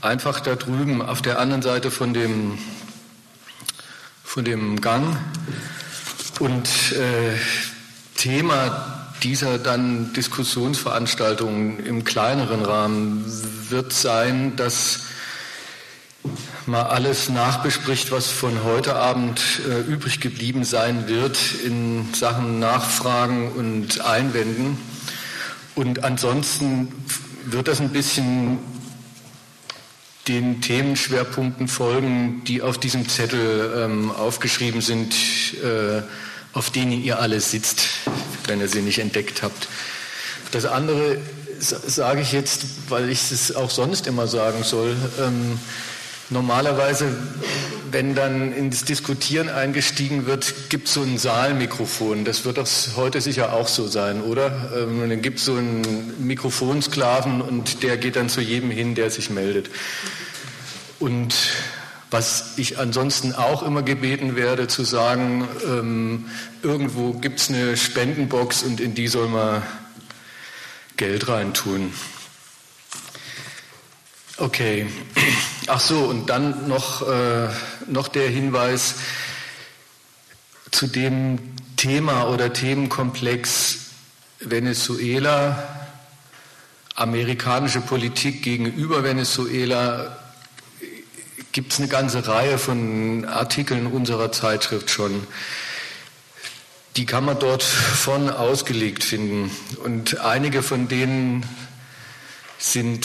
einfach da drüben auf der anderen Seite von dem, von dem Gang. Und äh, Thema dieser dann Diskussionsveranstaltungen im kleineren Rahmen wird sein, dass mal alles nachbespricht, was von heute Abend äh, übrig geblieben sein wird in Sachen Nachfragen und Einwänden. Und ansonsten wird das ein bisschen den Themenschwerpunkten folgen, die auf diesem Zettel ähm, aufgeschrieben sind, äh, auf denen ihr alle sitzt, wenn ihr sie nicht entdeckt habt. Das andere sage ich jetzt, weil ich es auch sonst immer sagen soll. Ähm, Normalerweise, wenn dann ins Diskutieren eingestiegen wird, gibt es so ein Saalmikrofon. Das wird doch heute sicher auch so sein, oder? Ähm, dann gibt es so einen Mikrofonsklaven und der geht dann zu jedem hin, der sich meldet. Und was ich ansonsten auch immer gebeten werde, zu sagen, ähm, irgendwo gibt es eine Spendenbox und in die soll man Geld reintun. Okay. Ach so, und dann noch, äh, noch der Hinweis zu dem Thema oder Themenkomplex Venezuela, amerikanische Politik gegenüber Venezuela gibt es eine ganze Reihe von Artikeln unserer Zeitschrift schon. Die kann man dort von ausgelegt finden. Und einige von denen sind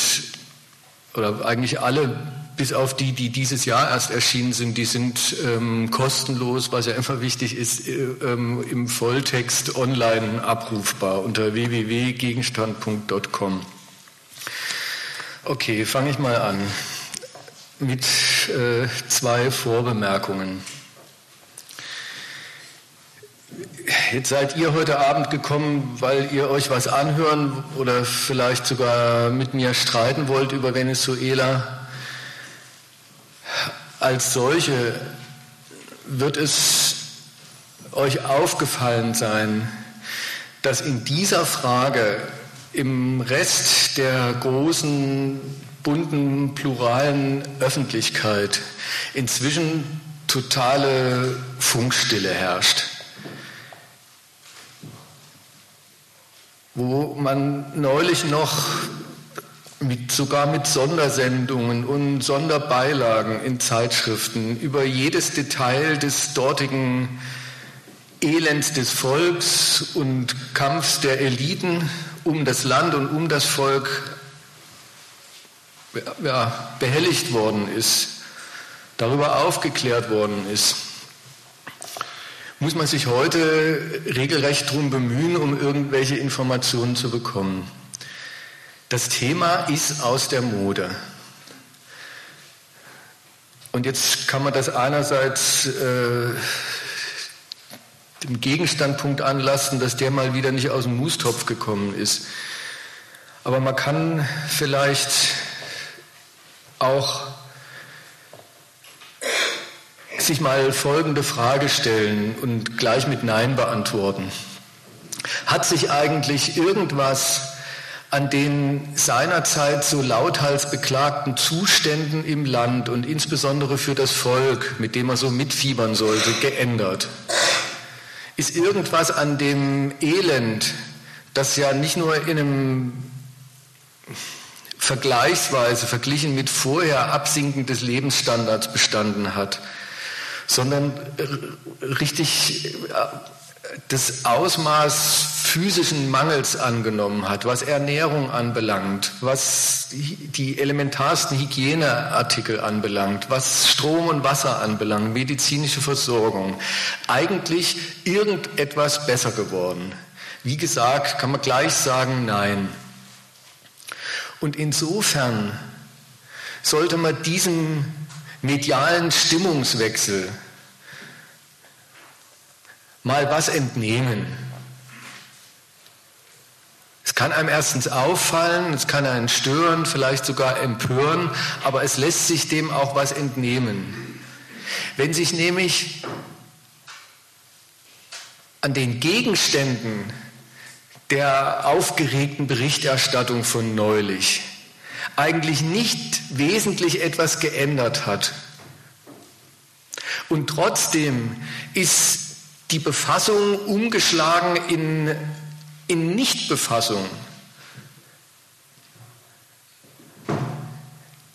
oder eigentlich alle, bis auf die, die dieses Jahr erst erschienen sind, die sind ähm, kostenlos, was ja immer wichtig ist, äh, ähm, im Volltext online abrufbar unter www.gegenstand.com. Okay, fange ich mal an mit äh, zwei Vorbemerkungen. Jetzt seid ihr heute Abend gekommen, weil ihr euch was anhören oder vielleicht sogar mit mir streiten wollt über Venezuela. Als solche wird es euch aufgefallen sein, dass in dieser Frage im Rest der großen, bunten, pluralen Öffentlichkeit inzwischen totale Funkstille herrscht. wo man neulich noch mit, sogar mit Sondersendungen und Sonderbeilagen in Zeitschriften über jedes Detail des dortigen Elends des Volks und Kampfs der Eliten um das Land und um das Volk ja, behelligt worden ist, darüber aufgeklärt worden ist muss man sich heute regelrecht darum bemühen, um irgendwelche Informationen zu bekommen. Das Thema ist aus der Mode. Und jetzt kann man das einerseits äh, dem Gegenstandpunkt anlassen, dass der mal wieder nicht aus dem Mustopf gekommen ist. Aber man kann vielleicht auch sich mal folgende Frage stellen und gleich mit Nein beantworten. Hat sich eigentlich irgendwas an den seinerzeit so lauthals beklagten Zuständen im Land und insbesondere für das Volk, mit dem er so mitfiebern sollte, geändert? Ist irgendwas an dem Elend, das ja nicht nur in einem vergleichsweise verglichen mit vorher Absinken des Lebensstandards bestanden hat, sondern richtig äh, das Ausmaß physischen Mangels angenommen hat, was Ernährung anbelangt, was die elementarsten Hygieneartikel anbelangt, was Strom und Wasser anbelangt, medizinische Versorgung, eigentlich irgendetwas besser geworden. Wie gesagt, kann man gleich sagen, nein. Und insofern sollte man diesem medialen Stimmungswechsel mal was entnehmen. Es kann einem erstens auffallen, es kann einen stören, vielleicht sogar empören, aber es lässt sich dem auch was entnehmen. Wenn sich nämlich an den Gegenständen der aufgeregten Berichterstattung von neulich eigentlich nicht wesentlich etwas geändert hat. Und trotzdem ist die Befassung umgeschlagen in, in Nichtbefassung.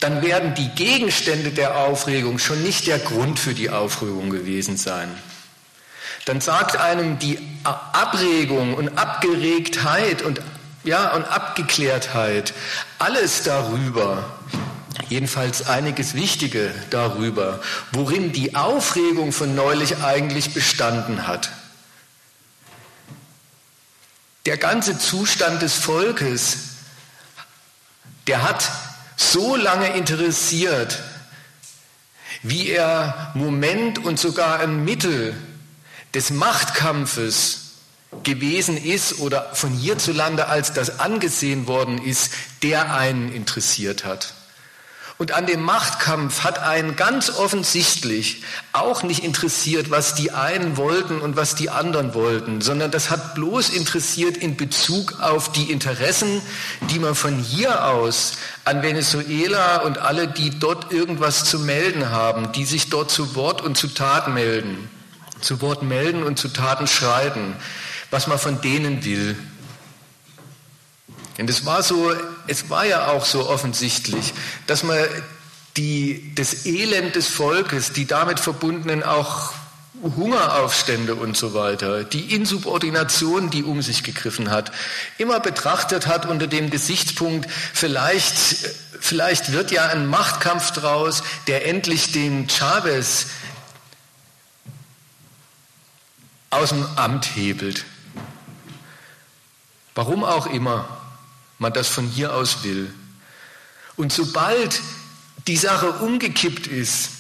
Dann werden die Gegenstände der Aufregung schon nicht der Grund für die Aufregung gewesen sein. Dann sagt einem die Abregung und Abgeregtheit und, ja, und Abgeklärtheit alles darüber, jedenfalls einiges Wichtige darüber, worin die Aufregung von neulich eigentlich bestanden hat. Der ganze Zustand des Volkes, der hat so lange interessiert, wie er Moment und sogar ein Mittel des Machtkampfes gewesen ist oder von hierzulande als das angesehen worden ist, der einen interessiert hat. Und an dem Machtkampf hat einen ganz offensichtlich auch nicht interessiert, was die einen wollten und was die anderen wollten, sondern das hat bloß interessiert in Bezug auf die Interessen, die man von hier aus an Venezuela und alle, die dort irgendwas zu melden haben, die sich dort zu Wort und zu Tat melden, zu Wort melden und zu Taten schreiten, was man von denen will. Denn es war so, es war ja auch so offensichtlich, dass man die, das Elend des Volkes, die damit verbundenen auch Hungeraufstände und so weiter, die Insubordination, die um sich gegriffen hat, immer betrachtet hat unter dem Gesichtspunkt, vielleicht, vielleicht wird ja ein Machtkampf draus, der endlich den Chavez aus dem Amt hebelt. Warum auch immer man das von hier aus will. Und sobald die Sache umgekippt ist,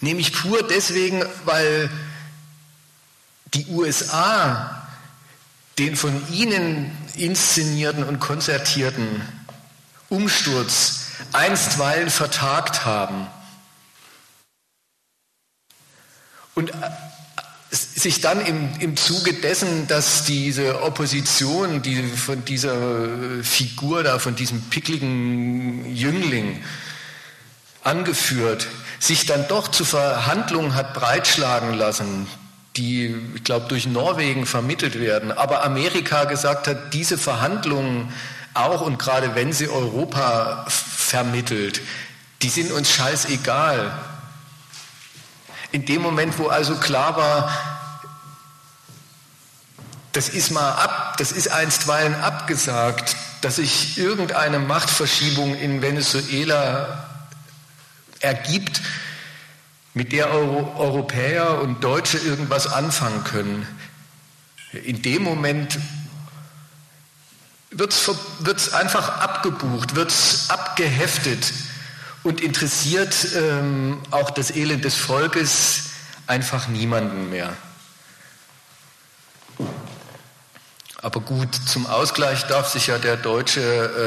nämlich pur deswegen, weil die USA den von ihnen inszenierten und konzertierten Umsturz einstweilen vertagt haben und sich dann im, im Zuge dessen, dass diese Opposition, die von dieser Figur da, von diesem pickligen Jüngling angeführt, sich dann doch zu Verhandlungen hat breitschlagen lassen, die, ich glaube, durch Norwegen vermittelt werden. Aber Amerika gesagt hat, diese Verhandlungen auch und gerade wenn sie Europa vermittelt, die sind uns scheißegal. In dem Moment, wo also klar war, das ist mal ab, das ist einstweilen abgesagt, dass sich irgendeine Machtverschiebung in Venezuela ergibt, mit der Euro Europäer und Deutsche irgendwas anfangen können. In dem Moment wird es einfach abgebucht, wird es abgeheftet und interessiert ähm, auch das Elend des Volkes einfach niemanden mehr. Aber gut, zum Ausgleich darf sich ja der Deutsche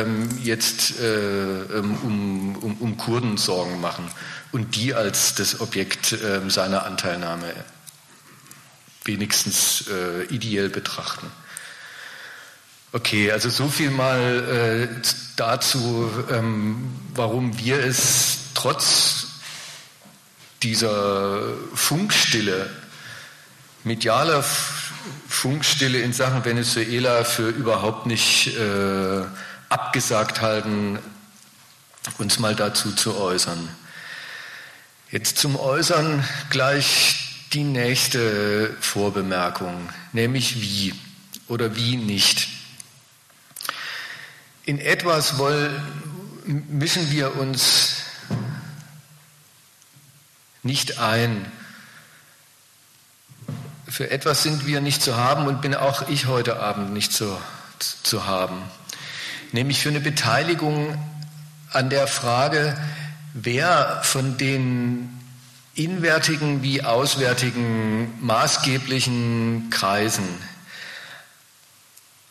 ähm, jetzt äh, ähm, um, um, um, Kurden Sorgen machen und die als das Objekt äh, seiner Anteilnahme wenigstens äh, ideell betrachten. Okay, also so viel mal äh, dazu, ähm, warum wir es trotz dieser Funkstille, medialer Funkstille in Sachen Venezuela für überhaupt nicht äh, abgesagt halten, uns mal dazu zu äußern. Jetzt zum Äußern gleich die nächste Vorbemerkung, nämlich wie oder wie nicht. In etwas wollen, mischen wir uns nicht ein, für etwas sind wir nicht zu haben und bin auch ich heute Abend nicht zu, zu haben. Nämlich für eine Beteiligung an der Frage, wer von den inwärtigen wie auswärtigen maßgeblichen Kreisen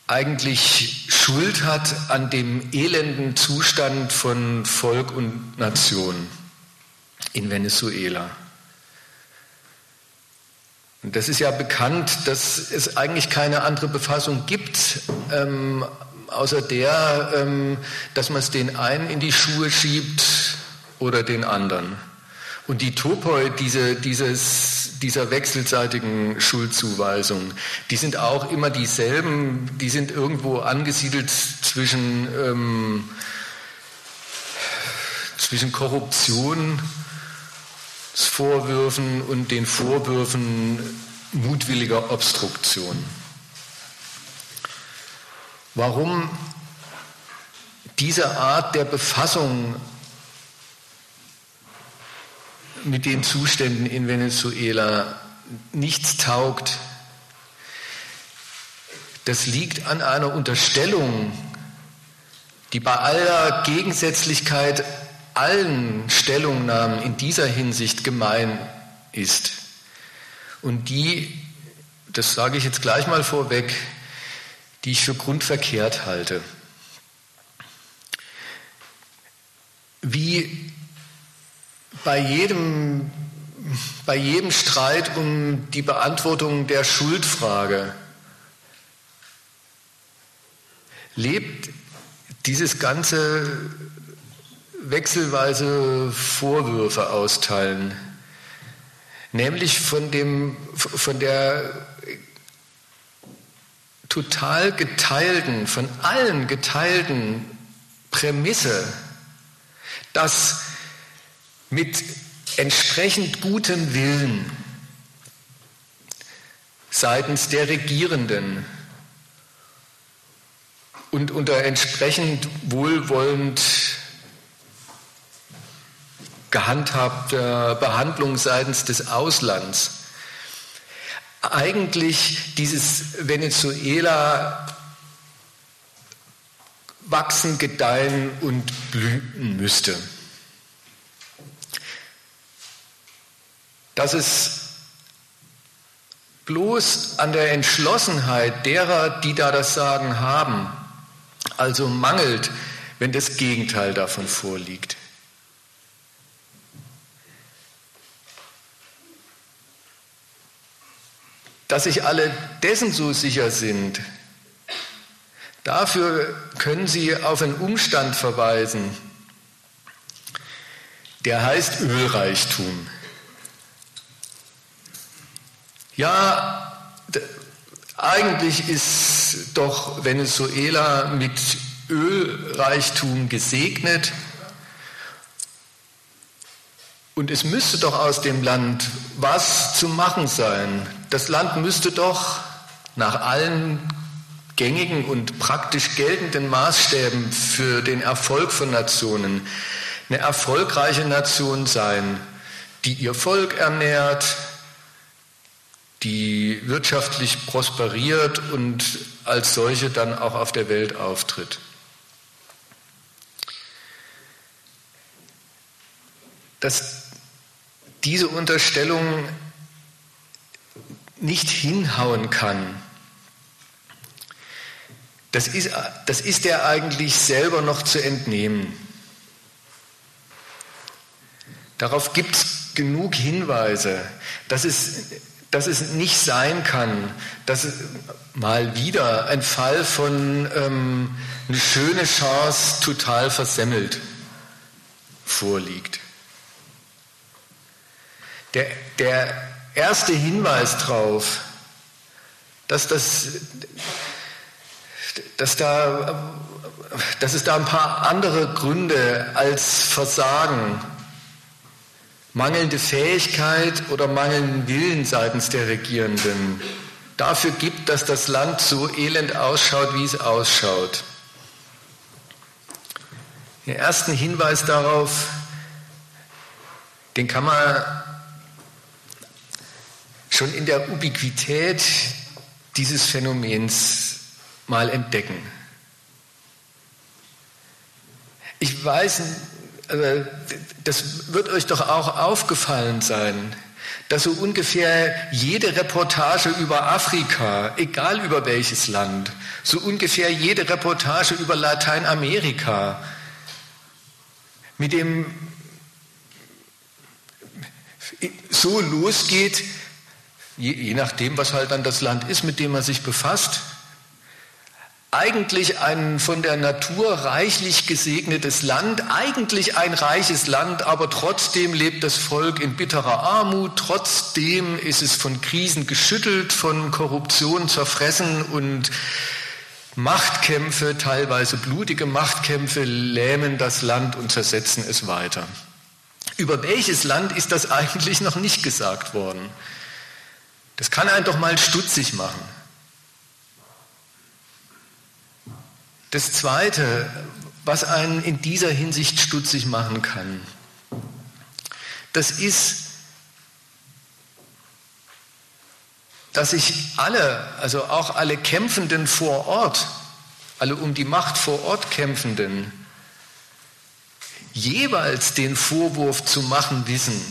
eigentlich Schuld hat an dem elenden Zustand von Volk und Nation in Venezuela. Und das ist ja bekannt, dass es eigentlich keine andere Befassung gibt, ähm, außer der, ähm, dass man es den einen in die Schuhe schiebt oder den anderen. Und die Topoi diese, dieses, dieser wechselseitigen Schuldzuweisung, die sind auch immer dieselben, die sind irgendwo angesiedelt zwischen, ähm, zwischen Korruptionsvorwürfen und den Vorwürfen mutwilliger Obstruktion. Warum diese Art der Befassung mit den Zuständen in Venezuela nichts taugt, das liegt an einer Unterstellung, die bei aller Gegensätzlichkeit allen Stellungnahmen in dieser Hinsicht gemein ist. Und die, das sage ich jetzt gleich mal vorweg, die ich für grundverkehrt halte. Wie bei jedem, bei jedem Streit um die Beantwortung der Schuldfrage. Lebt dieses ganze wechselweise Vorwürfe austeilen, nämlich von, dem, von der total geteilten, von allen geteilten Prämisse, dass mit entsprechend gutem Willen seitens der Regierenden und unter entsprechend wohlwollend gehandhabter Behandlung seitens des Auslands eigentlich dieses Venezuela wachsen, gedeihen und blühen müsste. Dass es bloß an der Entschlossenheit derer, die da das Sagen haben, also mangelt, wenn das Gegenteil davon vorliegt. dass sich alle dessen so sicher sind, dafür können Sie auf einen Umstand verweisen, der heißt Ölreichtum. Ja, eigentlich ist doch Venezuela mit Ölreichtum gesegnet. Und es müsste doch aus dem Land was zu machen sein. Das Land müsste doch nach allen gängigen und praktisch geltenden Maßstäben für den Erfolg von Nationen eine erfolgreiche Nation sein, die ihr Volk ernährt, die wirtschaftlich prosperiert und als solche dann auch auf der Welt auftritt. Das diese Unterstellung nicht hinhauen kann, das ist, das ist er eigentlich selber noch zu entnehmen. Darauf gibt es genug Hinweise, dass es, dass es nicht sein kann, dass mal wieder ein Fall von ähm, eine schöne Chance total versemmelt vorliegt. Der, der erste Hinweis darauf, dass, das, dass, da, dass es da ein paar andere Gründe als Versagen, mangelnde Fähigkeit oder mangelnden Willen seitens der Regierenden dafür gibt, dass das Land so elend ausschaut, wie es ausschaut. Den ersten Hinweis darauf, den kann man schon in der Ubiquität dieses Phänomens mal entdecken. Ich weiß, das wird euch doch auch aufgefallen sein, dass so ungefähr jede Reportage über Afrika, egal über welches Land, so ungefähr jede Reportage über Lateinamerika mit dem so losgeht, je, je nachdem, was halt dann das Land ist, mit dem man sich befasst. Eigentlich ein von der Natur reichlich gesegnetes Land, eigentlich ein reiches Land, aber trotzdem lebt das Volk in bitterer Armut, trotzdem ist es von Krisen geschüttelt, von Korruption zerfressen und Machtkämpfe, teilweise blutige Machtkämpfe, lähmen das Land und zersetzen es weiter. Über welches Land ist das eigentlich noch nicht gesagt worden? Das kann einen doch mal stutzig machen. Das Zweite, was einen in dieser Hinsicht stutzig machen kann, das ist, dass sich alle, also auch alle Kämpfenden vor Ort, alle um die Macht vor Ort Kämpfenden, jeweils den Vorwurf zu machen wissen,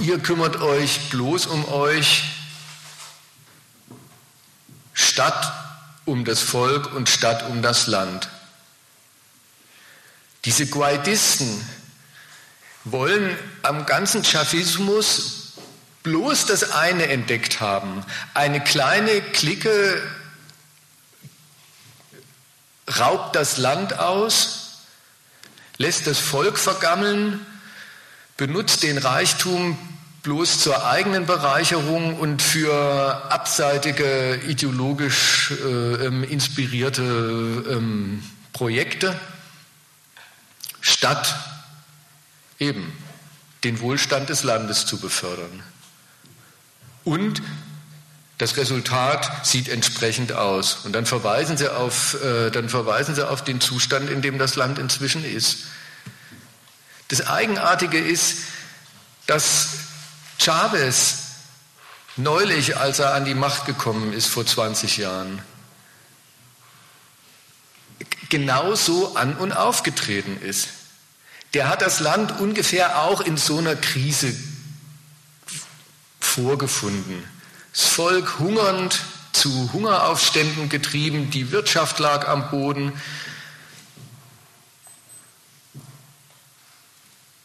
ihr kümmert euch bloß um euch, statt um das Volk und statt um das Land. Diese Guaidisten wollen am ganzen Chavismus bloß das eine entdeckt haben. Eine kleine Clique raubt das Land aus, lässt das Volk vergammeln, benutzt den Reichtum bloß zur eigenen Bereicherung und für abseitige, ideologisch äh, ähm, inspirierte ähm, Projekte, statt eben den Wohlstand des Landes zu befördern. Und das Resultat sieht entsprechend aus. Und dann verweisen Sie auf, äh, dann verweisen Sie auf den Zustand, in dem das Land inzwischen ist. Das Eigenartige ist, dass Chavez neulich, als er an die Macht gekommen ist vor 20 Jahren, genauso an und aufgetreten ist. Der hat das Land ungefähr auch in so einer Krise vorgefunden. Das Volk hungernd, zu Hungeraufständen getrieben, die Wirtschaft lag am Boden.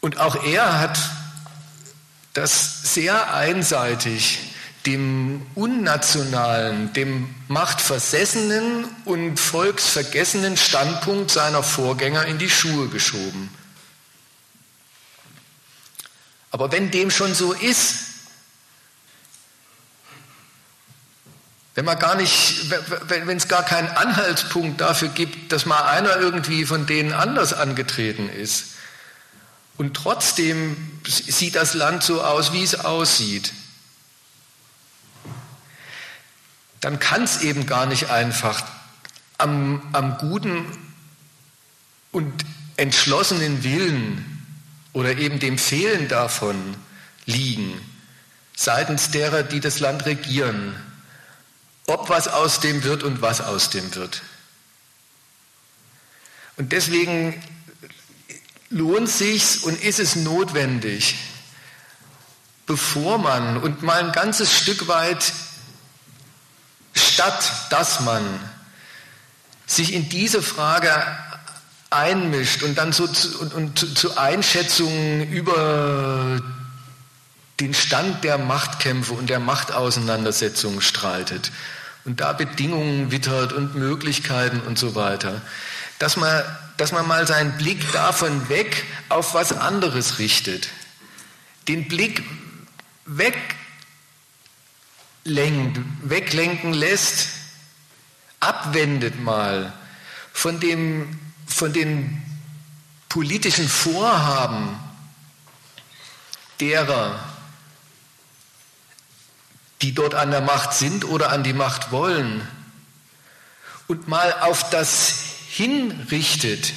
Und auch er hat das sehr einseitig dem unnationalen, dem machtversessenen und volksvergessenen Standpunkt seiner Vorgänger in die Schuhe geschoben. Aber wenn dem schon so ist, wenn man gar nicht, wenn es gar keinen Anhaltspunkt dafür gibt, dass mal einer irgendwie von denen anders angetreten ist, und trotzdem sieht das Land so aus, wie es aussieht. Dann kann es eben gar nicht einfach am, am guten und entschlossenen Willen oder eben dem Fehlen davon liegen, seitens derer, die das Land regieren, ob was aus dem wird und was aus dem wird. Und deswegen lohnt sich's und ist es notwendig, bevor man und mal ein ganzes Stück weit statt dass man sich in diese Frage einmischt und dann so zu, und, und zu Einschätzungen über den Stand der Machtkämpfe und der Machtauseinandersetzungen streitet und da Bedingungen wittert und Möglichkeiten und so weiter, dass man dass man mal seinen Blick davon weg auf was anderes richtet. Den Blick weglenkt, weglenken lässt, abwendet mal von, dem, von den politischen Vorhaben derer, die dort an der Macht sind oder an die Macht wollen, und mal auf das hinrichtet,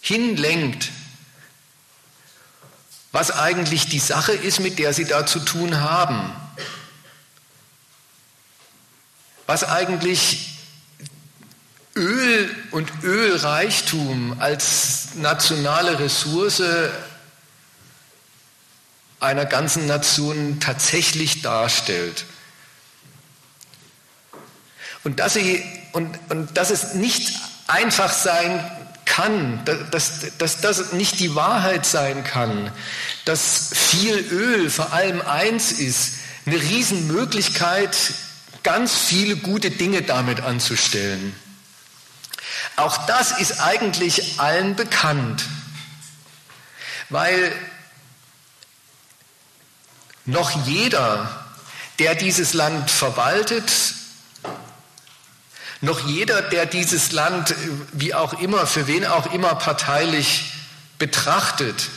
hinlenkt, was eigentlich die Sache ist, mit der sie da zu tun haben. Was eigentlich Öl und Ölreichtum als nationale Ressource einer ganzen Nation tatsächlich darstellt. Und dass, sie, und, und dass es nicht einfach sein kann, dass, dass das nicht die Wahrheit sein kann, dass viel Öl vor allem eins ist, eine Riesenmöglichkeit, ganz viele gute Dinge damit anzustellen. Auch das ist eigentlich allen bekannt, weil noch jeder, der dieses Land verwaltet, noch jeder, der dieses Land, wie auch immer, für wen auch immer parteilich betrachtet,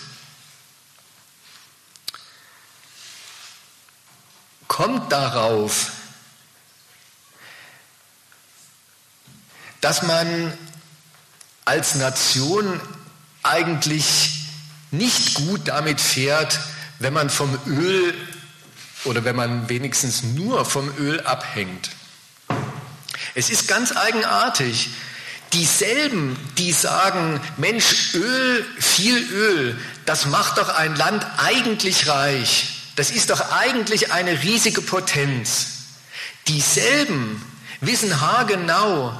kommt darauf, dass man als Nation eigentlich nicht gut damit fährt, wenn man vom Öl oder wenn man wenigstens nur vom Öl abhängt. Es ist ganz eigenartig. Dieselben, die sagen, Mensch, Öl, viel Öl, das macht doch ein Land eigentlich reich. Das ist doch eigentlich eine riesige Potenz. Dieselben wissen haargenau,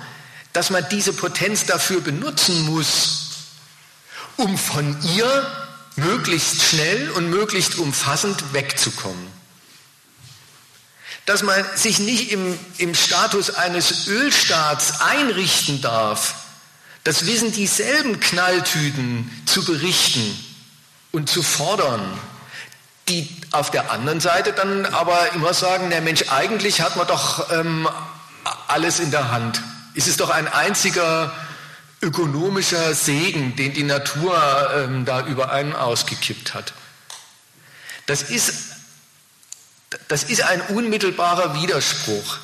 dass man diese Potenz dafür benutzen muss, um von ihr möglichst schnell und möglichst umfassend wegzukommen. Dass man sich nicht im, im Status eines Ölstaats einrichten darf, das wissen dieselben Knalltüten zu berichten und zu fordern, die auf der anderen Seite dann aber immer sagen, der Mensch, eigentlich hat man doch ähm, alles in der Hand. Es ist doch ein einziger ökonomischer Segen, den die Natur ähm, da über einen ausgekippt hat. Das ist, das ist ein unmittelbarer Widerspruch.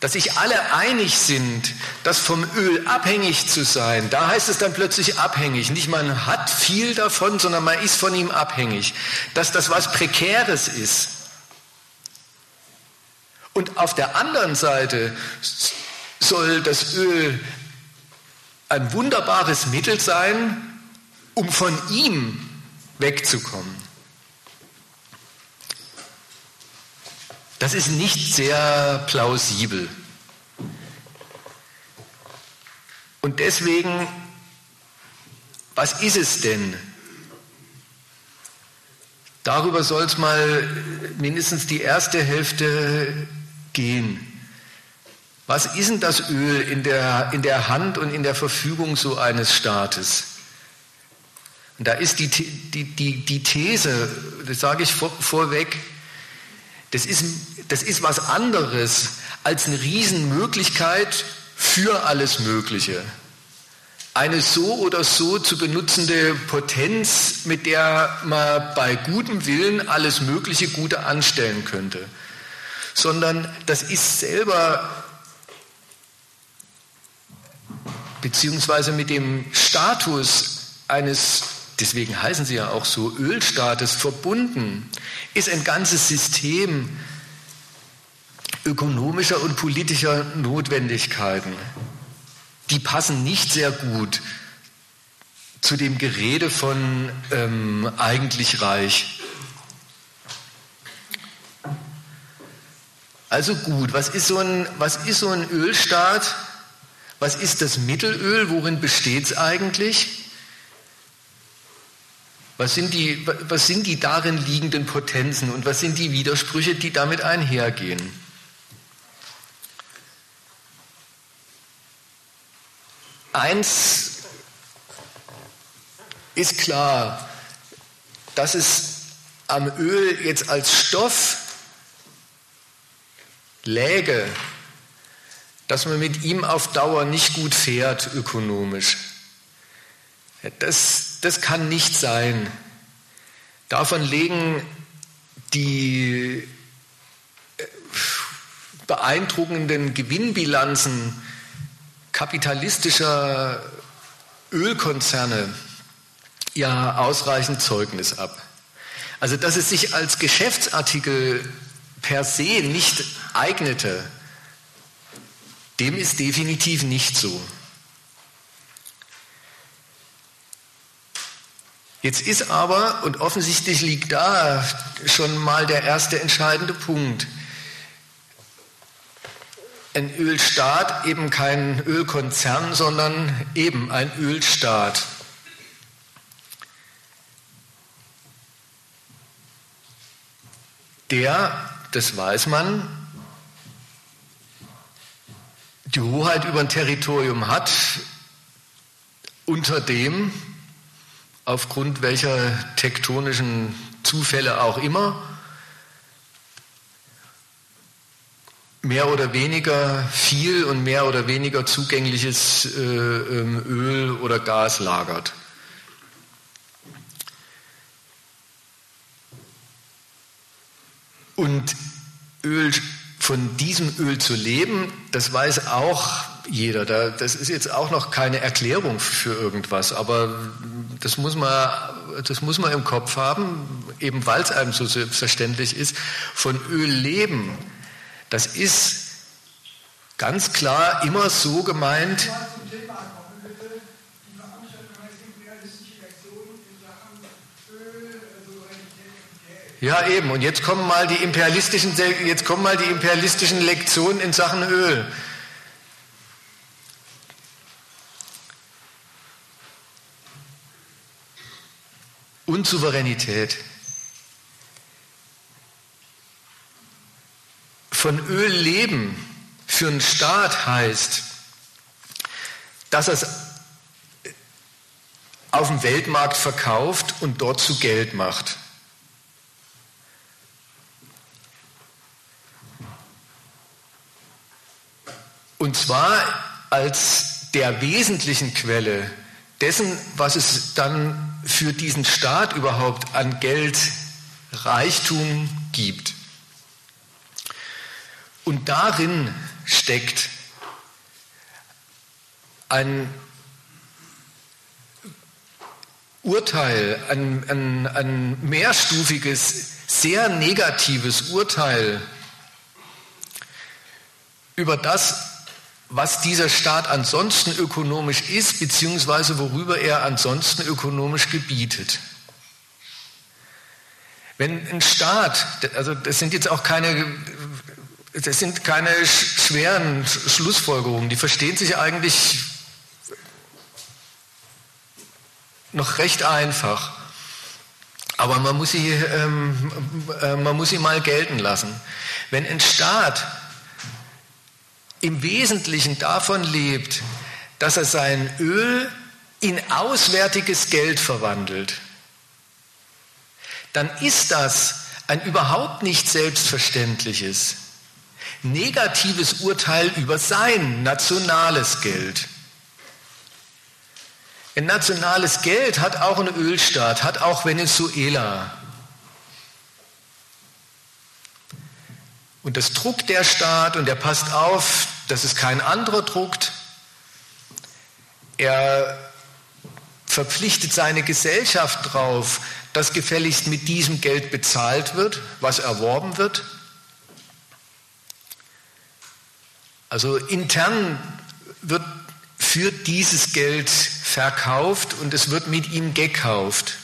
Dass sich alle einig sind, dass vom Öl abhängig zu sein, da heißt es dann plötzlich abhängig. Nicht man hat viel davon, sondern man ist von ihm abhängig. Dass das was Prekäres ist. Und auf der anderen Seite soll das Öl ein wunderbares Mittel sein, um von ihm wegzukommen. Das ist nicht sehr plausibel. Und deswegen, was ist es denn? Darüber soll es mal mindestens die erste Hälfte gehen. Was ist denn das Öl in der, in der Hand und in der Verfügung so eines Staates? Und da ist die, die, die, die These, das sage ich vor, vorweg, das ist, das ist was anderes als eine Riesenmöglichkeit für alles Mögliche. Eine so oder so zu benutzende Potenz, mit der man bei gutem Willen alles Mögliche Gute anstellen könnte. Sondern das ist selber beziehungsweise mit dem Status eines, deswegen heißen sie ja auch so, Ölstaates verbunden, ist ein ganzes System ökonomischer und politischer Notwendigkeiten. Die passen nicht sehr gut zu dem Gerede von ähm, eigentlich reich. Also gut, was ist so ein, was ist so ein Ölstaat? Was ist das Mittelöl? Worin besteht es eigentlich? Was sind, die, was sind die darin liegenden Potenzen und was sind die Widersprüche, die damit einhergehen? Eins ist klar, dass es am Öl jetzt als Stoff läge, dass man mit ihm auf Dauer nicht gut fährt ökonomisch. Das, das kann nicht sein. Davon legen die äh, beeindruckenden Gewinnbilanzen kapitalistischer Ölkonzerne ja ausreichend Zeugnis ab. Also dass es sich als Geschäftsartikel per se nicht eignete, dem ist definitiv nicht so. Jetzt ist aber, und offensichtlich liegt da schon mal der erste entscheidende Punkt, ein Ölstaat eben kein Ölkonzern, sondern eben ein Ölstaat. Der, das weiß man, die Hoheit über ein Territorium hat, unter dem, aufgrund welcher tektonischen Zufälle auch immer, mehr oder weniger viel und mehr oder weniger zugängliches äh, ähm, Öl oder Gas lagert. Und Öl, von diesem Öl zu leben, das weiß auch jeder. Das ist jetzt auch noch keine Erklärung für irgendwas, aber das muss man, das muss man im Kopf haben, eben weil es einem so selbstverständlich ist. Von Öl leben das ist ganz klar immer so gemeint. Ja, eben. Und jetzt kommen mal die imperialistischen, jetzt kommen mal die imperialistischen Lektionen in Sachen Öl. Und Souveränität. von Öl leben für einen Staat heißt, dass es auf dem Weltmarkt verkauft und dort zu Geld macht. Und zwar als der wesentlichen Quelle dessen, was es dann für diesen Staat überhaupt an Geld, Reichtum gibt. Und darin steckt ein Urteil, ein, ein, ein mehrstufiges, sehr negatives Urteil über das, was dieser Staat ansonsten ökonomisch ist, beziehungsweise worüber er ansonsten ökonomisch gebietet. Wenn ein Staat, also das sind jetzt auch keine das sind keine schweren Schlussfolgerungen, die verstehen sich eigentlich noch recht einfach. Aber man muss sie, ähm, äh, man muss sie mal gelten lassen. Wenn ein Staat im Wesentlichen davon lebt, dass er sein Öl in auswärtiges Geld verwandelt, dann ist das ein überhaupt nicht selbstverständliches negatives Urteil über sein nationales Geld. Ein nationales Geld hat auch ein Ölstaat, hat auch Venezuela. Und das druckt der Staat und er passt auf, dass es kein anderer druckt. Er verpflichtet seine Gesellschaft darauf, dass gefälligst mit diesem Geld bezahlt wird, was erworben wird. Also intern wird für dieses Geld verkauft und es wird mit ihm gekauft.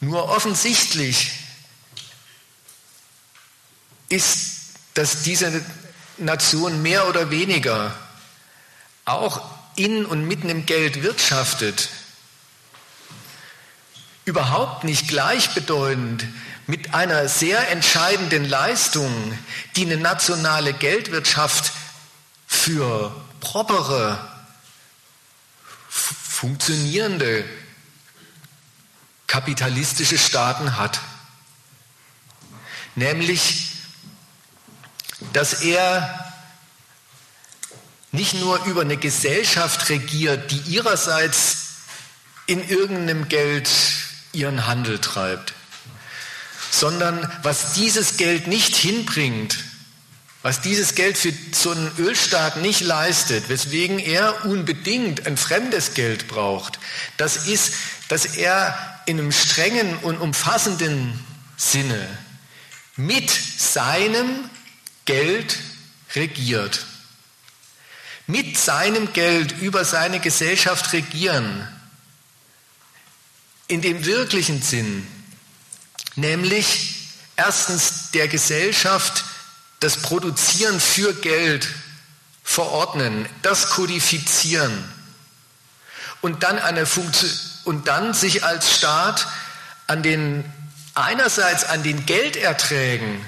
Nur offensichtlich ist, dass diese Nation mehr oder weniger auch in und mitten im Geld wirtschaftet, überhaupt nicht gleichbedeutend mit einer sehr entscheidenden Leistung, die eine nationale Geldwirtschaft für propere, funktionierende kapitalistische Staaten hat. Nämlich, dass er nicht nur über eine Gesellschaft regiert, die ihrerseits in irgendeinem Geld ihren Handel treibt, sondern was dieses Geld nicht hinbringt, was dieses Geld für so einen Ölstaat nicht leistet, weswegen er unbedingt ein fremdes Geld braucht, das ist, dass er in einem strengen und umfassenden Sinne mit seinem Geld regiert. Mit seinem Geld über seine Gesellschaft regieren. In dem wirklichen Sinn nämlich erstens der Gesellschaft das Produzieren für Geld verordnen, das kodifizieren und dann, eine Funktion, und dann sich als Staat an den, einerseits an den Gelderträgen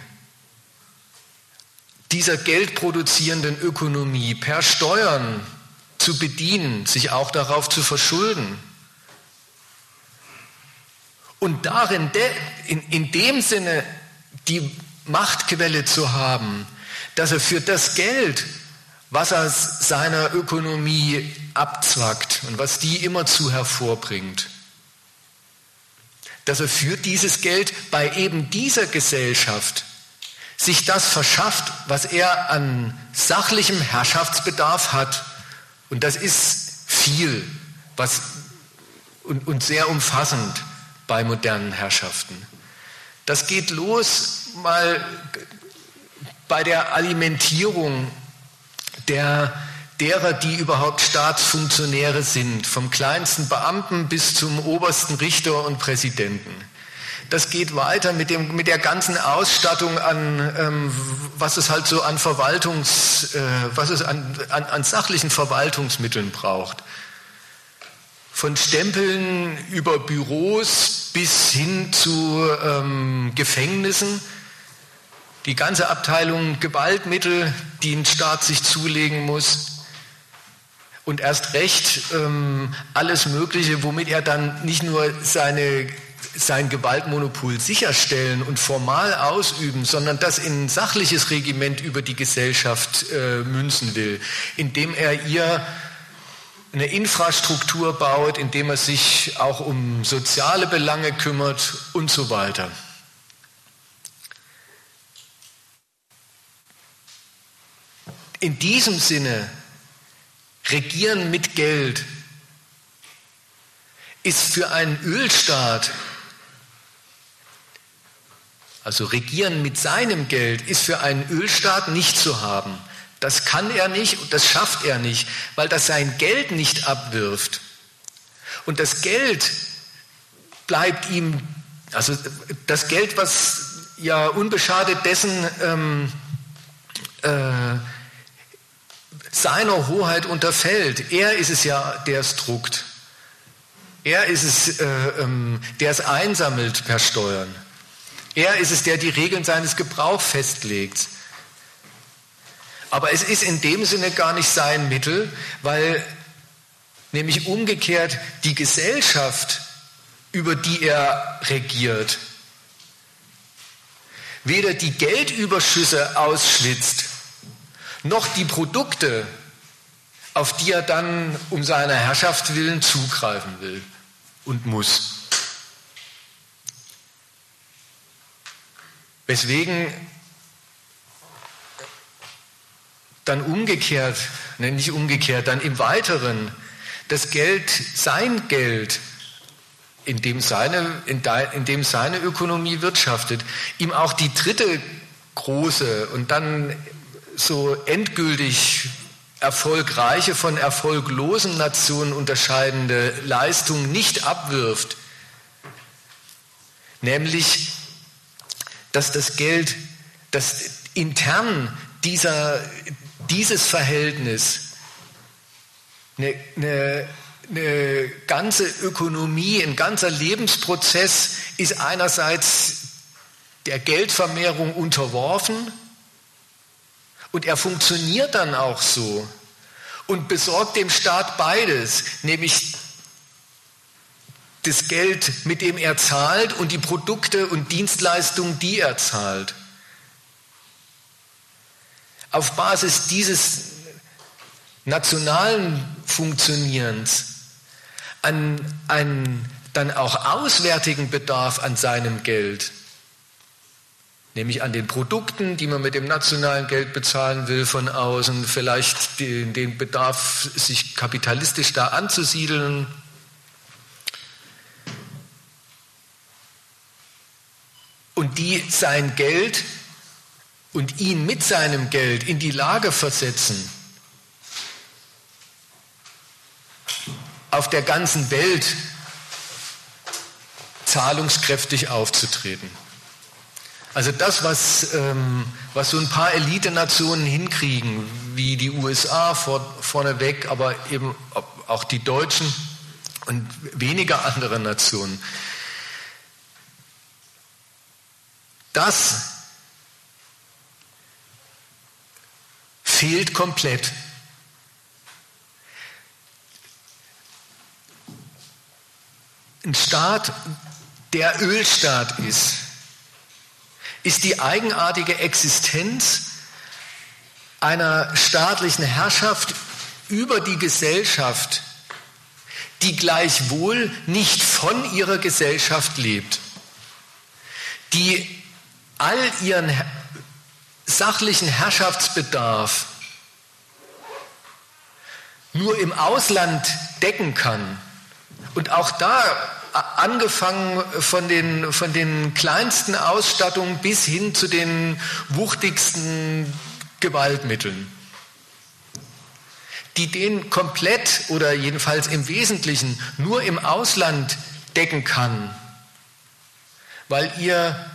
dieser geldproduzierenden Ökonomie per Steuern zu bedienen, sich auch darauf zu verschulden. Und darin, in, in dem Sinne, die Machtquelle zu haben, dass er für das Geld, was er seiner Ökonomie abzwackt und was die immerzu hervorbringt, dass er für dieses Geld bei eben dieser Gesellschaft sich das verschafft, was er an sachlichem Herrschaftsbedarf hat. Und das ist viel was, und, und sehr umfassend bei modernen Herrschaften. Das geht los mal bei der Alimentierung der, derer, die überhaupt Staatsfunktionäre sind, vom kleinsten Beamten bis zum obersten Richter und Präsidenten. Das geht weiter mit, dem, mit der ganzen Ausstattung an, ähm, was es halt so an Verwaltungs, äh, was es an, an, an sachlichen Verwaltungsmitteln braucht. Von Stempeln über Büros bis hin zu ähm, Gefängnissen. Die ganze Abteilung Gewaltmittel, die ein Staat sich zulegen muss. Und erst recht ähm, alles Mögliche, womit er dann nicht nur seine sein Gewaltmonopol sicherstellen und formal ausüben, sondern das in ein sachliches Regiment über die Gesellschaft äh, münzen will, indem er ihr eine Infrastruktur baut, indem er sich auch um soziale Belange kümmert und so weiter. In diesem Sinne, regieren mit Geld ist für einen Ölstaat also regieren mit seinem Geld ist für einen Ölstaat nicht zu haben. Das kann er nicht und das schafft er nicht, weil das sein Geld nicht abwirft. Und das Geld bleibt ihm, also das Geld, was ja unbeschadet dessen ähm, äh, seiner Hoheit unterfällt. Er ist es ja, der es druckt. Er ist es, äh, ähm, der es einsammelt per Steuern. Er ist es, der die Regeln seines Gebrauchs festlegt. Aber es ist in dem Sinne gar nicht sein Mittel, weil nämlich umgekehrt die Gesellschaft, über die er regiert, weder die Geldüberschüsse ausschwitzt, noch die Produkte, auf die er dann um seiner Herrschaft willen zugreifen will und muss. Weswegen dann umgekehrt, ne, nicht umgekehrt, dann im Weiteren das Geld, sein Geld, in dem seine, in, de, in dem seine Ökonomie wirtschaftet, ihm auch die dritte große und dann so endgültig erfolgreiche von erfolglosen Nationen unterscheidende Leistung nicht abwirft, nämlich dass das Geld, dass intern dieser, dieses Verhältnis eine, eine, eine ganze Ökonomie, ein ganzer Lebensprozess ist einerseits der Geldvermehrung unterworfen und er funktioniert dann auch so und besorgt dem Staat beides, nämlich das Geld, mit dem er zahlt und die Produkte und Dienstleistungen, die er zahlt. Auf Basis dieses nationalen Funktionierens an einen dann auch auswärtigen Bedarf an seinem Geld, nämlich an den Produkten, die man mit dem nationalen Geld bezahlen will von außen, vielleicht den, den Bedarf, sich kapitalistisch da anzusiedeln, und die sein Geld und ihn mit seinem Geld in die Lage versetzen, auf der ganzen Welt zahlungskräftig aufzutreten. Also das, was, ähm, was so ein paar Elitenationen hinkriegen, wie die USA vor, vorneweg, aber eben auch die Deutschen und weniger andere Nationen, Das fehlt komplett. Ein Staat, der Ölstaat ist, ist die eigenartige Existenz einer staatlichen Herrschaft über die Gesellschaft, die gleichwohl nicht von ihrer Gesellschaft lebt, die all ihren sachlichen Herrschaftsbedarf nur im Ausland decken kann und auch da angefangen von den, von den kleinsten Ausstattungen bis hin zu den wuchtigsten Gewaltmitteln, die den komplett oder jedenfalls im Wesentlichen nur im Ausland decken kann, weil ihr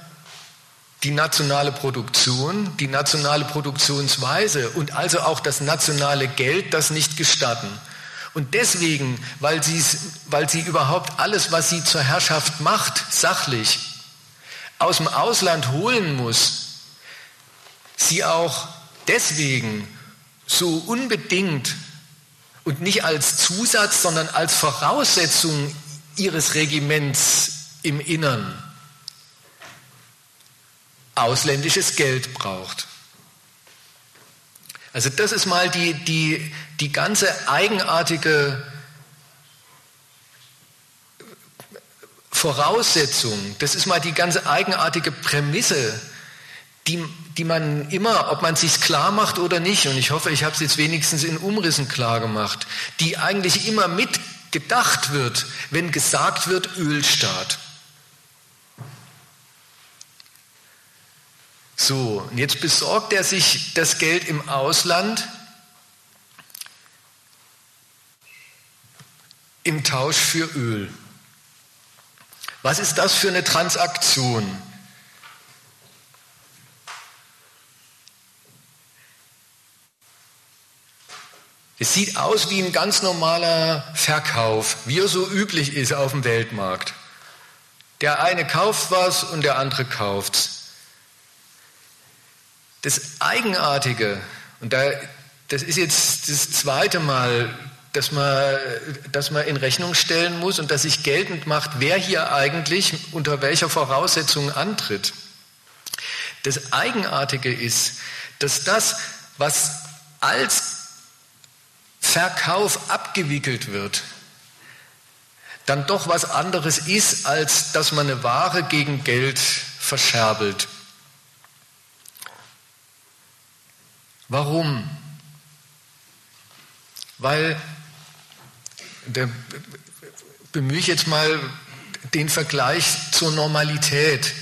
die nationale Produktion, die nationale Produktionsweise und also auch das nationale Geld das nicht gestatten. Und deswegen, weil, weil sie überhaupt alles, was sie zur Herrschaft macht, sachlich, aus dem Ausland holen muss, sie auch deswegen so unbedingt und nicht als Zusatz, sondern als Voraussetzung ihres Regiments im Innern ausländisches Geld braucht. Also das ist mal die, die, die ganze eigenartige Voraussetzung, das ist mal die ganze eigenartige Prämisse, die, die man immer, ob man es sich klar macht oder nicht, und ich hoffe, ich habe es jetzt wenigstens in Umrissen klar gemacht, die eigentlich immer mitgedacht wird, wenn gesagt wird Ölstaat. So, und jetzt besorgt er sich das Geld im Ausland im Tausch für Öl. Was ist das für eine Transaktion? Es sieht aus wie ein ganz normaler Verkauf, wie er so üblich ist auf dem Weltmarkt. Der eine kauft was und der andere kauft's. Das Eigenartige, und da, das ist jetzt das zweite Mal, dass man, dass man in Rechnung stellen muss und dass sich geltend macht, wer hier eigentlich unter welcher Voraussetzung antritt. Das Eigenartige ist, dass das, was als Verkauf abgewickelt wird, dann doch was anderes ist, als dass man eine Ware gegen Geld verscherbelt. Warum? Weil, da bemühe ich jetzt mal den Vergleich zur Normalität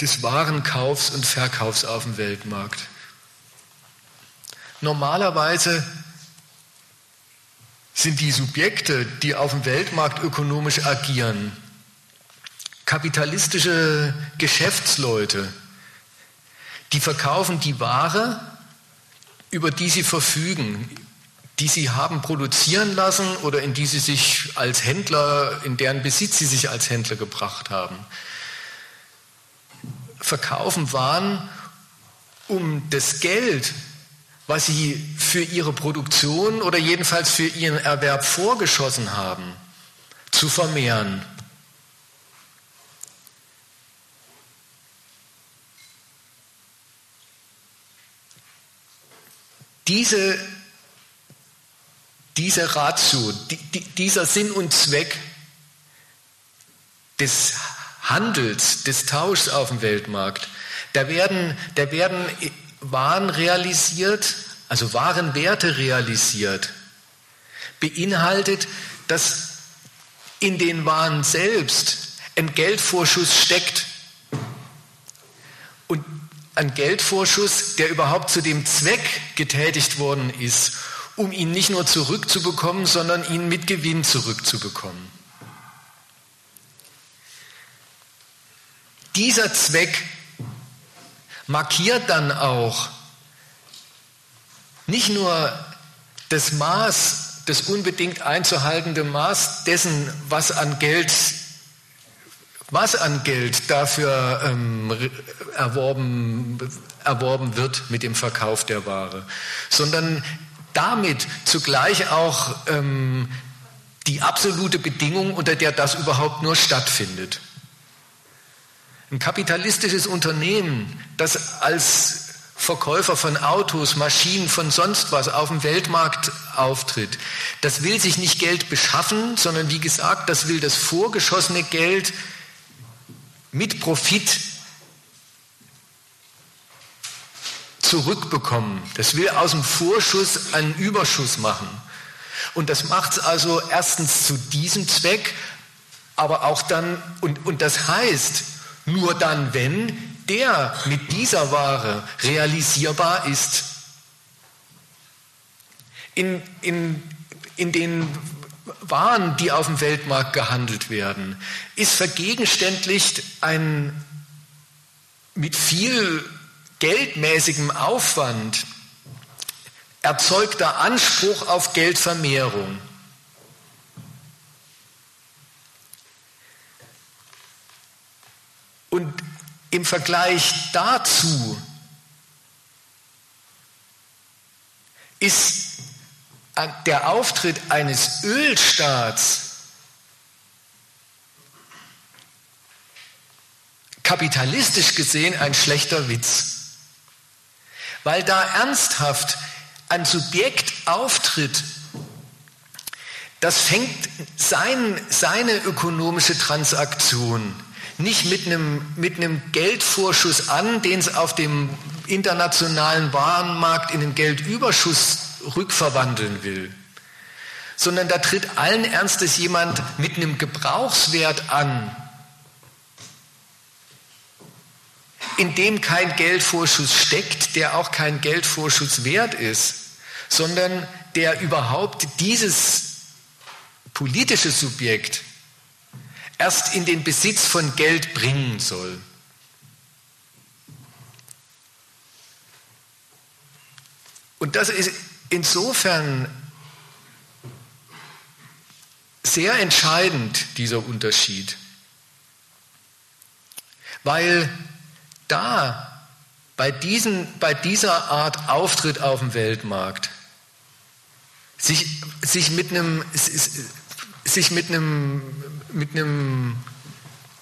des Warenkaufs und Verkaufs auf dem Weltmarkt. Normalerweise sind die Subjekte, die auf dem Weltmarkt ökonomisch agieren, kapitalistische Geschäftsleute, die verkaufen die Ware, über die sie verfügen, die sie haben produzieren lassen oder in die sie sich als Händler, in deren Besitz sie sich als Händler gebracht haben. Verkaufen Waren, um das Geld, was sie für ihre Produktion oder jedenfalls für ihren Erwerb vorgeschossen haben, zu vermehren. Diese, diese Ratio, die, die, dieser Sinn und Zweck des Handels, des Tauschs auf dem Weltmarkt, da werden, da werden Waren realisiert, also Warenwerte realisiert, beinhaltet, dass in den Waren selbst ein Geldvorschuss steckt. Und ein Geldvorschuss, der überhaupt zu dem Zweck getätigt worden ist, um ihn nicht nur zurückzubekommen, sondern ihn mit Gewinn zurückzubekommen. Dieser Zweck markiert dann auch nicht nur das Maß, das unbedingt einzuhaltende Maß dessen, was an Geld was an Geld dafür ähm, erworben erworben wird mit dem Verkauf der Ware, sondern damit zugleich auch ähm, die absolute Bedingung, unter der das überhaupt nur stattfindet. Ein kapitalistisches Unternehmen, das als Verkäufer von Autos, Maschinen, von sonst was auf dem Weltmarkt auftritt, das will sich nicht Geld beschaffen, sondern wie gesagt, das will das vorgeschossene Geld mit Profit zurückbekommen. Das will aus dem Vorschuss einen Überschuss machen. Und das macht es also erstens zu diesem Zweck, aber auch dann, und, und das heißt, nur dann, wenn der mit dieser Ware realisierbar ist. In, in, in den waren, die auf dem Weltmarkt gehandelt werden, ist vergegenständlicht ein mit viel geldmäßigem Aufwand erzeugter Anspruch auf Geldvermehrung. Und im Vergleich dazu ist der Auftritt eines Ölstaats kapitalistisch gesehen ein schlechter Witz, weil da ernsthaft ein Subjekt auftritt, das fängt sein, seine ökonomische Transaktion nicht mit einem, mit einem Geldvorschuss an, den es auf dem internationalen Warenmarkt in den Geldüberschuss rückverwandeln will, sondern da tritt allen Ernstes jemand mit einem Gebrauchswert an, in dem kein Geldvorschuss steckt, der auch kein Geldvorschuss wert ist, sondern der überhaupt dieses politische Subjekt erst in den Besitz von Geld bringen soll. Und das ist insofern sehr entscheidend, dieser Unterschied, weil da bei, diesen, bei dieser Art Auftritt auf dem Weltmarkt sich, sich mit einem, mit einem, mit einem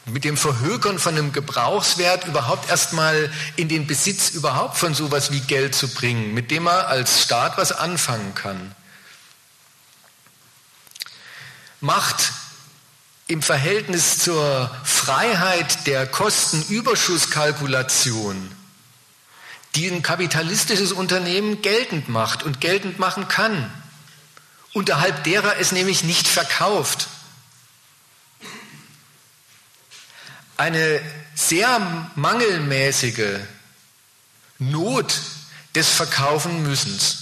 mit dem Verhökern von einem Gebrauchswert überhaupt erstmal in den Besitz überhaupt von sowas wie Geld zu bringen, mit dem er als Staat was anfangen kann. Macht im Verhältnis zur Freiheit der Kostenüberschusskalkulation, die ein kapitalistisches Unternehmen geltend macht und geltend machen kann, unterhalb derer es nämlich nicht verkauft eine sehr mangelmäßige Not des Verkaufen müssens.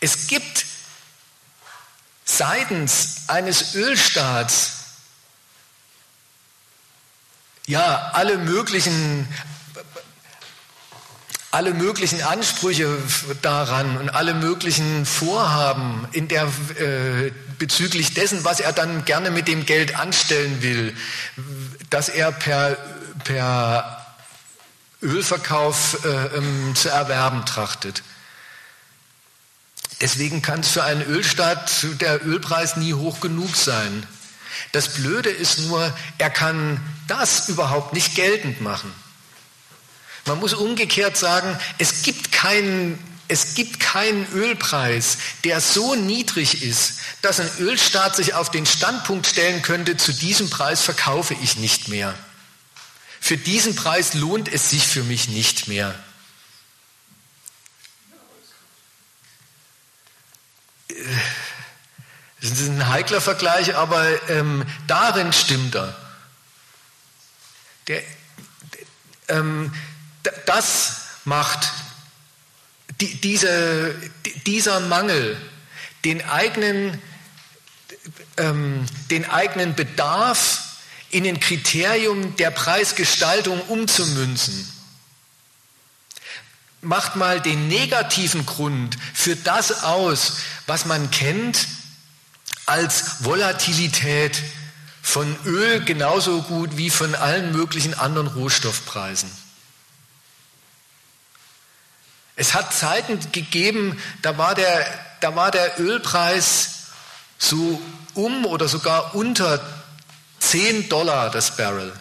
Es gibt seitens eines Ölstaats ja alle möglichen alle möglichen Ansprüche daran und alle möglichen Vorhaben in der, äh, bezüglich dessen, was er dann gerne mit dem Geld anstellen will, dass er per, per Ölverkauf äh, ähm, zu erwerben trachtet. Deswegen kann es für einen Ölstaat der Ölpreis nie hoch genug sein. Das Blöde ist nur, er kann das überhaupt nicht geltend machen. Man muss umgekehrt sagen, es gibt keinen es gibt keinen Ölpreis, der so niedrig ist, dass ein Ölstaat sich auf den Standpunkt stellen könnte, zu diesem Preis verkaufe ich nicht mehr. Für diesen Preis lohnt es sich für mich nicht mehr. Das ist ein heikler Vergleich, aber ähm, darin stimmt er. Der, ähm, das macht die, diese, dieser Mangel, den eigenen, ähm, den eigenen Bedarf in ein Kriterium der Preisgestaltung umzumünzen, macht mal den negativen Grund für das aus, was man kennt als Volatilität von Öl genauso gut wie von allen möglichen anderen Rohstoffpreisen. Es hat Zeiten gegeben, da war der, da war der Ölpreis so um oder sogar unter 10 Dollar das Barrel.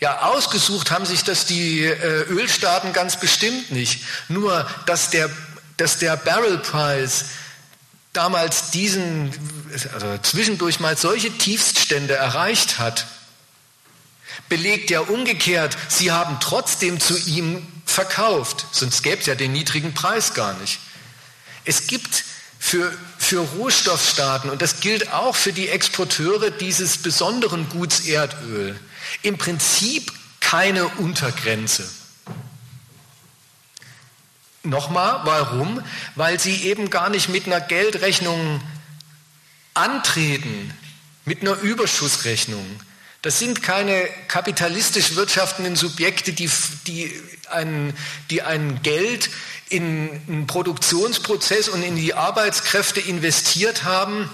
Ja, ausgesucht haben sich das die äh, Ölstaaten ganz bestimmt nicht. Nur, dass der, dass der Barrelpreis damals diesen, also zwischendurch mal solche Tiefststände erreicht hat, belegt ja umgekehrt, sie haben trotzdem zu ihm verkauft, sonst gäbe es ja den niedrigen Preis gar nicht. Es gibt für, für Rohstoffstaaten, und das gilt auch für die Exporteure dieses besonderen Guts Erdöl, im Prinzip keine Untergrenze. Nochmal, warum? Weil sie eben gar nicht mit einer Geldrechnung antreten, mit einer Überschussrechnung. Das sind keine kapitalistisch wirtschaftenden Subjekte, die, die, ein, die ein Geld in einen Produktionsprozess und in die Arbeitskräfte investiert haben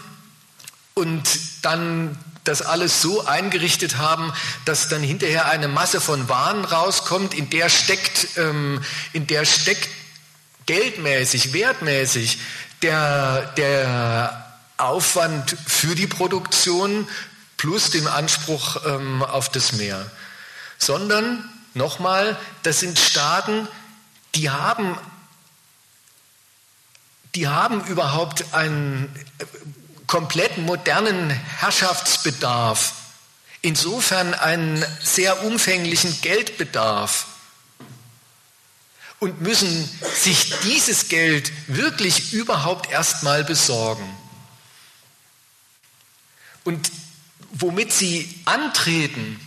und dann das alles so eingerichtet haben, dass dann hinterher eine Masse von Waren rauskommt, in der steckt, ähm, in der steckt geldmäßig, wertmäßig der, der Aufwand für die Produktion plus dem Anspruch ähm, auf das Meer. Sondern, nochmal, das sind Staaten, die haben die haben überhaupt einen äh, komplett modernen Herrschaftsbedarf, insofern einen sehr umfänglichen Geldbedarf und müssen sich dieses Geld wirklich überhaupt erstmal besorgen. Und womit sie antreten,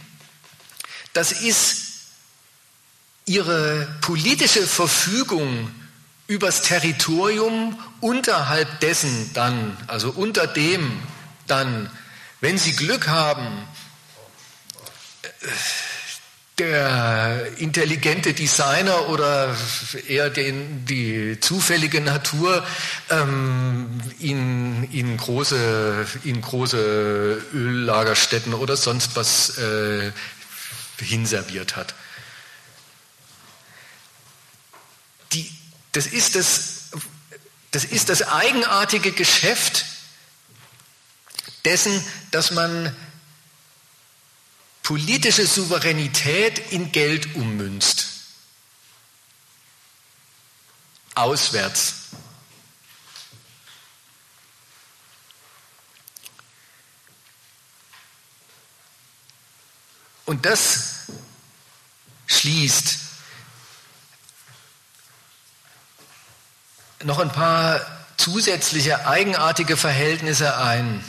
das ist ihre politische Verfügung übers Territorium unterhalb dessen dann, also unter dem dann, wenn Sie Glück haben, der intelligente Designer oder eher den, die zufällige Natur ähm, ihnen, ihnen, große, ihnen große Öllagerstätten oder sonst was äh, hinserviert hat. Die, das ist das, das ist das eigenartige Geschäft dessen, dass man politische Souveränität in Geld ummünzt. Auswärts. Und das schließt noch ein paar zusätzliche eigenartige Verhältnisse ein.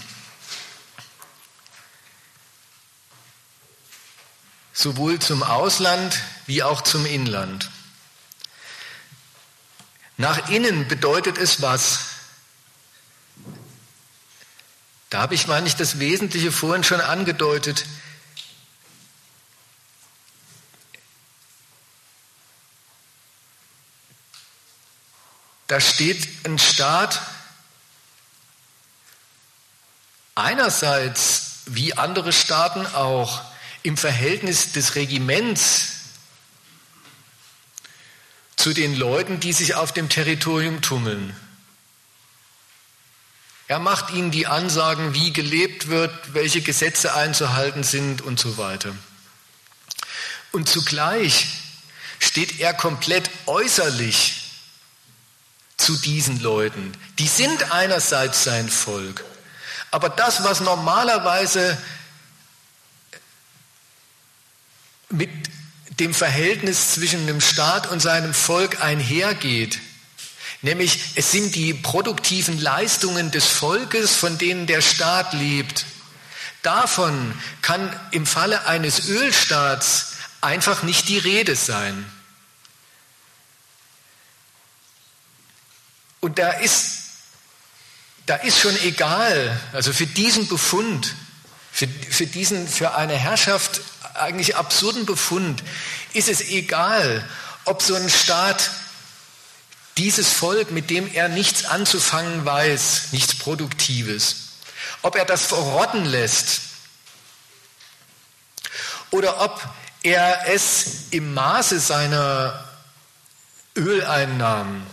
Sowohl zum Ausland wie auch zum Inland. Nach innen bedeutet es was? Da habe ich, meine ich, das Wesentliche vorhin schon angedeutet. Da steht ein Staat einerseits wie andere Staaten auch im Verhältnis des Regiments zu den Leuten, die sich auf dem Territorium tummeln. Er macht ihnen die Ansagen, wie gelebt wird, welche Gesetze einzuhalten sind und so weiter. Und zugleich steht er komplett äußerlich zu diesen Leuten. Die sind einerseits sein Volk, aber das, was normalerweise mit dem Verhältnis zwischen dem Staat und seinem Volk einhergeht, nämlich es sind die produktiven Leistungen des Volkes, von denen der Staat lebt. Davon kann im Falle eines Ölstaats einfach nicht die Rede sein. Und da ist, da ist schon egal, also für diesen Befund, für, für diesen, für eine Herrschaft eigentlich absurden Befund, ist es egal, ob so ein Staat dieses Volk, mit dem er nichts anzufangen weiß, nichts Produktives, ob er das verrotten lässt oder ob er es im Maße seiner Öleinnahmen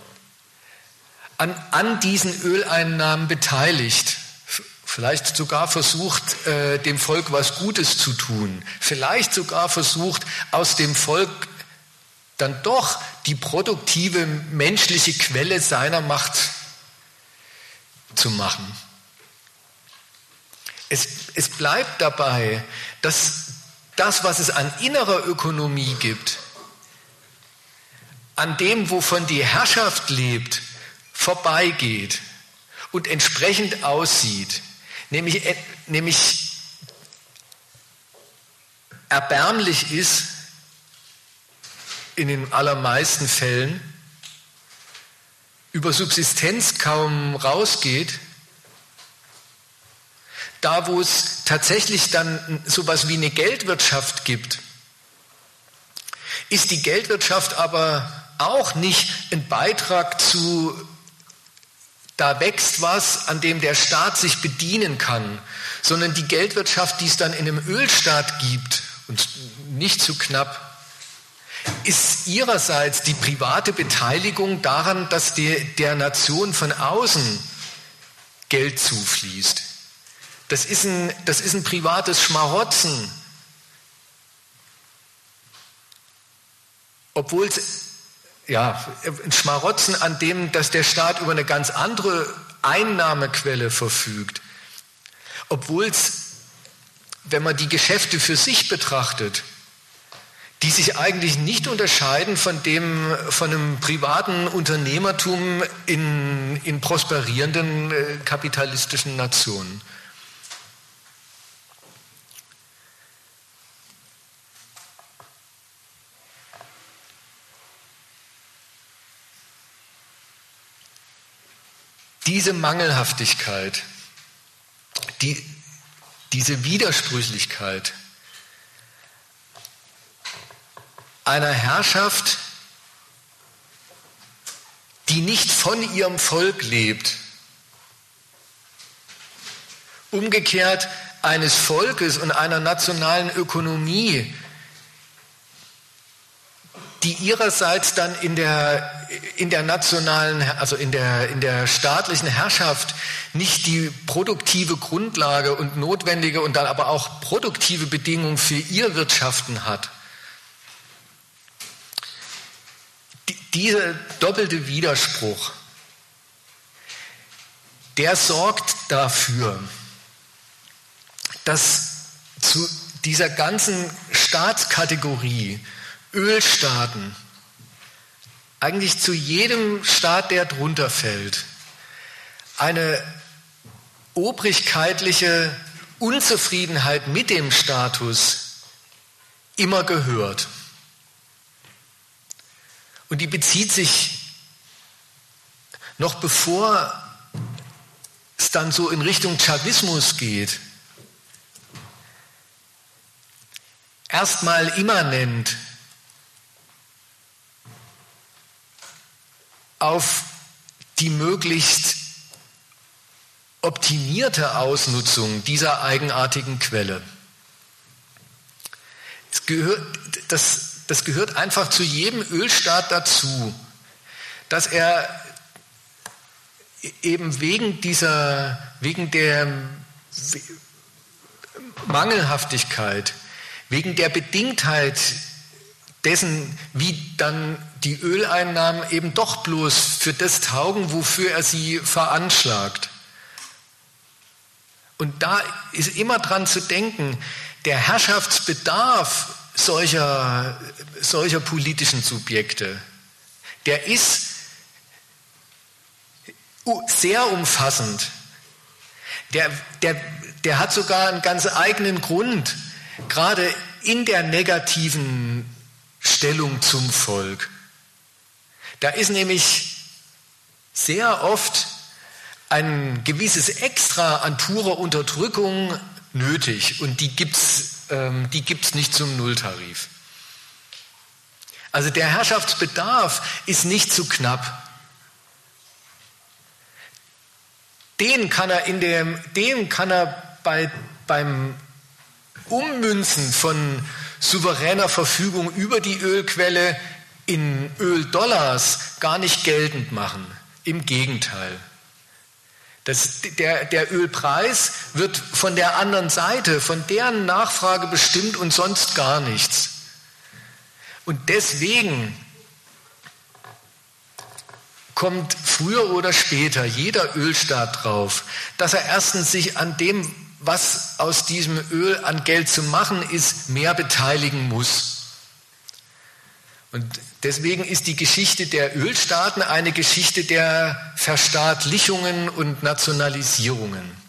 an, an diesen Öleinnahmen beteiligt, vielleicht sogar versucht, äh, dem Volk was Gutes zu tun, vielleicht sogar versucht, aus dem Volk dann doch die produktive menschliche Quelle seiner Macht zu machen. Es, es bleibt dabei, dass das, was es an innerer Ökonomie gibt, an dem, wovon die Herrschaft lebt, vorbeigeht und entsprechend aussieht, nämlich, nämlich erbärmlich ist in den allermeisten Fällen, über Subsistenz kaum rausgeht, da wo es tatsächlich dann sowas wie eine Geldwirtschaft gibt, ist die Geldwirtschaft aber auch nicht ein Beitrag zu, da wächst was, an dem der Staat sich bedienen kann, sondern die Geldwirtschaft, die es dann in einem Ölstaat gibt, und nicht zu knapp, ist ihrerseits die private Beteiligung daran, dass die, der Nation von außen Geld zufließt. Das ist ein, das ist ein privates Schmarotzen. Obwohl es, ja, ein Schmarotzen an dem, dass der Staat über eine ganz andere Einnahmequelle verfügt. Obwohl es, wenn man die Geschäfte für sich betrachtet, die sich eigentlich nicht unterscheiden von dem von einem privaten Unternehmertum in, in prosperierenden äh, kapitalistischen Nationen. Diese Mangelhaftigkeit, die, diese Widersprüchlichkeit, einer Herrschaft, die nicht von ihrem Volk lebt. Umgekehrt eines Volkes und einer nationalen Ökonomie, die ihrerseits dann in der, in der nationalen, also in der, in der staatlichen Herrschaft nicht die produktive Grundlage und notwendige und dann aber auch produktive Bedingungen für ihr Wirtschaften hat. Dieser doppelte Widerspruch, der sorgt dafür, dass zu dieser ganzen Staatskategorie Ölstaaten, eigentlich zu jedem Staat, der drunter fällt, eine obrigkeitliche Unzufriedenheit mit dem Status immer gehört. Und die bezieht sich noch bevor es dann so in Richtung Chavismus geht, erstmal immanent auf die möglichst optimierte Ausnutzung dieser eigenartigen Quelle. Es gehört, das das gehört einfach zu jedem Ölstaat dazu, dass er eben wegen dieser, wegen der Mangelhaftigkeit, wegen der Bedingtheit dessen, wie dann die Öleinnahmen eben doch bloß für das taugen, wofür er sie veranschlagt. Und da ist immer dran zu denken, der Herrschaftsbedarf solcher, solcher politischen Subjekte, der ist sehr umfassend. Der, der, der hat sogar einen ganz eigenen Grund, gerade in der negativen Stellung zum Volk. Da ist nämlich sehr oft ein gewisses Extra an purer Unterdrückung nötig und die gibt es ähm, die gibt es nicht zum Nulltarif. Also der Herrschaftsbedarf ist nicht zu knapp. Den kann er, in dem, den kann er bei, beim Ummünzen von souveräner Verfügung über die Ölquelle in Öldollars gar nicht geltend machen. Im Gegenteil. Das, der, der Ölpreis wird von der anderen Seite, von deren Nachfrage bestimmt und sonst gar nichts. Und deswegen kommt früher oder später jeder Ölstaat drauf, dass er erstens sich an dem, was aus diesem Öl an Geld zu machen ist, mehr beteiligen muss. Und deswegen ist die Geschichte der Ölstaaten eine Geschichte der Verstaatlichungen und Nationalisierungen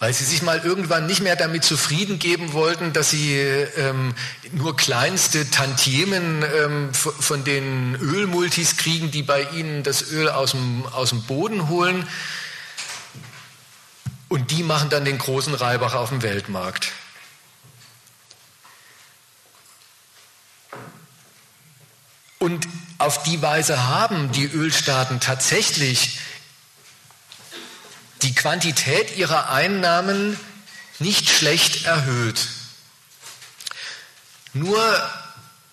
weil sie sich mal irgendwann nicht mehr damit zufrieden geben wollten, dass sie ähm, nur kleinste Tantiemen ähm, von den Ölmultis kriegen, die bei ihnen das Öl aus dem, aus dem Boden holen. Und die machen dann den großen Reibach auf dem Weltmarkt. Und auf die Weise haben die Ölstaaten tatsächlich die Quantität ihrer Einnahmen nicht schlecht erhöht. Nur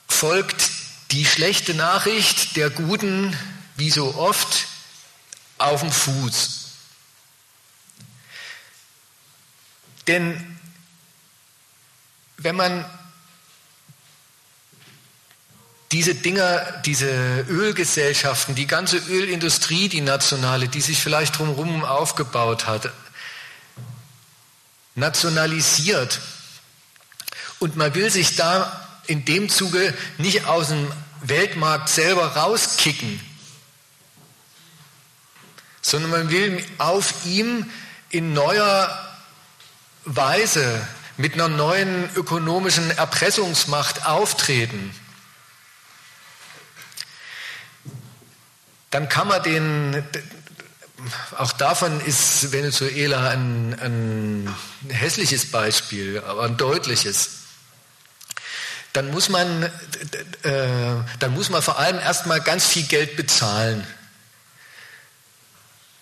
folgt die schlechte Nachricht der Guten, wie so oft, auf dem Fuß. Denn wenn man diese Dinger, diese Ölgesellschaften, die ganze Ölindustrie, die nationale, die sich vielleicht drumherum aufgebaut hat, nationalisiert. Und man will sich da in dem Zuge nicht aus dem Weltmarkt selber rauskicken, sondern man will auf ihm in neuer Weise mit einer neuen ökonomischen Erpressungsmacht auftreten. Dann kann man den, auch davon ist Venezuela ein, ein hässliches Beispiel, aber ein deutliches. Dann muss man, äh, dann muss man vor allem erstmal ganz viel Geld bezahlen.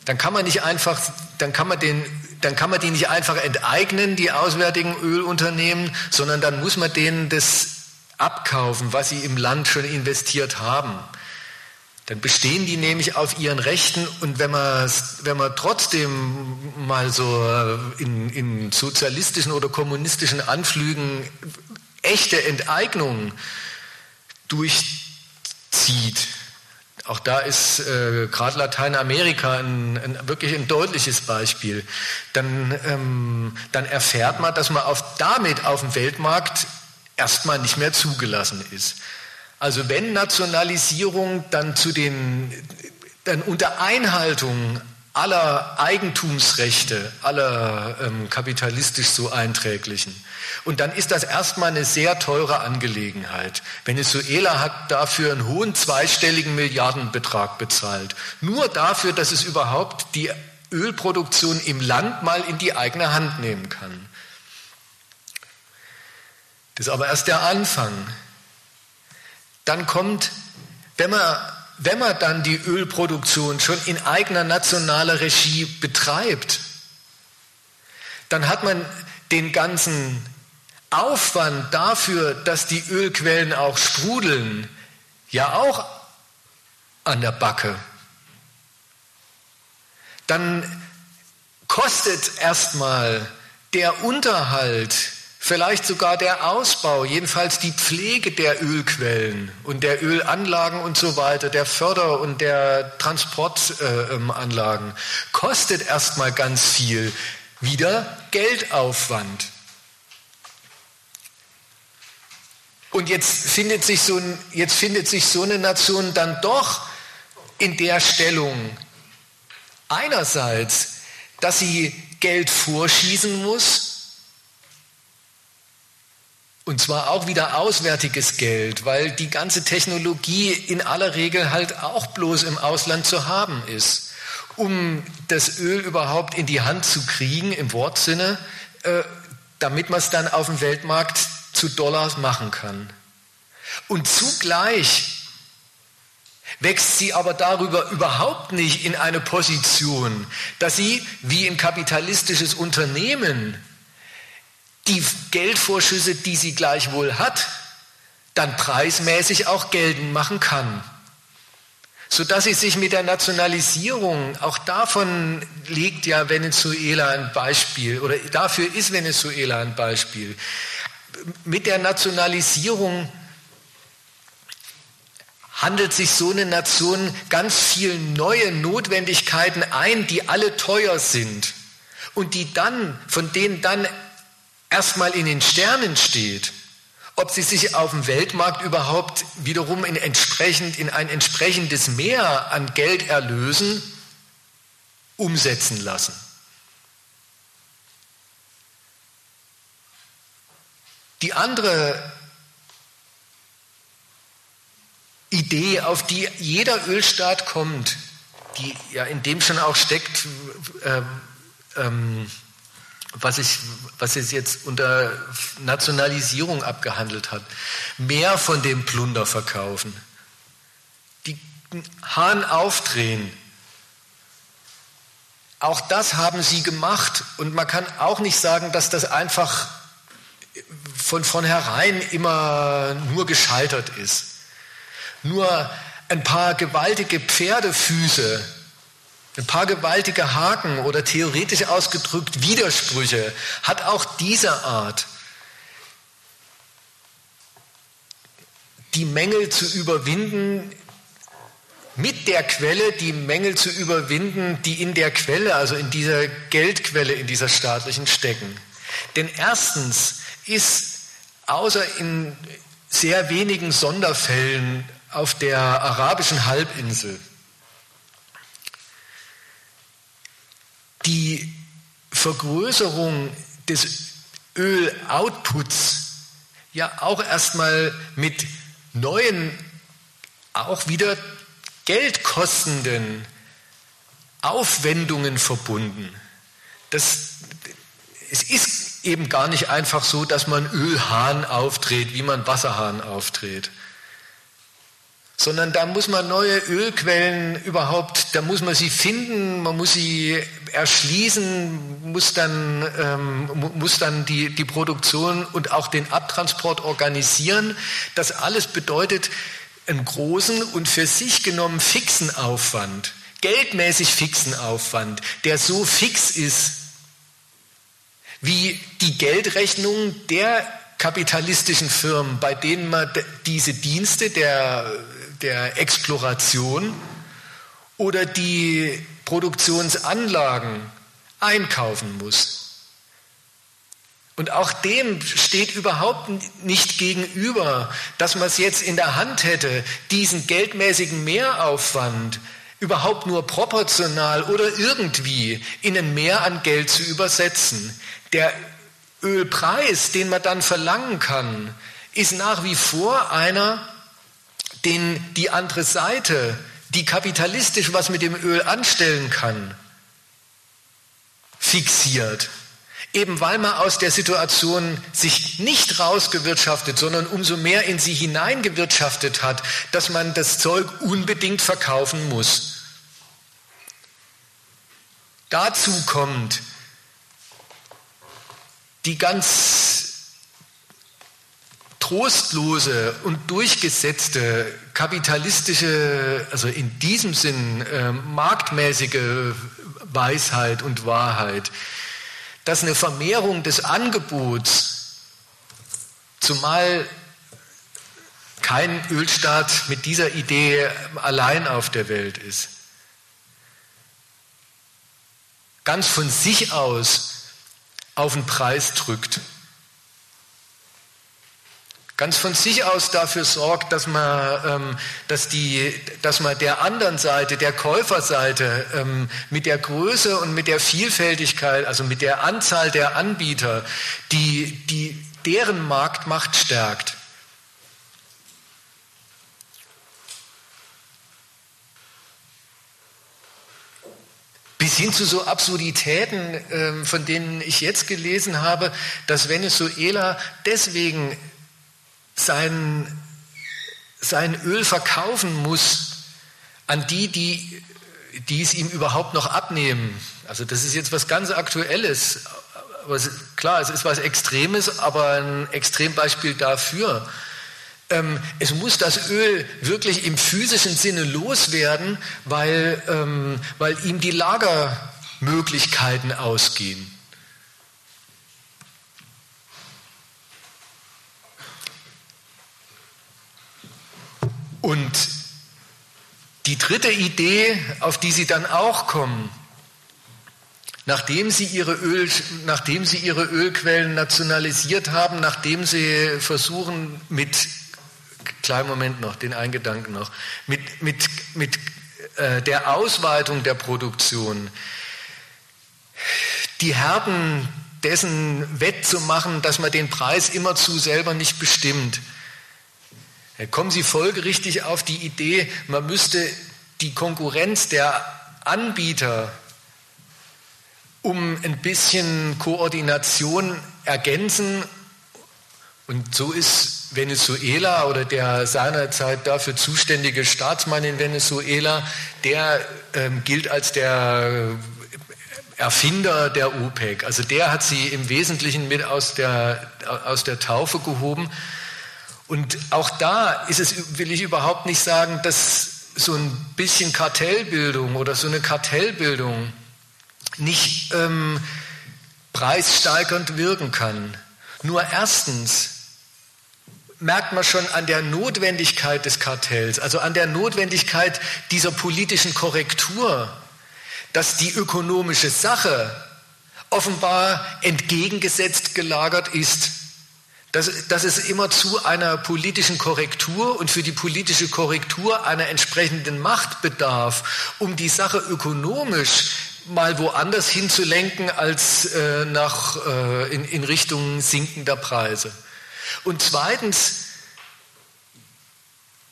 Dann kann man nicht einfach, dann kann man den, dann kann man die nicht einfach enteignen, die auswärtigen Ölunternehmen, sondern dann muss man denen das abkaufen, was sie im Land schon investiert haben. Dann bestehen die nämlich auf ihren Rechten und wenn man, wenn man trotzdem mal so in, in sozialistischen oder kommunistischen Anflügen echte Enteignungen durchzieht, auch da ist äh, gerade Lateinamerika ein, ein, wirklich ein deutliches Beispiel. Dann, ähm, dann erfährt man, dass man auf, damit auf dem Weltmarkt erstmal nicht mehr zugelassen ist. Also wenn Nationalisierung, dann zu den, dann unter Einhaltung aller Eigentumsrechte, aller ähm, kapitalistisch so einträglichen. Und dann ist das erstmal eine sehr teure Angelegenheit. Venezuela hat dafür einen hohen zweistelligen Milliardenbetrag bezahlt. Nur dafür, dass es überhaupt die Ölproduktion im Land mal in die eigene Hand nehmen kann. Das ist aber erst der Anfang. Dann kommt, wenn man, wenn man dann die Ölproduktion schon in eigener nationaler Regie betreibt, dann hat man den ganzen Aufwand dafür, dass die Ölquellen auch sprudeln, ja auch an der Backe. Dann kostet erstmal der Unterhalt Vielleicht sogar der Ausbau, jedenfalls die Pflege der Ölquellen und der Ölanlagen und so weiter, der Förder- und der Transportanlagen, äh, kostet erstmal ganz viel. Wieder Geldaufwand. Und jetzt findet, sich so ein, jetzt findet sich so eine Nation dann doch in der Stellung, einerseits, dass sie Geld vorschießen muss, und zwar auch wieder auswärtiges Geld, weil die ganze Technologie in aller Regel halt auch bloß im Ausland zu haben ist. Um das Öl überhaupt in die Hand zu kriegen, im Wortsinne, äh, damit man es dann auf dem Weltmarkt zu Dollars machen kann. Und zugleich wächst sie aber darüber überhaupt nicht in eine Position, dass sie wie ein kapitalistisches Unternehmen die Geldvorschüsse, die sie gleichwohl hat, dann preismäßig auch geltend machen kann. Sodass sie sich mit der Nationalisierung, auch davon legt ja Venezuela ein Beispiel, oder dafür ist Venezuela ein Beispiel, mit der Nationalisierung handelt sich so eine Nation ganz viele neue Notwendigkeiten ein, die alle teuer sind und die dann, von denen dann erstmal in den Sternen steht, ob sie sich auf dem Weltmarkt überhaupt wiederum in, entsprechend, in ein entsprechendes Mehr an Gelderlösen umsetzen lassen. Die andere Idee, auf die jeder Ölstaat kommt, die ja in dem schon auch steckt, äh, ähm, was, ich, was es jetzt unter Nationalisierung abgehandelt hat, mehr von dem Plunder verkaufen, die Hahn aufdrehen. Auch das haben sie gemacht und man kann auch nicht sagen, dass das einfach von vornherein immer nur gescheitert ist. Nur ein paar gewaltige Pferdefüße ein paar gewaltige Haken oder theoretisch ausgedrückt Widersprüche hat auch diese Art, die Mängel zu überwinden, mit der Quelle die Mängel zu überwinden, die in der Quelle, also in dieser Geldquelle, in dieser staatlichen stecken. Denn erstens ist außer in sehr wenigen Sonderfällen auf der arabischen Halbinsel die Vergrößerung des Öloutputs ja auch erstmal mit neuen, auch wieder geldkostenden Aufwendungen verbunden. Das, es ist eben gar nicht einfach so, dass man Ölhahn aufdreht, wie man Wasserhahn aufdreht sondern da muss man neue Ölquellen überhaupt, da muss man sie finden, man muss sie erschließen, muss dann, ähm, muss dann die, die Produktion und auch den Abtransport organisieren. Das alles bedeutet einen großen und für sich genommen fixen Aufwand, geldmäßig fixen Aufwand, der so fix ist, wie die Geldrechnung der kapitalistischen Firmen, bei denen man diese Dienste der der Exploration oder die Produktionsanlagen einkaufen muss. Und auch dem steht überhaupt nicht gegenüber, dass man es jetzt in der Hand hätte, diesen geldmäßigen Mehraufwand überhaupt nur proportional oder irgendwie in ein Mehr an Geld zu übersetzen. Der Ölpreis, den man dann verlangen kann, ist nach wie vor einer, den die andere Seite, die kapitalistisch was mit dem Öl anstellen kann, fixiert. Eben weil man aus der Situation sich nicht rausgewirtschaftet, sondern umso mehr in sie hineingewirtschaftet hat, dass man das Zeug unbedingt verkaufen muss. Dazu kommt die ganz trostlose und durchgesetzte kapitalistische, also in diesem Sinn äh, marktmäßige Weisheit und Wahrheit, dass eine Vermehrung des Angebots, zumal kein Ölstaat mit dieser Idee allein auf der Welt ist, ganz von sich aus auf den Preis drückt ganz von sich aus dafür sorgt, dass man, ähm, dass die, dass man der anderen Seite, der Käuferseite, ähm, mit der Größe und mit der Vielfältigkeit, also mit der Anzahl der Anbieter, die, die deren Marktmacht stärkt. bis hin zu so Absurditäten, ähm, von denen ich jetzt gelesen habe, dass Venezuela deswegen sein, sein Öl verkaufen muss an die, die, die es ihm überhaupt noch abnehmen. Also das ist jetzt was ganz Aktuelles aber klar, es ist was Extremes, aber ein Extrembeispiel dafür. Ähm, es muss das Öl wirklich im physischen Sinne loswerden, weil, ähm, weil ihm die Lagermöglichkeiten ausgehen. Und die dritte Idee, auf die Sie dann auch kommen, nachdem Sie Ihre, Öl, nachdem Sie Ihre Ölquellen nationalisiert haben, nachdem Sie versuchen mit, kleinen Moment noch, den einen Gedanken noch, mit, mit, mit äh, der Ausweitung der Produktion, die Herden dessen wettzumachen, dass man den Preis immerzu selber nicht bestimmt. Kommen Sie folgerichtig auf die Idee, man müsste die Konkurrenz der Anbieter um ein bisschen Koordination ergänzen. Und so ist Venezuela oder der seinerzeit dafür zuständige Staatsmann in Venezuela, der ähm, gilt als der Erfinder der OPEC. Also der hat sie im Wesentlichen mit aus der, aus der Taufe gehoben. Und auch da ist es, will ich überhaupt nicht sagen, dass so ein bisschen Kartellbildung oder so eine Kartellbildung nicht ähm, preissteigernd wirken kann. Nur erstens merkt man schon an der Notwendigkeit des Kartells, also an der Notwendigkeit dieser politischen Korrektur, dass die ökonomische Sache offenbar entgegengesetzt gelagert ist dass, dass es immer zu einer politischen Korrektur und für die politische Korrektur einer entsprechenden Macht bedarf, um die Sache ökonomisch mal woanders hinzulenken als äh, nach, äh, in, in Richtung sinkender Preise. Und zweitens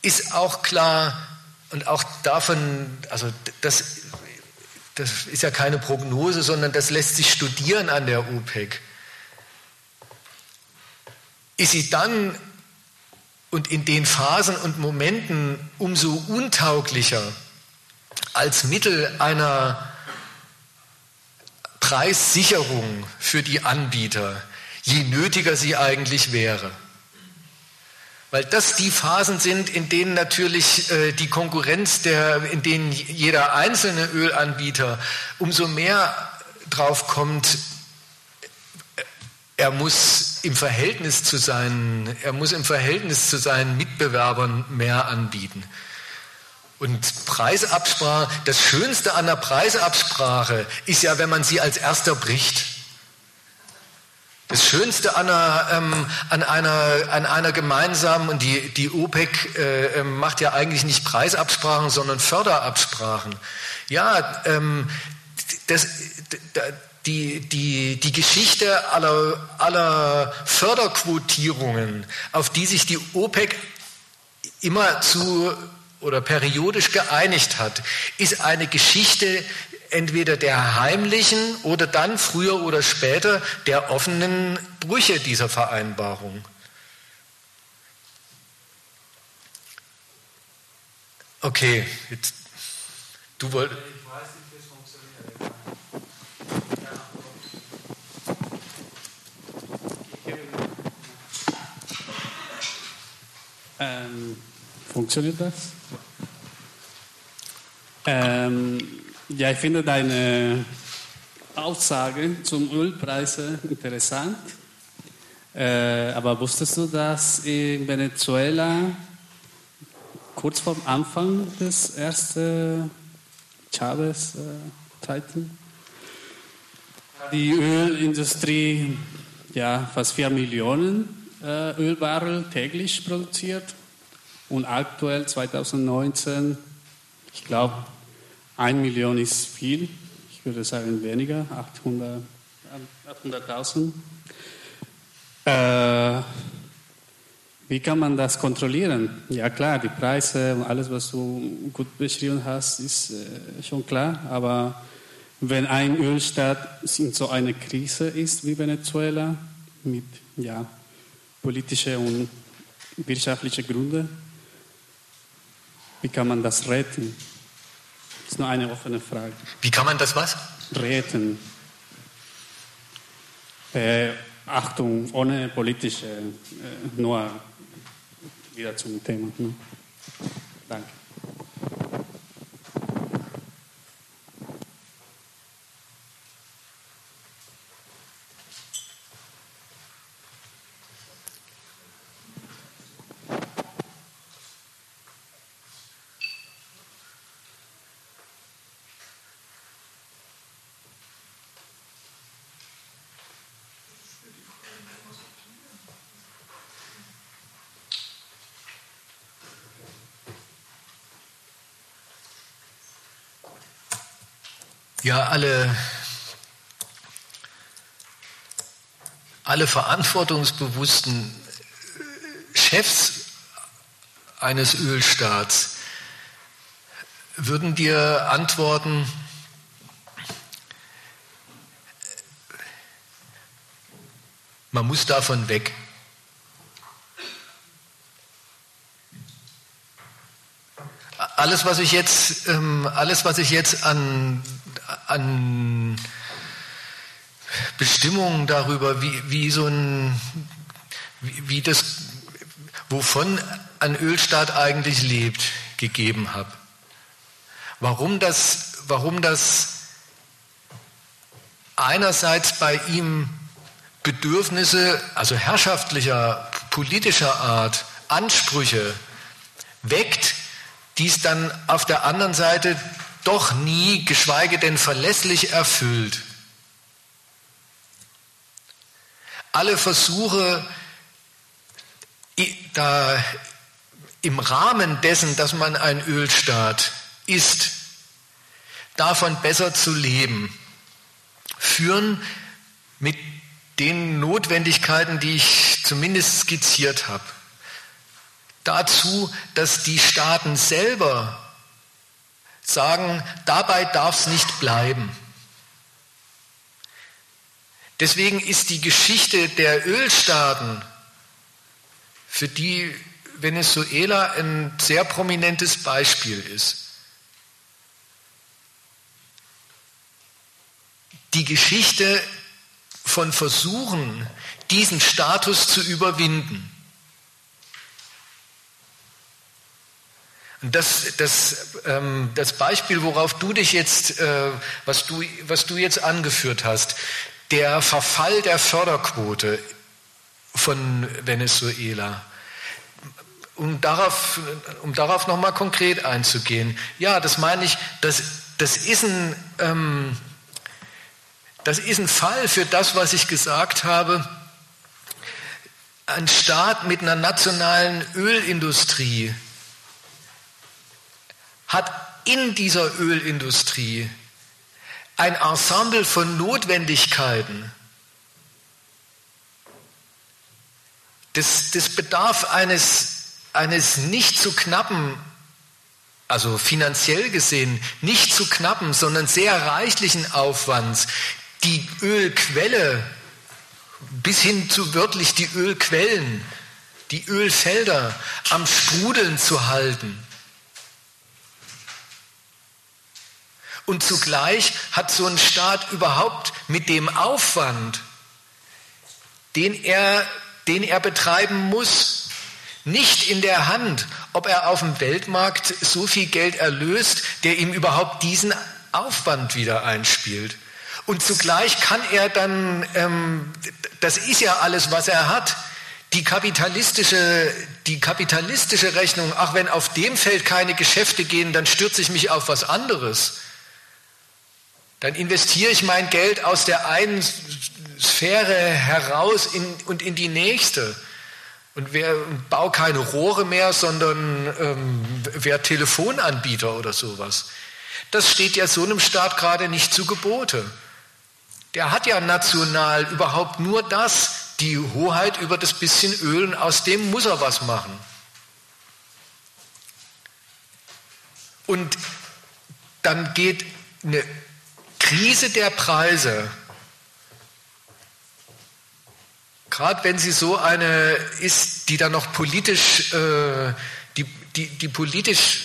ist auch klar, und auch davon, also das, das ist ja keine Prognose, sondern das lässt sich studieren an der OPEC ist sie dann und in den Phasen und Momenten umso untauglicher als Mittel einer Preissicherung für die Anbieter, je nötiger sie eigentlich wäre. Weil das die Phasen sind, in denen natürlich äh, die Konkurrenz, der, in denen jeder einzelne Ölanbieter umso mehr drauf kommt, er muss im Verhältnis zu seinen, er muss im Verhältnis zu seinen Mitbewerbern mehr anbieten. Und Preisabsprache, das Schönste an der Preisabsprache ist ja, wenn man sie als erster bricht. Das Schönste an einer, ähm, an einer, an einer gemeinsamen, und die, die OPEC äh, ähm, macht ja eigentlich nicht Preisabsprachen, sondern Förderabsprachen. Ja, ähm, das, die, die, die Geschichte aller, aller Förderquotierungen, auf die sich die OPEC immer zu oder periodisch geeinigt hat, ist eine Geschichte entweder der heimlichen oder dann früher oder später der offenen Brüche dieser Vereinbarung. Okay, jetzt du wolltest. Ähm, funktioniert das? Ähm, ja, ich finde deine Aussage zum Ölpreise interessant. Äh, aber wusstest du, dass in Venezuela kurz vor Anfang des ersten Chavez-Zeiten die Ölindustrie ja, fast 4 Millionen äh, Ölbarrel täglich produziert und aktuell 2019, ich glaube, 1 Million ist viel, ich würde sagen weniger, 800.000. 800 äh, wie kann man das kontrollieren? Ja klar, die Preise und alles, was du gut beschrieben hast, ist äh, schon klar. Aber wenn ein Ölstaat in so einer Krise ist wie Venezuela, mit ja, politische und wirtschaftliche Gründe. Wie kann man das retten? Das ist nur eine offene Frage. Wie kann man das was? Retten. Äh, Achtung, ohne politische, äh, nur wieder zum Thema. Ne? Danke. Ja alle, alle verantwortungsbewussten Chefs eines Ölstaats würden dir antworten, man muss davon weg. Alles, was ich jetzt, ähm, alles, was ich jetzt an an Bestimmungen darüber, wie, wie so ein, wie, wie das, wovon ein Ölstaat eigentlich lebt, gegeben habe. Warum das, warum das einerseits bei ihm Bedürfnisse, also herrschaftlicher, politischer Art, Ansprüche weckt, die es dann auf der anderen Seite doch nie, geschweige denn verlässlich erfüllt. Alle Versuche, da im Rahmen dessen, dass man ein Ölstaat ist, davon besser zu leben, führen mit den Notwendigkeiten, die ich zumindest skizziert habe, dazu, dass die Staaten selber sagen, dabei darf es nicht bleiben. Deswegen ist die Geschichte der Ölstaaten, für die Venezuela ein sehr prominentes Beispiel ist, die Geschichte von Versuchen, diesen Status zu überwinden. Das, das, ähm, das Beispiel, worauf du dich jetzt, äh, was, du, was du jetzt angeführt hast, der Verfall der Förderquote von Venezuela, um darauf, um darauf nochmal konkret einzugehen. Ja, das meine ich, das, das, ist ein, ähm, das ist ein Fall für das, was ich gesagt habe. Ein Staat mit einer nationalen Ölindustrie, hat in dieser Ölindustrie ein Ensemble von Notwendigkeiten. Das, das bedarf eines, eines nicht zu knappen, also finanziell gesehen, nicht zu knappen, sondern sehr reichlichen Aufwands, die Ölquelle bis hin zu wörtlich die Ölquellen, die Ölfelder am Sprudeln zu halten. Und zugleich hat so ein Staat überhaupt mit dem Aufwand, den er, den er betreiben muss, nicht in der Hand, ob er auf dem Weltmarkt so viel Geld erlöst, der ihm überhaupt diesen Aufwand wieder einspielt. Und zugleich kann er dann, ähm, das ist ja alles, was er hat, die kapitalistische, die kapitalistische Rechnung, ach wenn auf dem Feld keine Geschäfte gehen, dann stürze ich mich auf was anderes. Dann investiere ich mein Geld aus der einen Sphäre heraus in, und in die nächste. Und wer baue keine Rohre mehr, sondern ähm, wer Telefonanbieter oder sowas. Das steht ja so einem Staat gerade nicht zu Gebote. Der hat ja national überhaupt nur das, die Hoheit über das bisschen Öl und aus dem muss er was machen. Und dann geht eine Krise der Preise, gerade wenn sie so eine ist, die dann noch politisch, äh, die, die, die politisch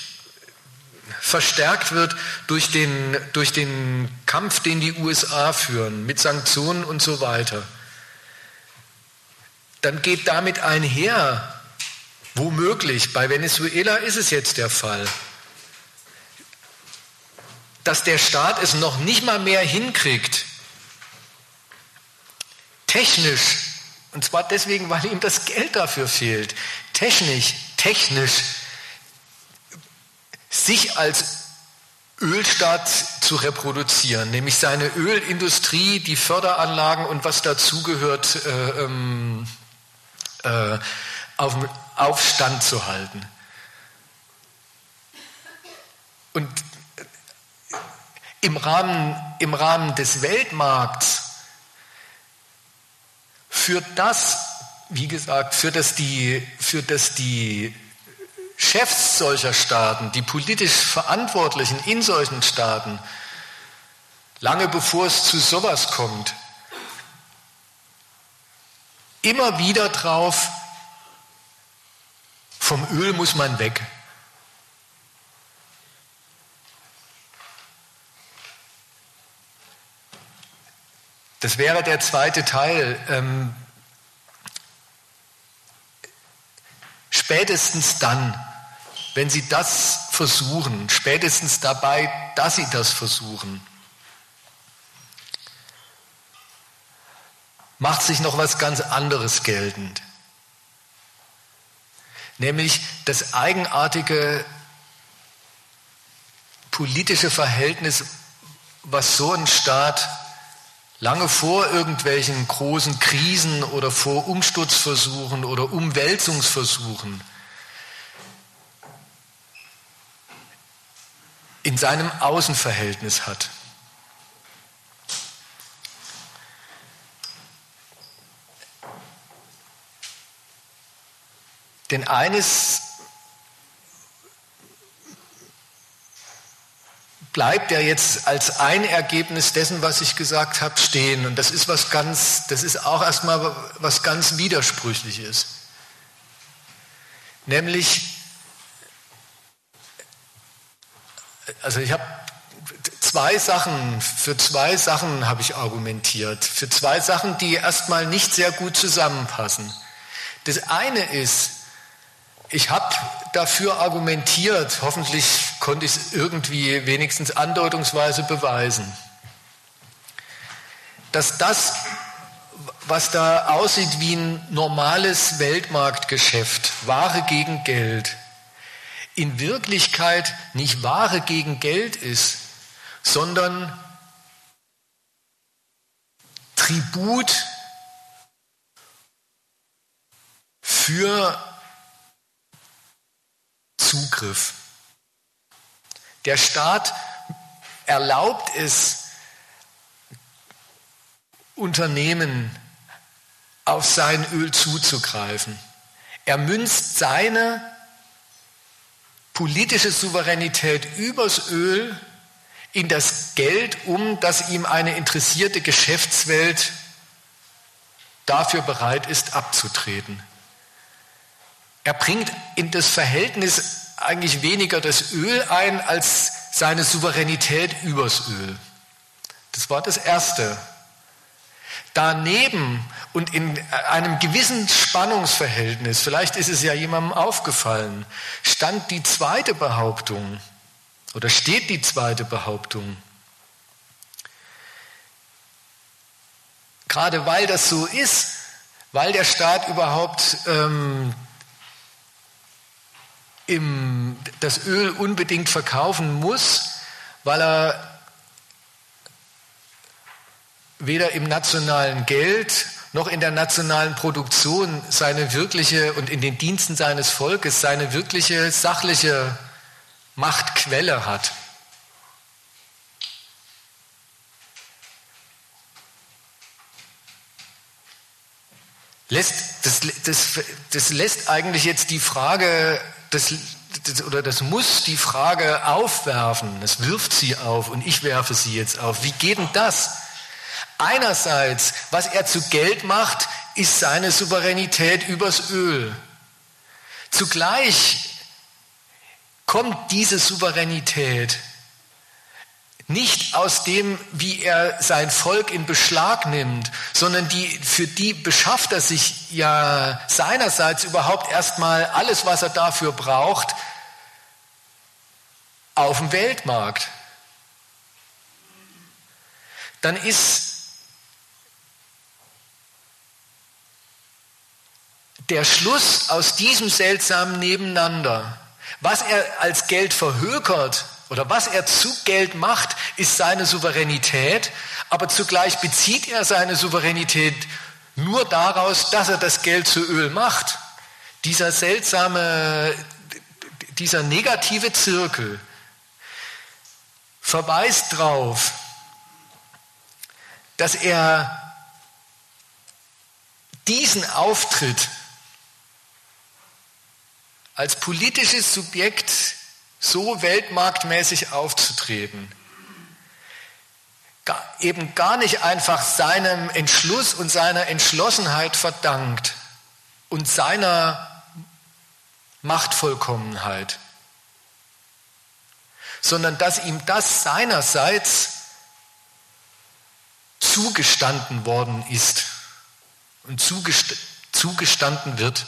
verstärkt wird durch den, durch den Kampf, den die USA führen, mit Sanktionen und so weiter. dann geht damit einher, womöglich, bei Venezuela ist es jetzt der Fall, dass der Staat es noch nicht mal mehr hinkriegt, technisch, und zwar deswegen, weil ihm das Geld dafür fehlt, technisch, technisch, sich als Ölstaat zu reproduzieren, nämlich seine Ölindustrie, die Förderanlagen und was dazugehört, äh, ähm, äh, auf, Aufstand zu halten. Und im Rahmen, im Rahmen des Weltmarkts führt das, wie gesagt, führt das die, führt das die Chefs solcher Staaten, die politisch Verantwortlichen in solchen Staaten, lange bevor es zu sowas kommt, immer wieder drauf, vom Öl muss man weg. Das wäre der zweite Teil. Ähm, spätestens dann, wenn Sie das versuchen, spätestens dabei, dass Sie das versuchen, macht sich noch was ganz anderes geltend. Nämlich das eigenartige politische Verhältnis, was so ein Staat lange vor irgendwelchen großen Krisen oder vor Umsturzversuchen oder Umwälzungsversuchen in seinem Außenverhältnis hat. Denn eines bleibt ja jetzt als ein Ergebnis dessen, was ich gesagt habe, stehen. Und das ist was ganz, das ist auch erstmal was ganz Widersprüchliches. Nämlich, also ich habe zwei Sachen, für zwei Sachen habe ich argumentiert. Für zwei Sachen, die erstmal nicht sehr gut zusammenpassen. Das eine ist, ich habe dafür argumentiert, hoffentlich konnte ich es irgendwie wenigstens andeutungsweise beweisen, dass das, was da aussieht wie ein normales Weltmarktgeschäft, Ware gegen Geld, in Wirklichkeit nicht Ware gegen Geld ist, sondern Tribut für Zugriff. Der Staat erlaubt es Unternehmen auf sein Öl zuzugreifen. Er münzt seine politische Souveränität übers Öl in das Geld um, das ihm eine interessierte Geschäftswelt dafür bereit ist abzutreten. Er bringt in das Verhältnis eigentlich weniger das Öl ein als seine Souveränität übers Öl. Das war das Erste. Daneben und in einem gewissen Spannungsverhältnis, vielleicht ist es ja jemandem aufgefallen, stand die zweite Behauptung oder steht die zweite Behauptung. Gerade weil das so ist, weil der Staat überhaupt ähm, im, das Öl unbedingt verkaufen muss, weil er weder im nationalen Geld noch in der nationalen Produktion seine wirkliche und in den Diensten seines Volkes seine wirkliche sachliche Machtquelle hat. Lässt, das, das, das lässt eigentlich jetzt die Frage das, das, oder das muss die Frage aufwerfen. Es wirft sie auf und ich werfe sie jetzt auf. Wie geht denn das? Einerseits, was er zu Geld macht, ist seine Souveränität übers Öl. Zugleich kommt diese Souveränität nicht aus dem, wie er sein Volk in Beschlag nimmt, sondern die, für die beschafft er sich ja seinerseits überhaupt erstmal alles, was er dafür braucht, auf dem Weltmarkt. Dann ist der Schluss aus diesem seltsamen Nebeneinander, was er als Geld verhökert, oder was er zu Geld macht, ist seine Souveränität, aber zugleich bezieht er seine Souveränität nur daraus, dass er das Geld zu Öl macht. Dieser seltsame, dieser negative Zirkel verweist darauf, dass er diesen Auftritt als politisches Subjekt so weltmarktmäßig aufzutreten, eben gar nicht einfach seinem Entschluss und seiner Entschlossenheit verdankt und seiner Machtvollkommenheit, sondern dass ihm das seinerseits zugestanden worden ist und zugestanden wird.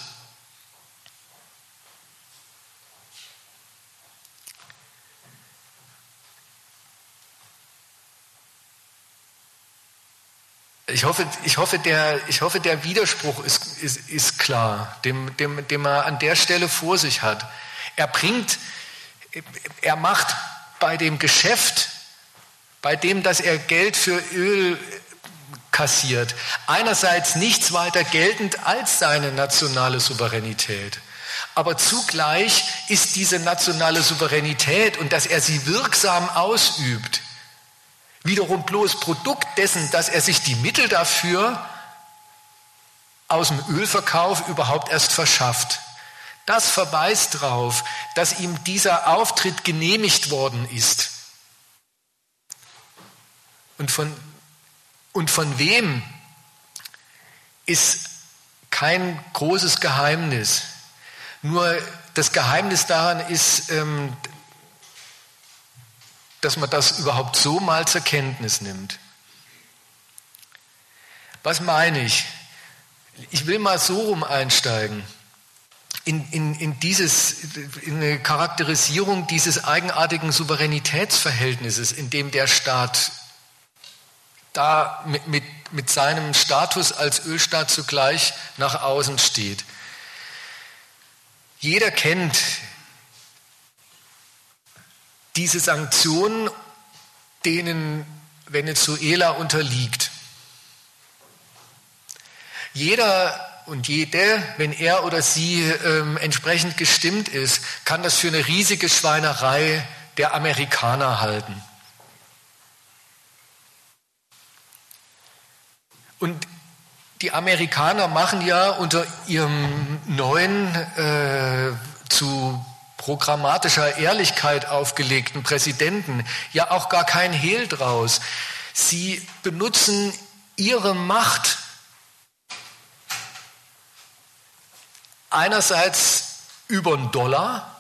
Ich hoffe, ich hoffe, der, ich hoffe der Widerspruch ist, ist, ist klar, dem, dem, dem er an der Stelle vor sich hat. Er bringt, er macht bei dem Geschäft, bei dem, dass er Geld für Öl kassiert, einerseits nichts weiter geltend als seine nationale Souveränität. Aber zugleich ist diese nationale Souveränität und dass er sie wirksam ausübt, wiederum bloß Produkt dessen, dass er sich die Mittel dafür aus dem Ölverkauf überhaupt erst verschafft. Das verweist darauf, dass ihm dieser Auftritt genehmigt worden ist. Und von, und von wem ist kein großes Geheimnis. Nur das Geheimnis daran ist, ähm, dass man das überhaupt so mal zur Kenntnis nimmt. Was meine ich? Ich will mal so rum einsteigen. In, in, in, dieses, in eine Charakterisierung dieses eigenartigen Souveränitätsverhältnisses, in dem der Staat da mit, mit, mit seinem Status als Ölstaat zugleich nach außen steht. Jeder kennt diese Sanktionen, denen Venezuela unterliegt. Jeder und jede, wenn er oder sie ähm, entsprechend gestimmt ist, kann das für eine riesige Schweinerei der Amerikaner halten. Und die Amerikaner machen ja unter ihrem neuen äh, zu programmatischer Ehrlichkeit aufgelegten Präsidenten ja auch gar kein Hehl draus. Sie benutzen ihre Macht einerseits über den Dollar,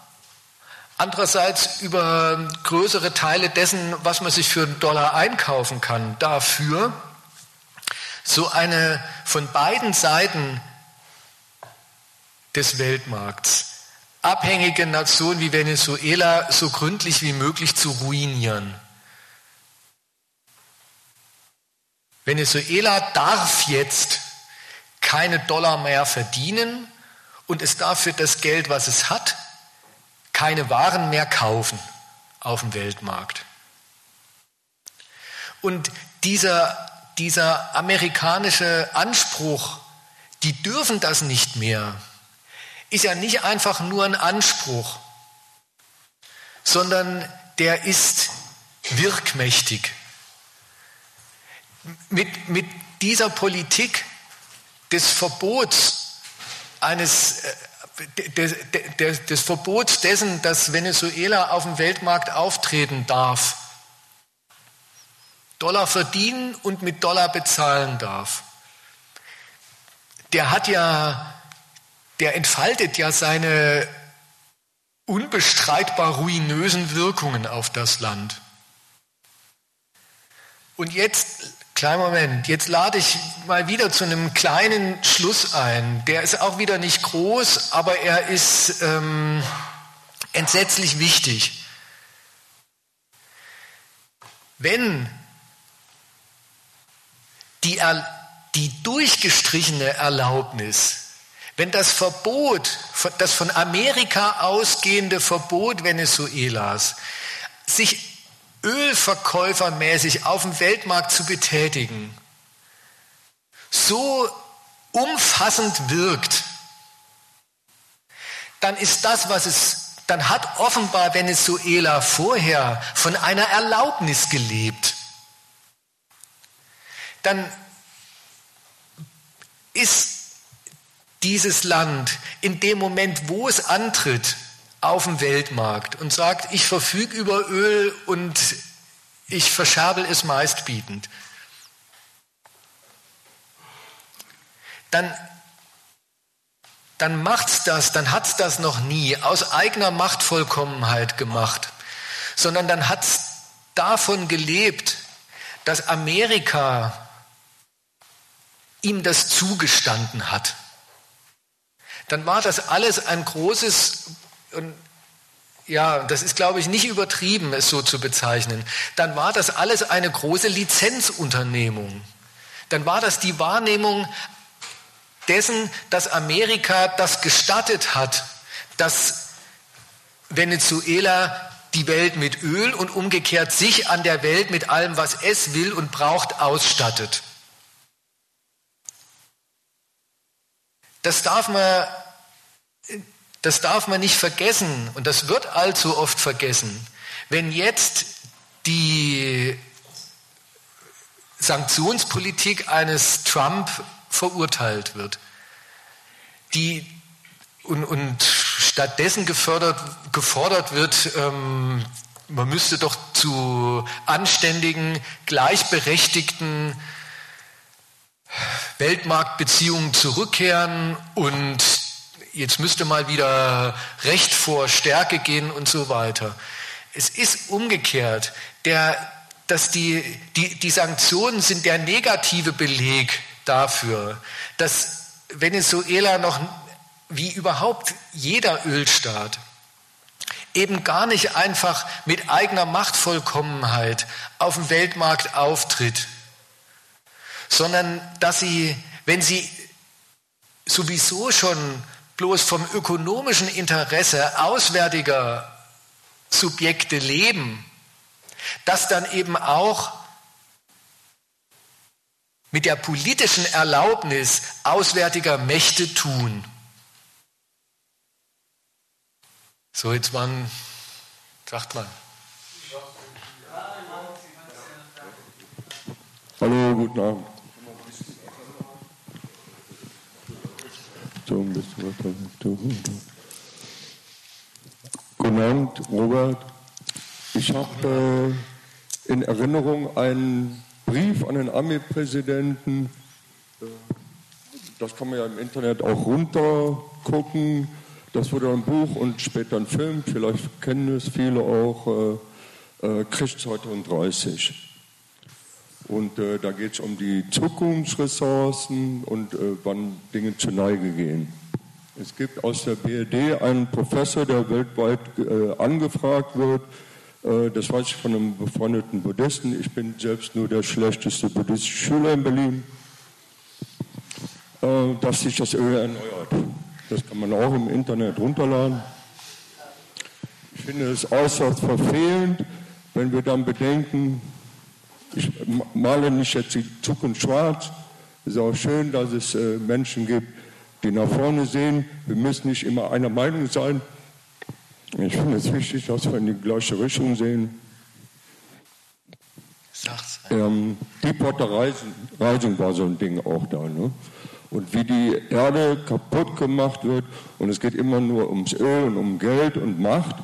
andererseits über größere Teile dessen, was man sich für einen Dollar einkaufen kann, dafür, so eine von beiden Seiten des Weltmarkts abhängige Nation wie Venezuela so gründlich wie möglich zu ruinieren. Venezuela darf jetzt keine Dollar mehr verdienen und es darf für das Geld, was es hat, keine Waren mehr kaufen auf dem Weltmarkt. Und dieser, dieser amerikanische Anspruch, die dürfen das nicht mehr, ist ja nicht einfach nur ein Anspruch, sondern der ist wirkmächtig. Mit, mit dieser Politik des Verbots eines äh, des, des, des Verbots dessen, dass Venezuela auf dem Weltmarkt auftreten darf, Dollar verdienen und mit Dollar bezahlen darf. Der hat ja der entfaltet ja seine unbestreitbar ruinösen Wirkungen auf das Land. Und jetzt, kleinen Moment, jetzt lade ich mal wieder zu einem kleinen Schluss ein. Der ist auch wieder nicht groß, aber er ist ähm, entsetzlich wichtig. Wenn die, die durchgestrichene Erlaubnis, wenn das Verbot, das von Amerika ausgehende Verbot Venezuelas, sich ölverkäufermäßig auf dem Weltmarkt zu betätigen, so umfassend wirkt, dann ist das, was es, dann hat offenbar Venezuela vorher von einer Erlaubnis gelebt. Dann ist dieses Land in dem Moment, wo es antritt auf dem Weltmarkt und sagt, ich verfüge über Öl und ich verscherbel es meistbietend, dann, dann macht's das, dann hat's das noch nie aus eigener Machtvollkommenheit gemacht, sondern dann hat's davon gelebt, dass Amerika ihm das zugestanden hat. Dann war das alles ein großes, und ja, das ist, glaube ich, nicht übertrieben, es so zu bezeichnen. Dann war das alles eine große Lizenzunternehmung. Dann war das die Wahrnehmung dessen, dass Amerika das gestattet hat, dass Venezuela die Welt mit Öl und umgekehrt sich an der Welt mit allem, was es will und braucht, ausstattet. Das darf man, das darf man nicht vergessen und das wird allzu oft vergessen. Wenn jetzt die Sanktionspolitik eines Trump verurteilt wird, die und, und stattdessen gefördert, gefordert wird, ähm, man müsste doch zu anständigen, gleichberechtigten Weltmarktbeziehungen zurückkehren und jetzt müsste mal wieder Recht vor Stärke gehen und so weiter. Es ist umgekehrt, der, dass die, die, die Sanktionen sind der negative Beleg dafür, dass Venezuela noch wie überhaupt jeder Ölstaat eben gar nicht einfach mit eigener Machtvollkommenheit auf dem Weltmarkt auftritt, sondern dass sie, wenn sie sowieso schon bloß vom ökonomischen Interesse auswärtiger Subjekte leben, dass dann eben auch mit der politischen Erlaubnis auswärtiger Mächte tun. So, jetzt man, sagt man. Hallo, guten Abend. So ein bisschen Guten Abend, Robert. Ich habe äh, in Erinnerung einen Brief an den Armeepräsidenten. Das kann man ja im Internet auch runtergucken. Das wurde ein Buch und später ein Film. Vielleicht kennen es viele auch. Äh, äh, Krieg 2030. Und äh, da geht es um die Zukunftsressourcen und äh, wann Dinge zu Neige gehen. Es gibt aus der BRD einen Professor, der weltweit äh, angefragt wird. Äh, das weiß ich von einem befreundeten Buddhisten. Ich bin selbst nur der schlechteste buddhistische Schüler in Berlin. Äh, dass sich das Öl erneuert. Das kann man auch im Internet runterladen. Ich finde es äußerst verfehlend, wenn wir dann bedenken, ich male nicht jetzt die Zukunft schwarz. Es ist auch schön, dass es äh, Menschen gibt, die nach vorne sehen. Wir müssen nicht immer einer Meinung sein. Ich finde es wichtig, dass wir in die gleiche Richtung sehen. Ähm, Deepwater Rising, Rising war so ein Ding auch da. Ne? Und wie die Erde kaputt gemacht wird. Und es geht immer nur ums Öl und um Geld und Macht.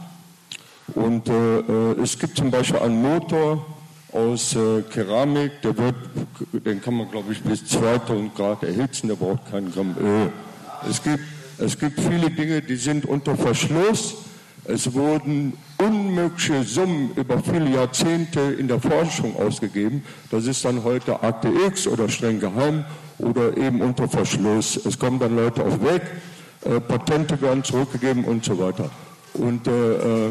Und äh, äh es gibt zum Beispiel einen Motor, aus äh, Keramik, der wird, den kann man glaube ich bis 2000 Grad erhitzen, der braucht keinen Gramm Öl. Es gibt, es gibt viele Dinge, die sind unter Verschluss. Es wurden unmögliche Summen über viele Jahrzehnte in der Forschung ausgegeben. Das ist dann heute Akte X oder streng geheim oder eben unter Verschluss. Es kommen dann Leute auf Weg, äh, Patente werden zurückgegeben und so weiter. Und äh,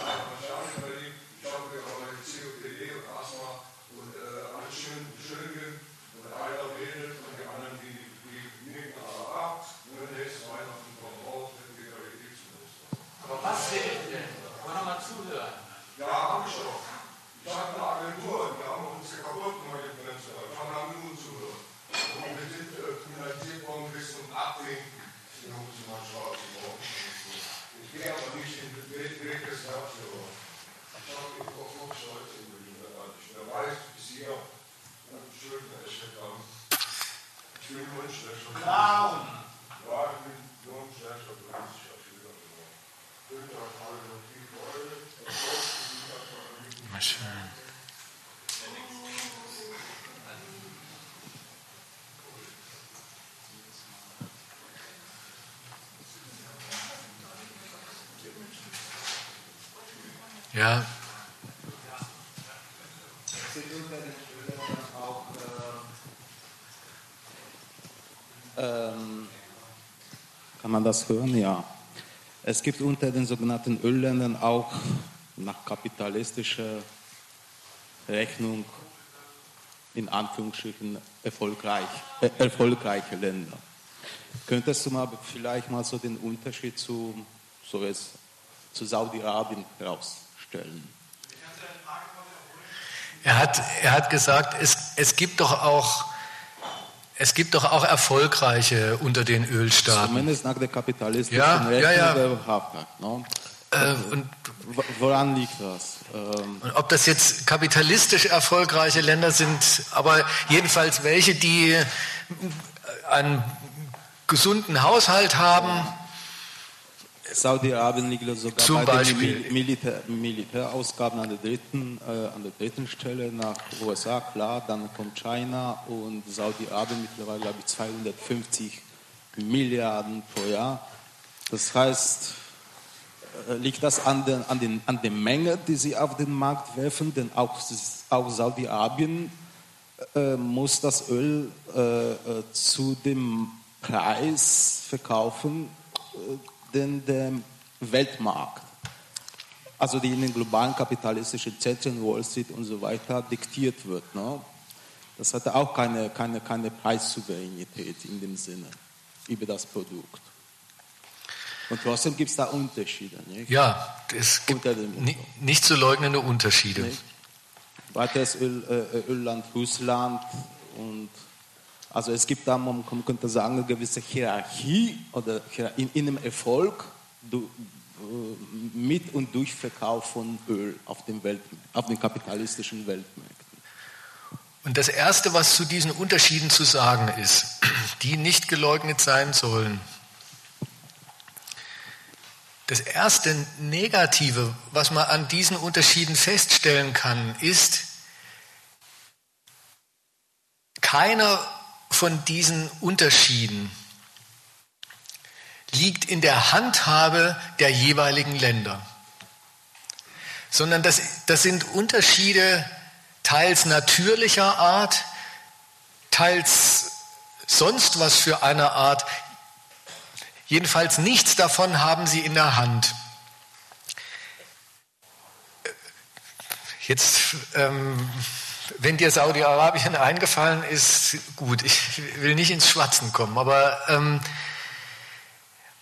Ähm, kann man das hören? Ja. Es gibt unter den sogenannten Ölländern auch nach kapitalistischer Rechnung in Anführungsstrichen erfolgreich, äh, erfolgreiche Länder. Könntest du mal vielleicht mal so den Unterschied zu, so zu Saudi-Arabien heraus? Stellen. Er hat, er hat gesagt, es, es, gibt doch auch, es gibt doch auch erfolgreiche unter den Ölstaaten. Zumindest nach der kapitalistischen ja, ja, ja. der ne? äh, und, Woran liegt das? Ähm, ob das jetzt kapitalistisch erfolgreiche Länder sind, aber jedenfalls welche, die einen gesunden Haushalt haben, Saudi-Arabien liegt sogar Zum bei Beispiel. den Militär, Militärausgaben an der, dritten, äh, an der dritten Stelle nach USA, klar, dann kommt China und Saudi-Arabien mittlerweile, glaube ich, 250 Milliarden pro Jahr. Das heißt, äh, liegt das an, den, an, den, an der Menge, die sie auf den Markt werfen, denn auch, auch Saudi-Arabien äh, muss das Öl äh, äh zu dem Preis verkaufen, den der Weltmarkt, also die in den globalen kapitalistischen Zentren, Wall Street und so weiter, diktiert wird. Ne? Das hatte auch keine, keine, keine Preissouveränität in dem Sinne über das Produkt. Und trotzdem gibt es da Unterschiede. Nicht? Ja, es gibt nicht, zu leugnende Unterschiede. Nicht? Weiteres Öl, äh, Ölland Russland und also es gibt da, man könnte sagen, eine gewisse Hierarchie oder in, in einem Erfolg äh, mit und durch Verkauf von Öl auf, dem auf den kapitalistischen Weltmärkten. Und das Erste, was zu diesen Unterschieden zu sagen ist, die nicht geleugnet sein sollen, das erste Negative, was man an diesen Unterschieden feststellen kann, ist, keiner von diesen Unterschieden liegt in der Handhabe der jeweiligen Länder, sondern das, das sind Unterschiede teils natürlicher Art, teils sonst was für eine Art. Jedenfalls nichts davon haben sie in der Hand. Jetzt ähm, wenn dir Saudi-Arabien eingefallen ist, gut, ich will nicht ins Schwatzen kommen, aber ähm,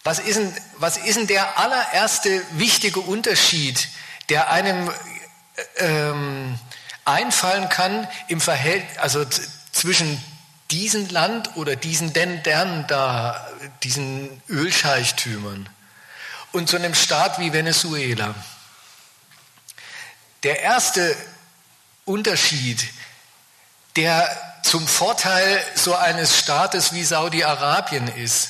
was, ist denn, was ist denn der allererste wichtige Unterschied, der einem ähm, einfallen kann im Verhältnis, also zwischen diesem Land oder diesen Ländern da, diesen Ölscheichtümern und so einem Staat wie Venezuela? Der erste Unterschied der zum Vorteil so eines Staates wie Saudi-Arabien ist.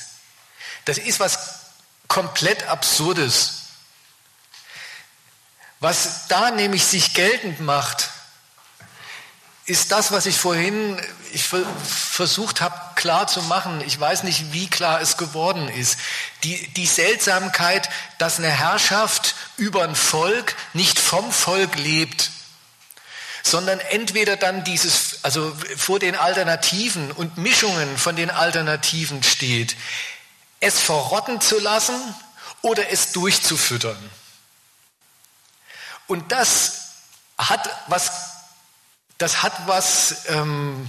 Das ist was komplett Absurdes. Was da nämlich sich geltend macht, ist das, was ich vorhin ich versucht habe klar zu machen. Ich weiß nicht, wie klar es geworden ist. Die, die Seltsamkeit, dass eine Herrschaft über ein Volk nicht vom Volk lebt, sondern entweder dann dieses, also vor den Alternativen und Mischungen von den Alternativen steht, es verrotten zu lassen oder es durchzufüttern. Und das hat was das hat was ähm,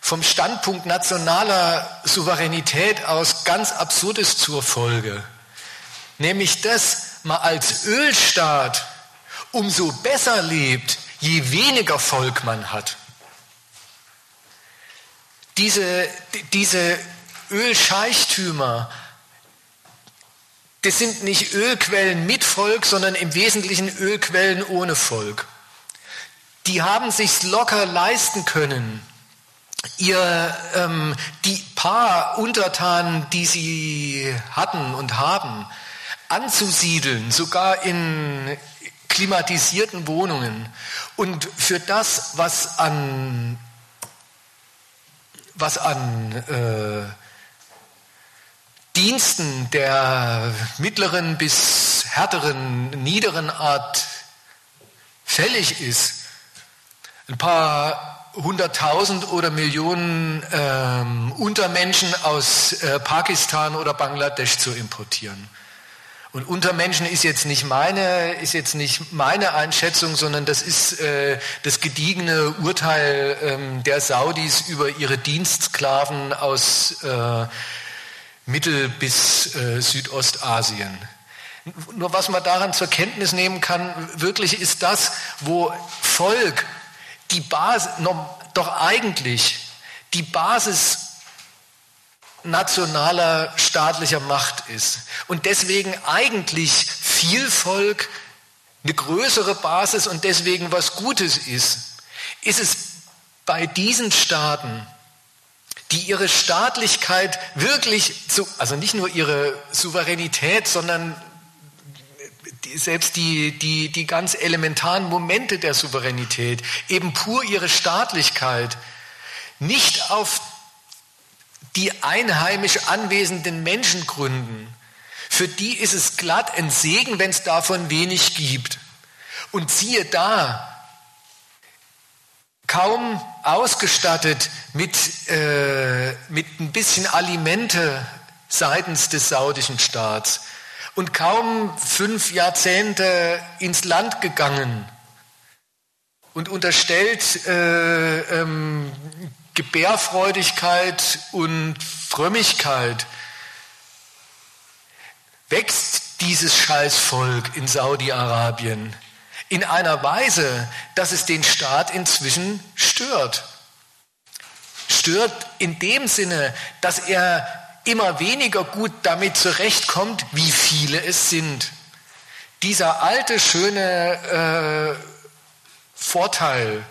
vom Standpunkt nationaler Souveränität aus ganz Absurdes zur Folge. Nämlich, dass man als Ölstaat umso besser lebt, je weniger Volk man hat. Diese, diese Ölscheichtümer, das sind nicht Ölquellen mit Volk, sondern im Wesentlichen Ölquellen ohne Volk die haben sich's locker leisten können, ihr ähm, die paar Untertanen, die sie hatten und haben, anzusiedeln, sogar in klimatisierten Wohnungen und für das, was an was an äh, Diensten der mittleren bis härteren, niederen Art fällig ist, ein paar hunderttausend oder Millionen ähm, Untermenschen aus äh, Pakistan oder Bangladesch zu importieren. Und Untermenschen ist jetzt nicht meine, ist jetzt nicht meine Einschätzung, sondern das ist äh, das gediegene Urteil ähm, der Saudis über ihre Dienstsklaven aus äh, Mittel- bis äh, Südostasien. Nur was man daran zur Kenntnis nehmen kann, wirklich ist das, wo Volk die Basis, doch eigentlich die Basis nationaler staatlicher Macht ist. Und deswegen eigentlich viel Volk eine größere Basis und deswegen was Gutes ist, ist es bei diesen Staaten, die ihre Staatlichkeit wirklich, zu, also nicht nur ihre Souveränität, sondern selbst die, die, die ganz elementaren Momente der Souveränität, eben pur ihre Staatlichkeit, nicht auf die einheimisch anwesenden Menschen gründen. Für die ist es glatt ein Segen, wenn es davon wenig gibt. Und siehe da, kaum ausgestattet mit, äh, mit ein bisschen Alimente seitens des saudischen Staats, und kaum fünf Jahrzehnte ins Land gegangen und unterstellt äh, ähm, Gebärfreudigkeit und Frömmigkeit, wächst dieses Scheißvolk in Saudi-Arabien in einer Weise, dass es den Staat inzwischen stört. Stört in dem Sinne, dass er immer weniger gut damit zurechtkommt, wie viele es sind. Dieser alte, schöne äh, Vorteil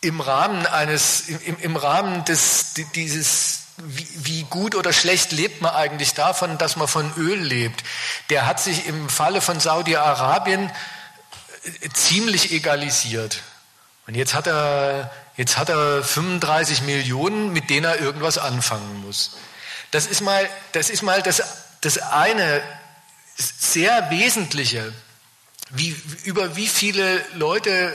im Rahmen eines, im, im Rahmen des, dieses, wie, wie gut oder schlecht lebt man eigentlich davon, dass man von Öl lebt, der hat sich im Falle von Saudi-Arabien äh, ziemlich egalisiert. Und jetzt hat er Jetzt hat er 35 Millionen, mit denen er irgendwas anfangen muss. Das ist mal das, ist mal das, das eine sehr Wesentliche. Wie, über wie viele Leute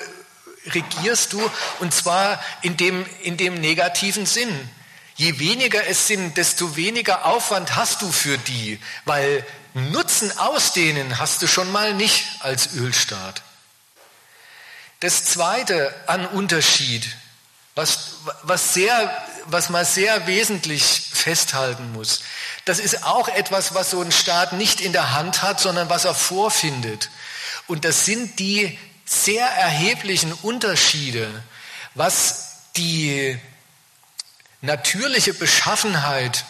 regierst du? Und zwar in dem, in dem negativen Sinn. Je weniger es sind, desto weniger Aufwand hast du für die, weil Nutzen ausdehnen hast du schon mal nicht als Ölstaat. Das zweite an Unterschied was, was, sehr, was man sehr wesentlich festhalten muss, das ist auch etwas, was so ein Staat nicht in der Hand hat, sondern was er vorfindet. Und das sind die sehr erheblichen Unterschiede, was die natürliche Beschaffenheit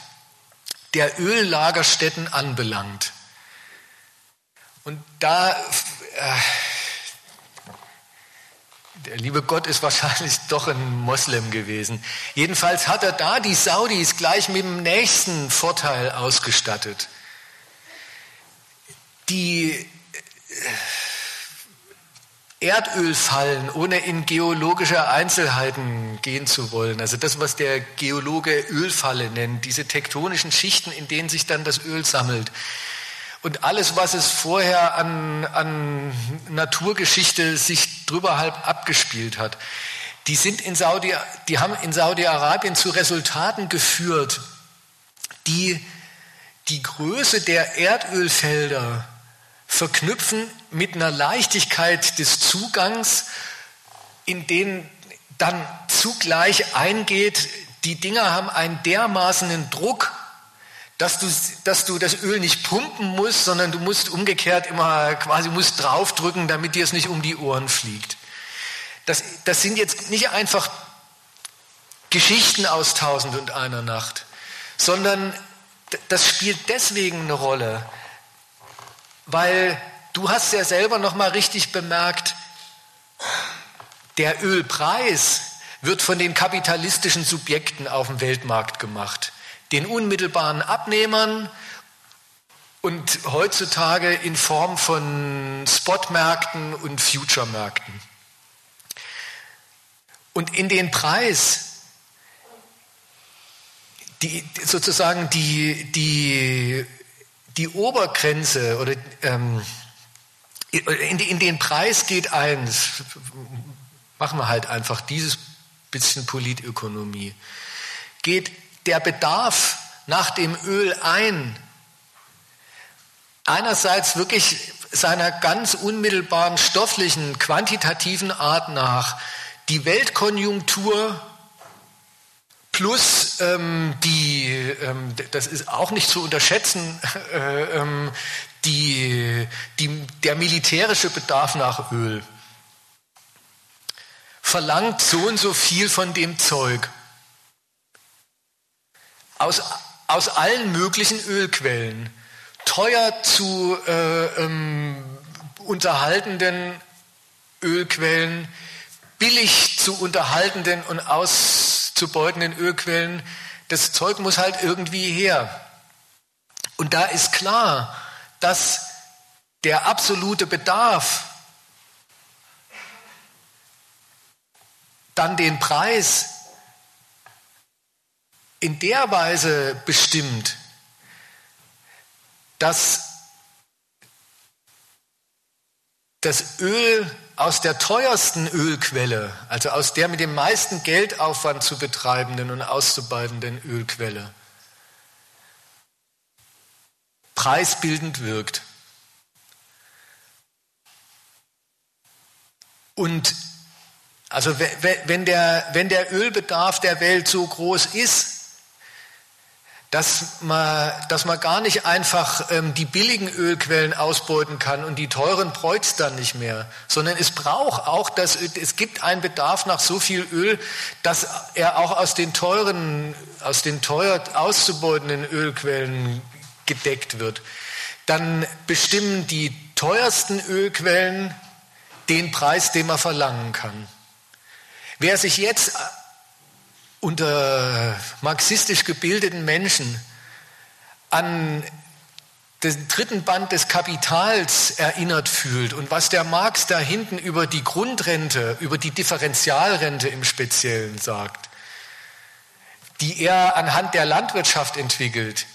der Öllagerstätten anbelangt. Und da äh, der liebe Gott ist wahrscheinlich doch ein Moslem gewesen. Jedenfalls hat er da die Saudis gleich mit dem nächsten Vorteil ausgestattet. Die äh, Erdölfallen, ohne in geologische Einzelheiten gehen zu wollen, also das, was der Geologe Ölfalle nennt, diese tektonischen Schichten, in denen sich dann das Öl sammelt, und alles, was es vorher an, an Naturgeschichte sich drüber halb abgespielt hat, die sind in Saudi, die haben in Saudi-Arabien zu Resultaten geführt, die die Größe der Erdölfelder verknüpfen mit einer Leichtigkeit des Zugangs, in denen dann zugleich eingeht, die Dinger haben einen dermaßenen Druck, dass du, dass du das Öl nicht pumpen musst, sondern du musst umgekehrt immer quasi musst draufdrücken, damit dir es nicht um die Ohren fliegt. Das, das sind jetzt nicht einfach Geschichten aus Tausend und einer Nacht, sondern das spielt deswegen eine Rolle, weil du hast ja selber noch mal richtig bemerkt, der Ölpreis wird von den kapitalistischen Subjekten auf dem Weltmarkt gemacht den unmittelbaren Abnehmern und heutzutage in Form von Spotmärkten und Future-Märkten. Und in den Preis, die, sozusagen die, die, die Obergrenze oder ähm, in, in den Preis geht eins, machen wir halt einfach dieses bisschen Politökonomie, geht der Bedarf nach dem Öl ein. Einerseits wirklich seiner ganz unmittelbaren stofflichen, quantitativen Art nach die Weltkonjunktur plus ähm, die, ähm, das ist auch nicht zu unterschätzen, äh, ähm, die, die, der militärische Bedarf nach Öl verlangt so und so viel von dem Zeug aus, aus allen möglichen Ölquellen, teuer zu äh, ähm, unterhaltenden Ölquellen, billig zu unterhaltenden und auszubeutenden Ölquellen. Das Zeug muss halt irgendwie her. Und da ist klar, dass der absolute Bedarf dann den Preis in der Weise bestimmt, dass das Öl aus der teuersten Ölquelle, also aus der mit dem meisten Geldaufwand zu betreibenden und auszubeutenden Ölquelle, preisbildend wirkt. Und also wenn der, wenn der Ölbedarf der Welt so groß ist, dass man, dass man gar nicht einfach ähm, die billigen Ölquellen ausbeuten kann und die teuren bräucht dann nicht mehr, sondern es braucht auch das, es gibt einen Bedarf nach so viel Öl, dass er auch aus den teuren, aus den teuer auszubeutenden Ölquellen gedeckt wird. Dann bestimmen die teuersten Ölquellen den Preis, den man verlangen kann. Wer sich jetzt unter marxistisch gebildeten Menschen an den dritten Band des Kapitals erinnert fühlt und was der Marx da hinten über die Grundrente, über die Differentialrente im Speziellen sagt, die er anhand der Landwirtschaft entwickelt,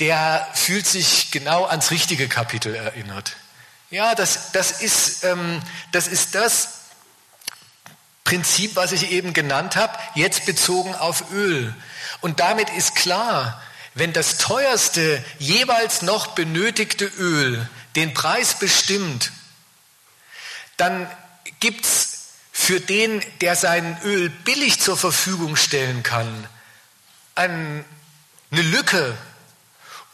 der fühlt sich genau ans richtige Kapitel erinnert. Ja, das, das, ist, ähm, das ist das, Prinzip, was ich eben genannt habe, jetzt bezogen auf Öl. Und damit ist klar, wenn das teuerste jeweils noch benötigte Öl den Preis bestimmt, dann gibt es für den, der sein Öl billig zur Verfügung stellen kann, eine Lücke,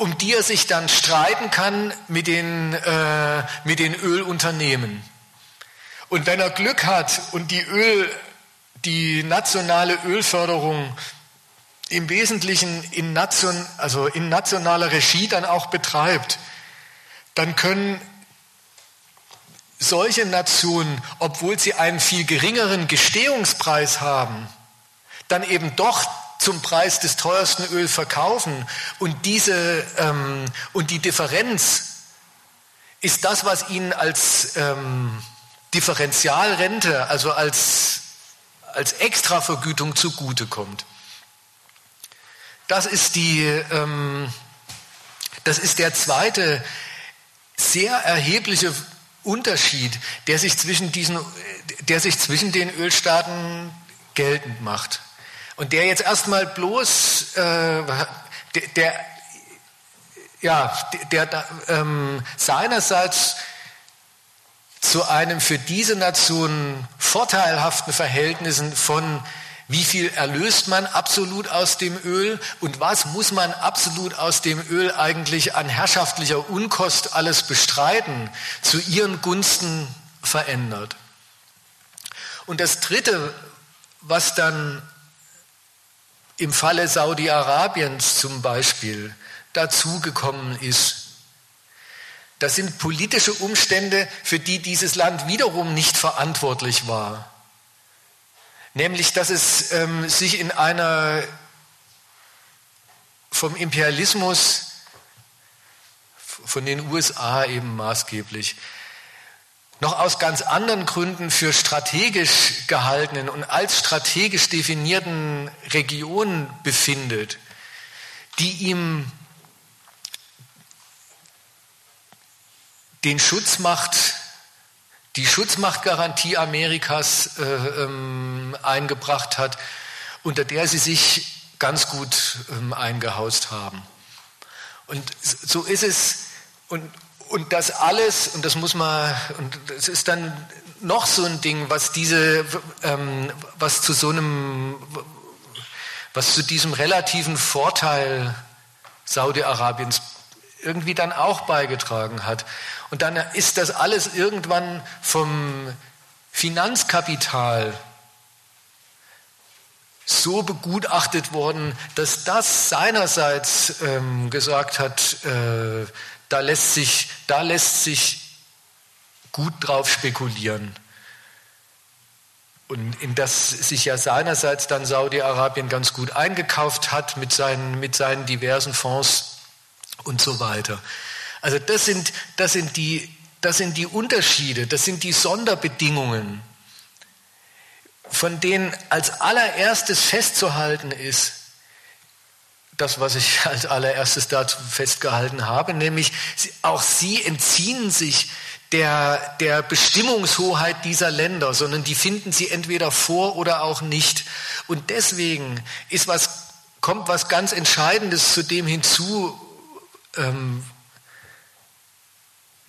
um die er sich dann streiten kann mit den, äh, mit den Ölunternehmen. Und wenn er Glück hat und die Öl, die nationale Ölförderung im Wesentlichen in, nation, also in nationaler Regie dann auch betreibt, dann können solche Nationen, obwohl sie einen viel geringeren Gestehungspreis haben, dann eben doch zum Preis des teuersten Öl verkaufen und diese ähm, und die Differenz ist das, was ihnen als ähm, Differentialrente, also als, als Extravergütung zugutekommt. Das ist die, ähm, das ist der zweite sehr erhebliche Unterschied, der sich zwischen diesen, der sich zwischen den Ölstaaten geltend macht. Und der jetzt erstmal bloß, äh, der, der, ja, der, der ähm, seinerseits zu einem für diese Nation vorteilhaften Verhältnissen von wie viel erlöst man absolut aus dem Öl und was muss man absolut aus dem Öl eigentlich an herrschaftlicher Unkost alles bestreiten, zu ihren Gunsten verändert. Und das Dritte, was dann im Falle Saudi-Arabiens zum Beispiel dazugekommen ist, das sind politische Umstände, für die dieses Land wiederum nicht verantwortlich war. Nämlich, dass es ähm, sich in einer vom Imperialismus von den USA eben maßgeblich noch aus ganz anderen Gründen für strategisch gehaltenen und als strategisch definierten Regionen befindet, die ihm den Schutz macht, die Schutzmachtgarantie Amerikas äh, ähm, eingebracht hat, unter der sie sich ganz gut ähm, eingehaust haben. Und so ist es, und, und das alles, und das muss man, und das ist dann noch so ein Ding, was diese, ähm, was zu so einem, was zu diesem relativen Vorteil Saudi-Arabiens irgendwie dann auch beigetragen hat. Und dann ist das alles irgendwann vom Finanzkapital so begutachtet worden, dass das seinerseits ähm, gesagt hat, äh, da, lässt sich, da lässt sich gut drauf spekulieren. Und in das sich ja seinerseits dann Saudi-Arabien ganz gut eingekauft hat mit seinen, mit seinen diversen Fonds und so weiter. Also das sind, das sind, die, das sind die Unterschiede, das sind die Sonderbedingungen, von denen als allererstes festzuhalten ist, das, was ich als allererstes dazu festgehalten habe, nämlich auch sie entziehen sich der, der Bestimmungshoheit dieser Länder, sondern die finden sie entweder vor oder auch nicht. Und deswegen ist was, kommt was ganz Entscheidendes zu dem hinzu, ähm,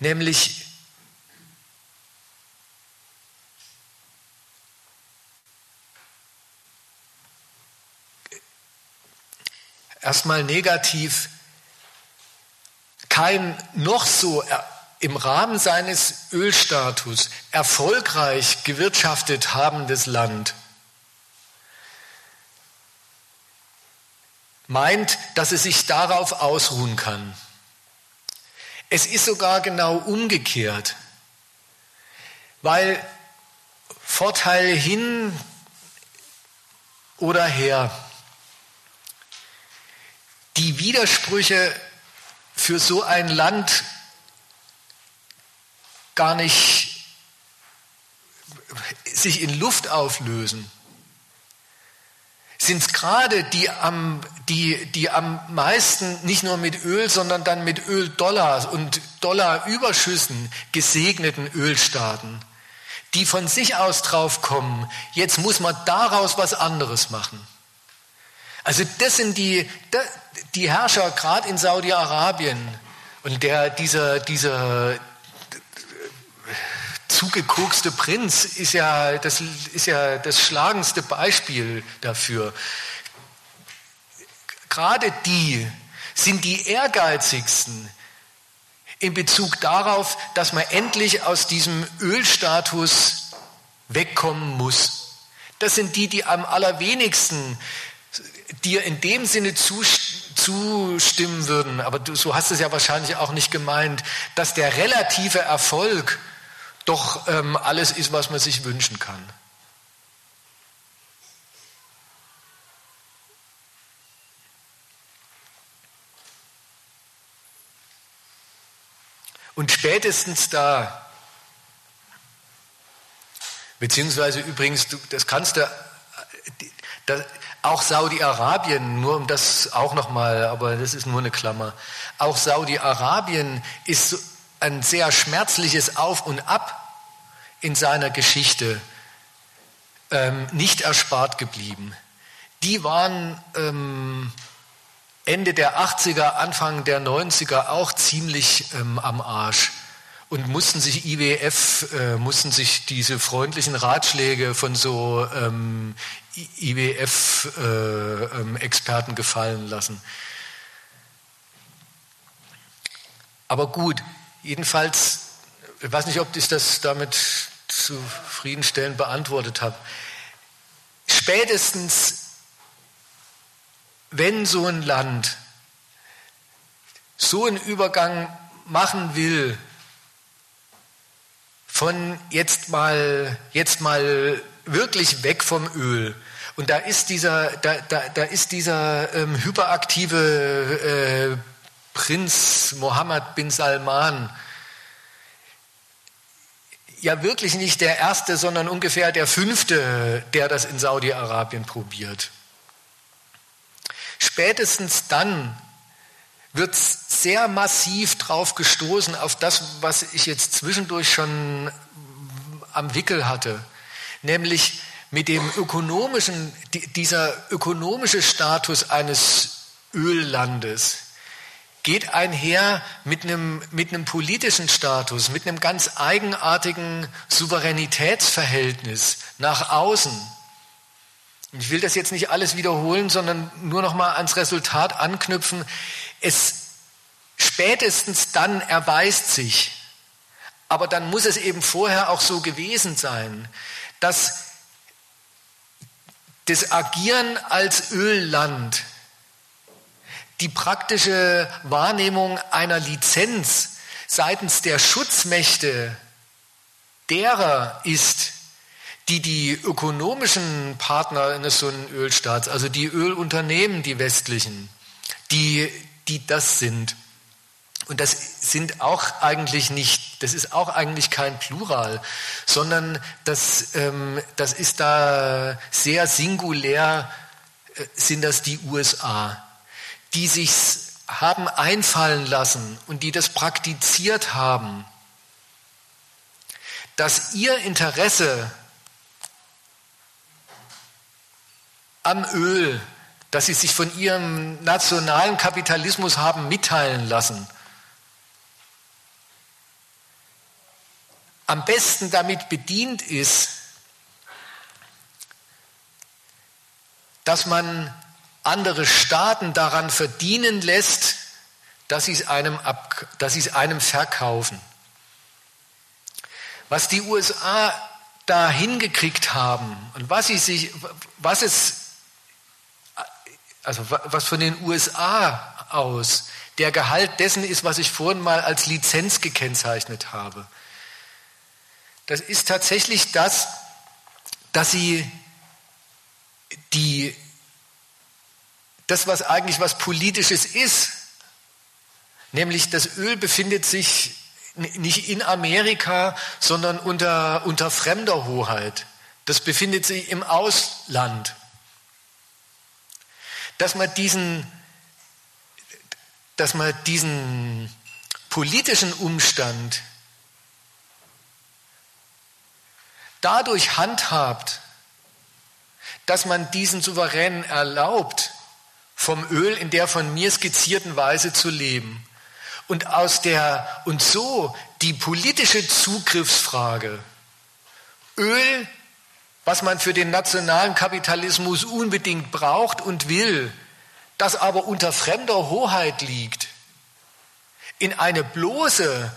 nämlich erstmal negativ kein noch so im Rahmen seines Ölstatus erfolgreich gewirtschaftet habendes Land meint, dass es sich darauf ausruhen kann. Es ist sogar genau umgekehrt, weil Vorteil hin oder her, die Widersprüche für so ein Land gar nicht sich in Luft auflösen sind es gerade die am, die, die am meisten nicht nur mit Öl, sondern dann mit Öldollar und Dollarüberschüssen gesegneten Ölstaaten, die von sich aus drauf kommen, jetzt muss man daraus was anderes machen. Also das sind die, die Herrscher, gerade in Saudi-Arabien, und der, dieser, dieser, zugekokste Prinz ist ja, das ist ja das schlagendste Beispiel dafür. Gerade die sind die ehrgeizigsten in Bezug darauf, dass man endlich aus diesem Ölstatus wegkommen muss. Das sind die, die am allerwenigsten dir in dem Sinne zustimmen würden, aber du, so hast es ja wahrscheinlich auch nicht gemeint, dass der relative Erfolg doch ähm, alles ist, was man sich wünschen kann. Und spätestens da, beziehungsweise übrigens, das kannst du, das, auch Saudi-Arabien, nur um das auch nochmal, aber das ist nur eine Klammer, auch Saudi-Arabien ist ein sehr schmerzliches Auf und Ab in seiner Geschichte ähm, nicht erspart geblieben. Die waren ähm, Ende der 80er, Anfang der 90er auch ziemlich ähm, am Arsch und mussten sich IWF, äh, mussten sich diese freundlichen Ratschläge von so ähm, IWF-Experten äh, ähm, gefallen lassen. Aber gut, jedenfalls, ich weiß nicht, ob ich das damit zufriedenstellend beantwortet habe. Spätestens wenn so ein Land so einen Übergang machen will, von jetzt mal, jetzt mal wirklich weg vom Öl. Und da ist dieser, da, da, da ist dieser ähm, hyperaktive äh, Prinz Mohammed bin Salman ja wirklich nicht der erste, sondern ungefähr der fünfte, der das in Saudi-Arabien probiert. Spätestens dann wird sehr massiv drauf gestoßen, auf das, was ich jetzt zwischendurch schon am Wickel hatte, nämlich mit dem ökonomischen, dieser ökonomische Status eines Öllandes geht einher mit einem, mit einem politischen Status, mit einem ganz eigenartigen Souveränitätsverhältnis nach außen ich will das jetzt nicht alles wiederholen, sondern nur noch mal ans Resultat anknüpfen. Es spätestens dann erweist sich, aber dann muss es eben vorher auch so gewesen sein, dass das Agieren als Ölland die praktische Wahrnehmung einer Lizenz seitens der Schutzmächte derer ist, die die ökonomischen Partner eines so einen Ölstaats, also die Ölunternehmen, die westlichen, die, die das sind. Und das sind auch eigentlich nicht, das ist auch eigentlich kein Plural, sondern das, ähm, das ist da sehr singulär, äh, sind das die USA, die sich haben einfallen lassen und die das praktiziert haben, dass ihr Interesse am Öl, das sie sich von ihrem nationalen Kapitalismus haben mitteilen lassen. Am besten damit bedient ist, dass man andere Staaten daran verdienen lässt, dass sie es einem, ab, dass sie es einem verkaufen. Was die USA da hingekriegt haben und was, sie sich, was es also was von den USA aus der Gehalt dessen ist, was ich vorhin mal als Lizenz gekennzeichnet habe. Das ist tatsächlich das, dass sie die, das, was eigentlich was Politisches ist, nämlich das Öl befindet sich nicht in Amerika, sondern unter, unter fremder Hoheit. Das befindet sich im Ausland dass man diesen, dass man diesen politischen Umstand dadurch handhabt, dass man diesen Souveränen erlaubt, vom Öl in der von mir skizzierten Weise zu leben. Und aus der, und so die politische Zugriffsfrage, Öl was man für den nationalen Kapitalismus unbedingt braucht und will, das aber unter fremder Hoheit liegt, in eine bloße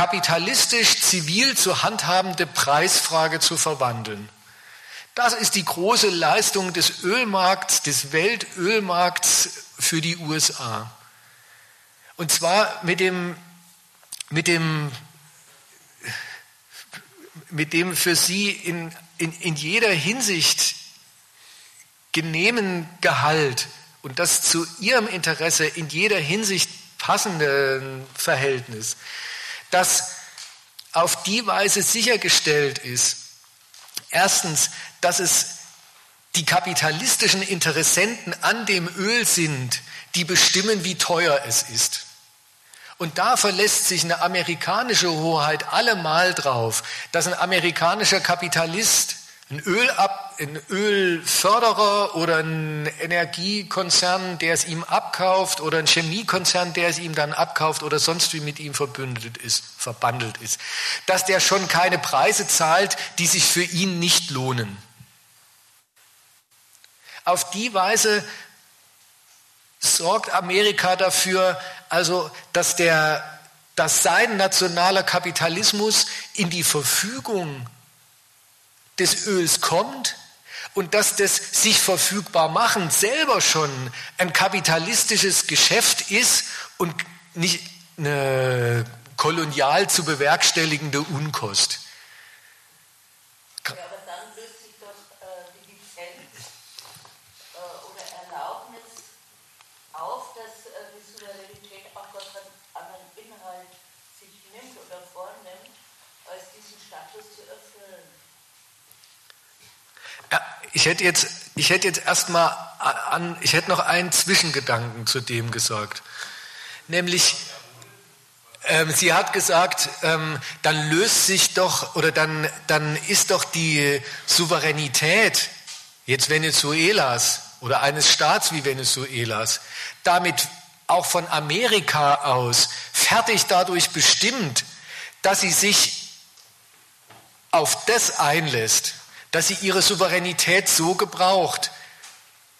kapitalistisch zivil zu handhabende Preisfrage zu verwandeln. Das ist die große Leistung des Ölmarkts, des Weltölmarkts für die USA. Und zwar mit dem, mit dem mit dem für sie in, in, in jeder Hinsicht genehmen Gehalt und das zu ihrem Interesse in jeder Hinsicht passenden Verhältnis, dass auf die Weise sichergestellt ist, erstens, dass es die kapitalistischen Interessenten an dem Öl sind, die bestimmen, wie teuer es ist. Und da verlässt sich eine amerikanische Hoheit allemal drauf, dass ein amerikanischer Kapitalist, ein, Ölab, ein Ölförderer oder ein Energiekonzern, der es ihm abkauft, oder ein Chemiekonzern, der es ihm dann abkauft oder sonst wie mit ihm verbündet ist, verbandelt ist, dass der schon keine Preise zahlt, die sich für ihn nicht lohnen. Auf die Weise sorgt Amerika dafür, also dass, der, dass sein nationaler Kapitalismus in die Verfügung des Öls kommt und dass das sich verfügbar machen selber schon ein kapitalistisches Geschäft ist und nicht eine kolonial zu bewerkstelligende Unkost. Ich hätte jetzt, ich hätte jetzt erstmal an, ich hätte noch einen Zwischengedanken zu dem gesagt. Nämlich, ähm, sie hat gesagt, ähm, dann löst sich doch, oder dann, dann ist doch die Souveränität jetzt Venezuelas oder eines Staats wie Venezuelas damit auch von Amerika aus fertig dadurch bestimmt, dass sie sich auf das einlässt, dass sie ihre Souveränität so gebraucht,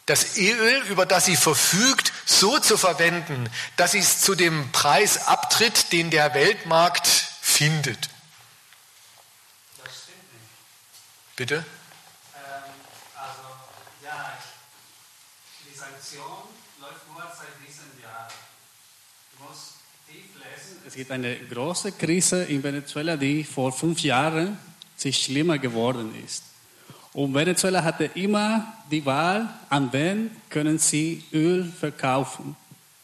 das Öl, über das sie verfügt, so zu verwenden, dass sie es zu dem Preis abtritt, den der Weltmarkt findet. Das stimmt nicht. Bitte? Ähm, also, ja, die Sanktion läuft nur seit diesem Jahr. Du musst tief lesen. Es gibt eine große Krise in Venezuela, die vor fünf Jahren sich schlimmer geworden ist. Und Venezuela hatte immer die Wahl, an wen können sie Öl verkaufen.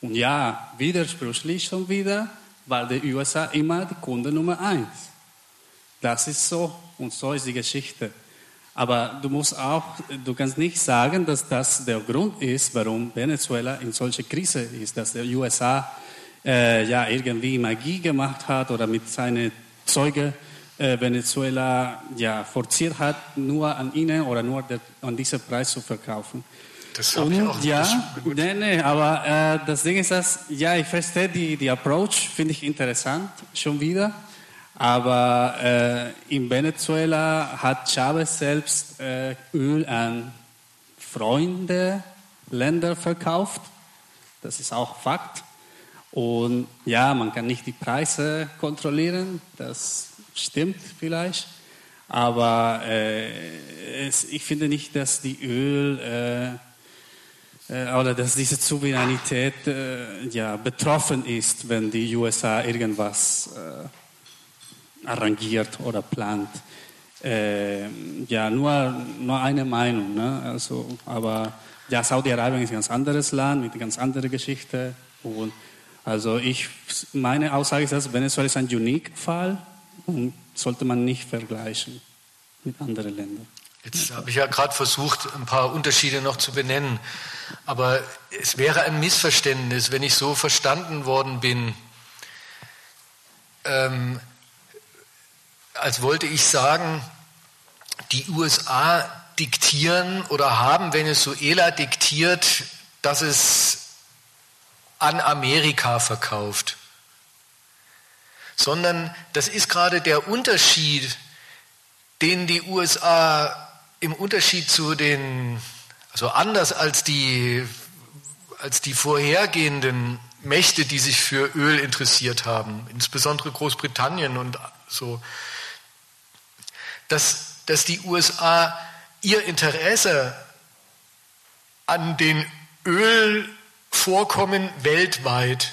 Und ja, widersprüchlich schon wieder, weil die USA immer die Kunde Nummer eins. Das ist so und so ist die Geschichte. Aber du musst auch, du kannst nicht sagen, dass das der Grund ist, warum Venezuela in solche Krise ist, dass der USA äh, ja irgendwie Magie gemacht hat oder mit seinen Zeugen äh, Venezuela ja, forciert hat, nur an ihnen oder nur der, an diesem Preis zu verkaufen. Das Und, ich auch ja, nee, nee, aber äh, das Ding ist, dass, ja, ich verstehe die, die Approach, finde ich interessant, schon wieder. Aber äh, in Venezuela hat Chavez selbst äh, Öl an Freunde, Länder verkauft. Das ist auch Fakt. Und ja, man kann nicht die Preise kontrollieren. Das stimmt vielleicht, aber äh, es, ich finde nicht, dass die Öl äh, äh, oder dass diese Souveränität äh, ja, betroffen ist, wenn die USA irgendwas äh, arrangiert oder plant. Äh, ja, nur, nur eine Meinung. Ne? Also, aber ja, Saudi-Arabien ist ein ganz anderes Land mit einer ganz anderen Geschichte. Und also ich, meine Aussage ist, dass Venezuela ist ein Unique-Fall und sollte man nicht vergleichen mit anderen Ländern. Jetzt habe ich ja gerade versucht, ein paar Unterschiede noch zu benennen. Aber es wäre ein Missverständnis, wenn ich so verstanden worden bin, ähm, als wollte ich sagen, die USA diktieren oder haben Venezuela diktiert, dass es an Amerika verkauft. Sondern das ist gerade der Unterschied, den die USA im Unterschied zu den, also anders als die, als die vorhergehenden Mächte, die sich für Öl interessiert haben, insbesondere Großbritannien und so, dass, dass die USA ihr Interesse an den Ölvorkommen weltweit.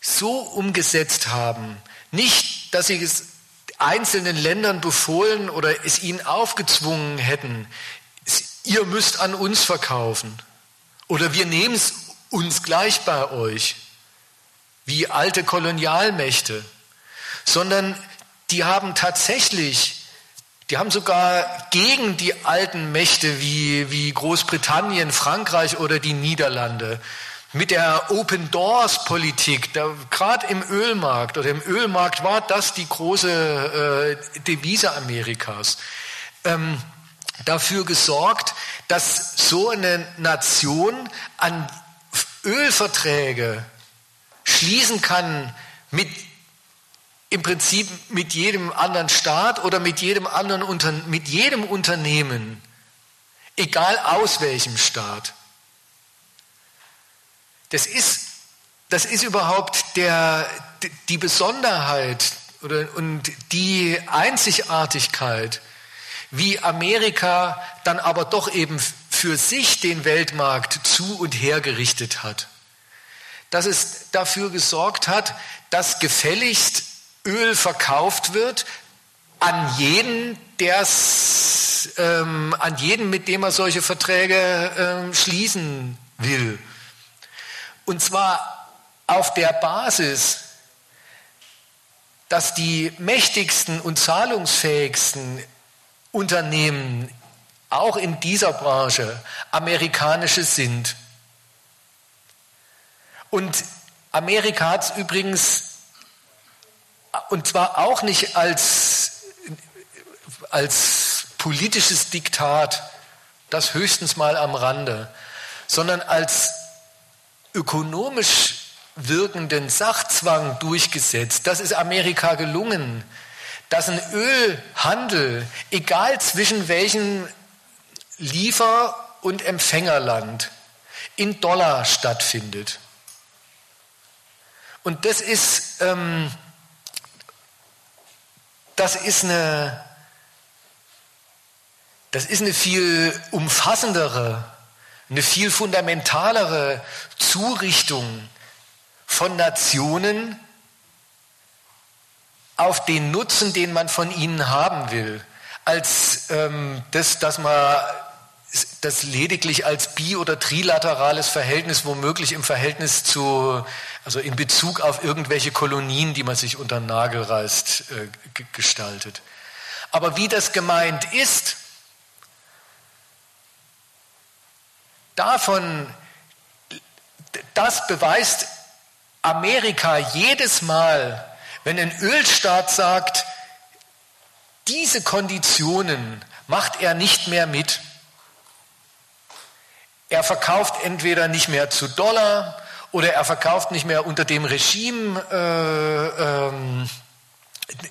So umgesetzt haben, nicht, dass sie es einzelnen Ländern befohlen oder es ihnen aufgezwungen hätten, ihr müsst an uns verkaufen. Oder wir nehmen es uns gleich bei euch, wie alte Kolonialmächte, sondern die haben tatsächlich, die haben sogar gegen die alten Mächte wie, wie Großbritannien, Frankreich oder die Niederlande mit der Open Doors Politik, gerade im Ölmarkt oder im Ölmarkt war das die große äh, Devise Amerikas, ähm, dafür gesorgt, dass so eine Nation an Ölverträge schließen kann mit im Prinzip mit jedem anderen Staat oder mit jedem anderen Unter mit jedem Unternehmen, egal aus welchem Staat. Das ist, das ist überhaupt der, die Besonderheit oder, und die Einzigartigkeit, wie Amerika dann aber doch eben für sich den Weltmarkt zu und her gerichtet hat. Dass es dafür gesorgt hat, dass gefälligst Öl verkauft wird an jeden, der's, ähm, an jeden, mit dem er solche Verträge ähm, schließen will. Und zwar auf der Basis, dass die mächtigsten und zahlungsfähigsten Unternehmen auch in dieser Branche amerikanische sind. Und Amerika hat es übrigens, und zwar auch nicht als, als politisches Diktat, das höchstens mal am Rande, sondern als ökonomisch wirkenden Sachzwang durchgesetzt. Das ist Amerika gelungen, dass ein Ölhandel, egal zwischen welchem Liefer- und Empfängerland, in Dollar stattfindet. Und das ist, ähm, das ist eine, das ist eine viel umfassendere eine viel fundamentalere Zurichtung von Nationen auf den Nutzen, den man von ihnen haben will, als ähm, das, dass man das lediglich als bi- oder trilaterales Verhältnis womöglich im Verhältnis zu, also in Bezug auf irgendwelche Kolonien, die man sich unter den Nagel reißt, äh, gestaltet. Aber wie das gemeint ist, davon, das beweist Amerika jedes Mal, wenn ein Ölstaat sagt, diese Konditionen macht er nicht mehr mit. Er verkauft entweder nicht mehr zu Dollar oder er verkauft nicht mehr unter dem Regime, äh, ähm,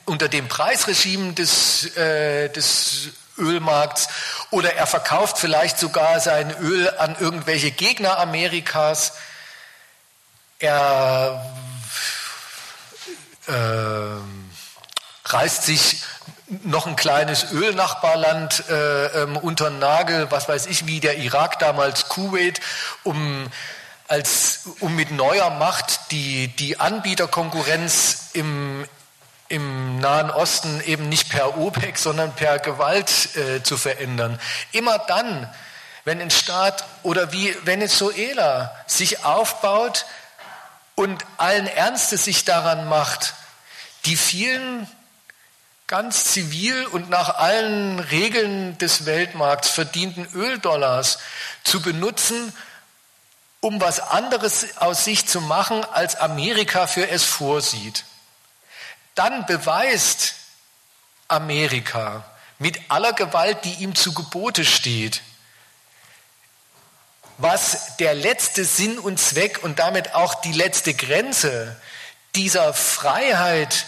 unter dem Preisregime des, äh, des Ölmarkts oder er verkauft vielleicht sogar sein Öl an irgendwelche Gegner Amerikas. Er äh, reißt sich noch ein kleines Ölnachbarland äh, ähm, unter den Nagel, was weiß ich, wie der Irak damals Kuwait, um, als, um mit neuer Macht die, die Anbieterkonkurrenz im, im Nahen Osten eben nicht per OPEC, sondern per Gewalt äh, zu verändern. Immer dann, wenn ein Staat oder wie Venezuela sich aufbaut und allen Ernstes sich daran macht, die vielen ganz zivil und nach allen Regeln des Weltmarkts verdienten Öldollars zu benutzen, um was anderes aus sich zu machen, als Amerika für es vorsieht. Dann beweist Amerika mit aller Gewalt, die ihm zu Gebote steht, was der letzte Sinn und Zweck und damit auch die letzte Grenze dieser Freiheit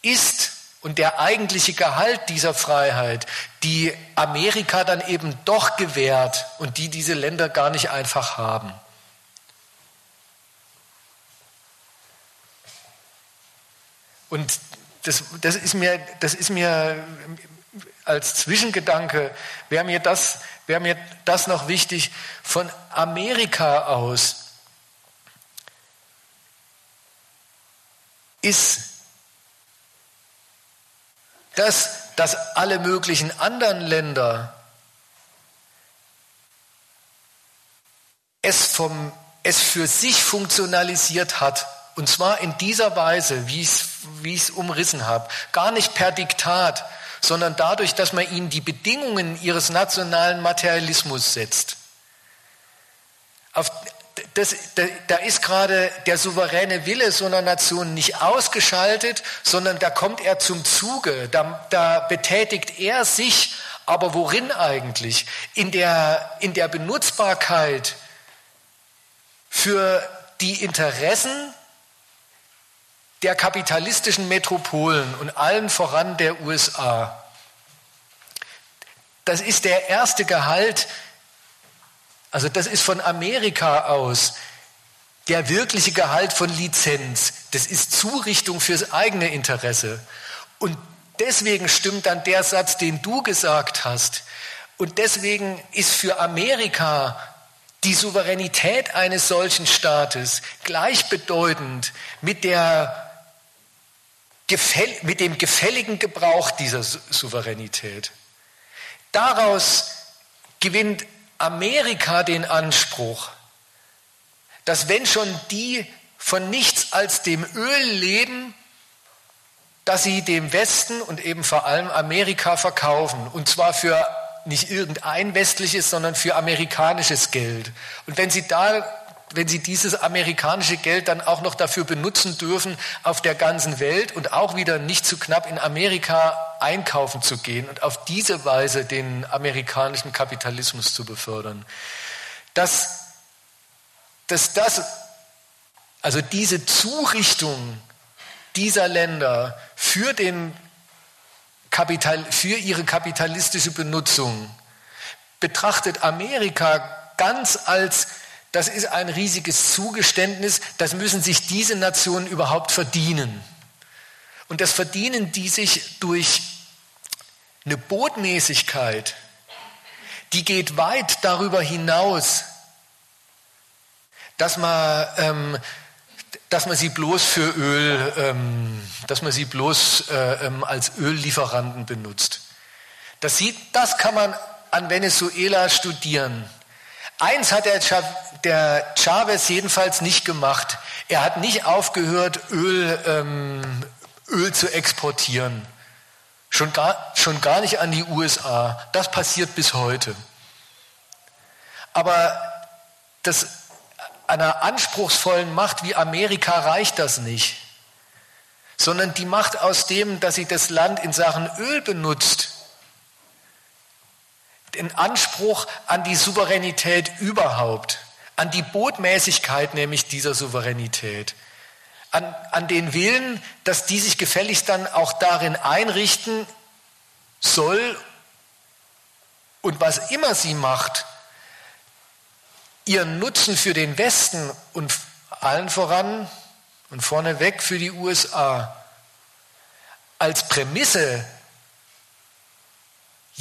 ist und der eigentliche Gehalt dieser Freiheit, die Amerika dann eben doch gewährt und die diese Länder gar nicht einfach haben. Und das, das, ist mir, das ist mir als Zwischengedanke, wäre mir, wäre mir das noch wichtig, von Amerika aus ist dass, dass alle möglichen anderen Länder es, vom, es für sich funktionalisiert hat. Und zwar in dieser Weise, wie ich es umrissen habe. Gar nicht per Diktat, sondern dadurch, dass man ihnen die Bedingungen ihres nationalen Materialismus setzt. Auf, das, da, da ist gerade der souveräne Wille so einer Nation nicht ausgeschaltet, sondern da kommt er zum Zuge, da, da betätigt er sich, aber worin eigentlich? In der, in der Benutzbarkeit für die Interessen der kapitalistischen Metropolen und allen voran der USA. Das ist der erste Gehalt, also das ist von Amerika aus der wirkliche Gehalt von Lizenz. Das ist Zurichtung fürs eigene Interesse. Und deswegen stimmt dann der Satz, den du gesagt hast. Und deswegen ist für Amerika die Souveränität eines solchen Staates gleichbedeutend mit der mit dem gefälligen Gebrauch dieser Souveränität. Daraus gewinnt Amerika den Anspruch, dass wenn schon die von nichts als dem Öl leben, dass sie dem Westen und eben vor allem Amerika verkaufen. Und zwar für nicht irgendein westliches, sondern für amerikanisches Geld. Und wenn sie da wenn sie dieses amerikanische Geld dann auch noch dafür benutzen dürfen, auf der ganzen Welt und auch wieder nicht zu knapp in Amerika einkaufen zu gehen und auf diese Weise den amerikanischen Kapitalismus zu befördern. Dass, dass das, also diese Zurichtung dieser Länder für, den Kapital, für ihre kapitalistische Benutzung betrachtet Amerika ganz als das ist ein riesiges Zugeständnis, das müssen sich diese Nationen überhaupt verdienen. Und das verdienen die sich durch eine Botmäßigkeit, die geht weit darüber hinaus, dass man, ähm, dass man sie bloß für Öl, ähm, dass man sie bloß äh, ähm, als Öllieferanten benutzt. Das, sieht, das kann man an Venezuela studieren. Eins hat der, der Chavez jedenfalls nicht gemacht. Er hat nicht aufgehört, Öl, ähm, Öl zu exportieren. Schon gar, schon gar nicht an die USA. Das passiert bis heute. Aber das, einer anspruchsvollen Macht wie Amerika reicht das nicht. Sondern die Macht aus dem, dass sie das Land in Sachen Öl benutzt, den Anspruch an die Souveränität überhaupt, an die Botmäßigkeit nämlich dieser Souveränität, an, an den Willen, dass die sich gefälligst dann auch darin einrichten soll und was immer sie macht, ihren Nutzen für den Westen und allen voran und vorneweg für die USA als Prämisse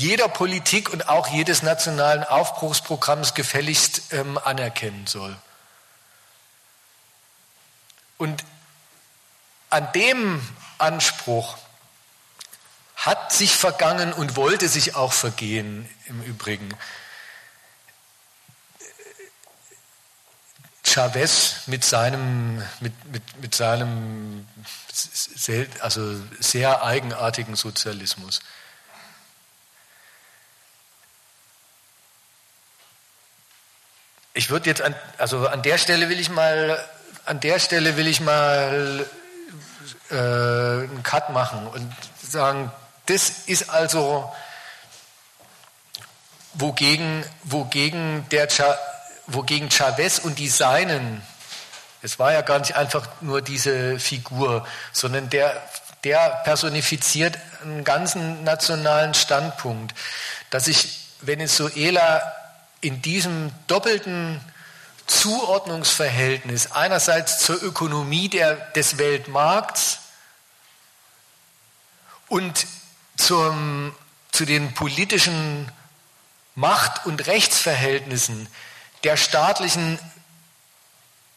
jeder Politik und auch jedes nationalen Aufbruchsprogramms gefälligst ähm, anerkennen soll. Und an dem Anspruch hat sich vergangen und wollte sich auch vergehen im Übrigen. Chavez mit seinem, mit, mit, mit seinem also sehr eigenartigen Sozialismus. Ich würde jetzt an, also an der Stelle will ich mal, an der Stelle will ich mal äh, einen Cut machen und sagen, das ist also wogegen, wogegen, der, wogegen Chavez und die Seinen, es war ja gar nicht einfach nur diese Figur, sondern der, der personifiziert einen ganzen nationalen Standpunkt, dass sich Venezuela in diesem doppelten Zuordnungsverhältnis einerseits zur Ökonomie der, des Weltmarkts und zum, zu den politischen Macht- und Rechtsverhältnissen der staatlichen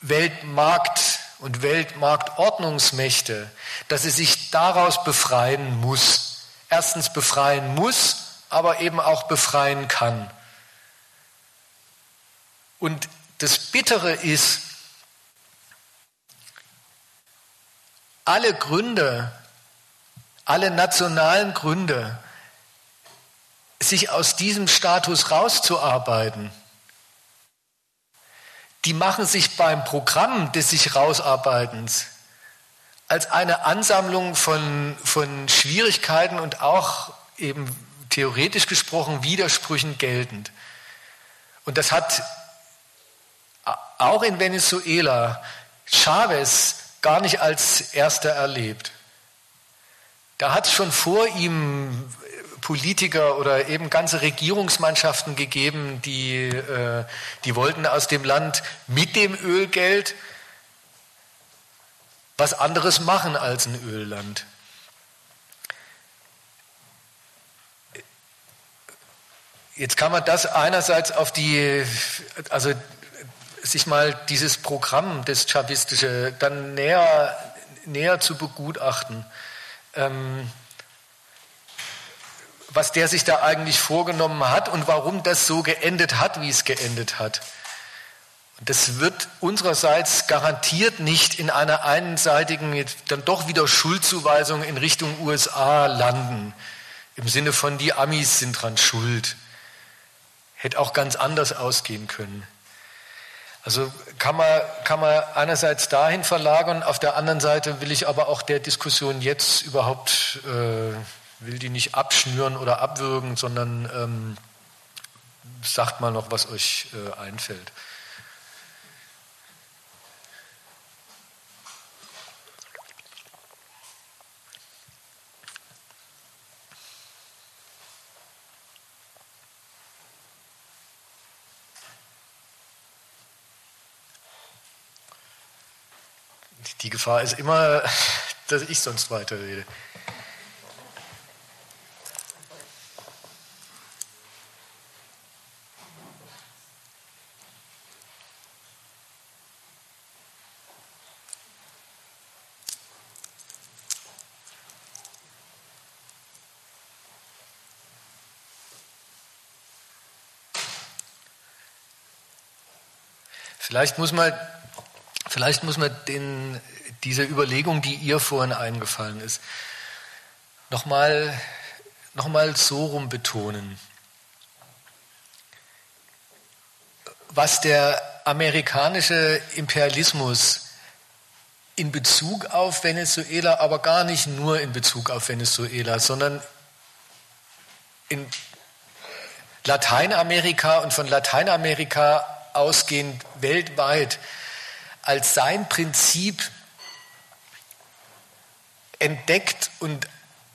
Weltmarkt- und Weltmarktordnungsmächte, dass es sich daraus befreien muss. erstens befreien muss, aber eben auch befreien kann. Und das Bittere ist, alle Gründe, alle nationalen Gründe, sich aus diesem Status rauszuarbeiten, die machen sich beim Programm des sich rausarbeitens als eine Ansammlung von, von Schwierigkeiten und auch eben theoretisch gesprochen Widersprüchen geltend. Und das hat auch in Venezuela Chavez gar nicht als erster erlebt. Da hat es schon vor ihm Politiker oder eben ganze Regierungsmannschaften gegeben, die, äh, die wollten aus dem Land mit dem Ölgeld was anderes machen als ein Ölland. Jetzt kann man das einerseits auf die, also sich mal dieses Programm, das Chavistische, dann näher, näher zu begutachten. Ähm, was der sich da eigentlich vorgenommen hat und warum das so geendet hat, wie es geendet hat. Das wird unsererseits garantiert nicht in einer einseitigen, dann doch wieder Schuldzuweisung in Richtung USA landen. Im Sinne von, die Amis sind dran schuld. Hätte auch ganz anders ausgehen können. Also kann man, kann man einerseits dahin verlagern, auf der anderen Seite will ich aber auch der Diskussion jetzt überhaupt, äh, will die nicht abschnüren oder abwürgen, sondern ähm, sagt mal noch, was euch äh, einfällt. Die Gefahr ist immer, dass ich sonst weiterrede. Vielleicht muss man Vielleicht muss man den, diese Überlegung, die ihr vorhin eingefallen ist, nochmal noch mal so rum betonen. Was der amerikanische Imperialismus in Bezug auf Venezuela, aber gar nicht nur in Bezug auf Venezuela, sondern in Lateinamerika und von Lateinamerika ausgehend weltweit als sein Prinzip entdeckt und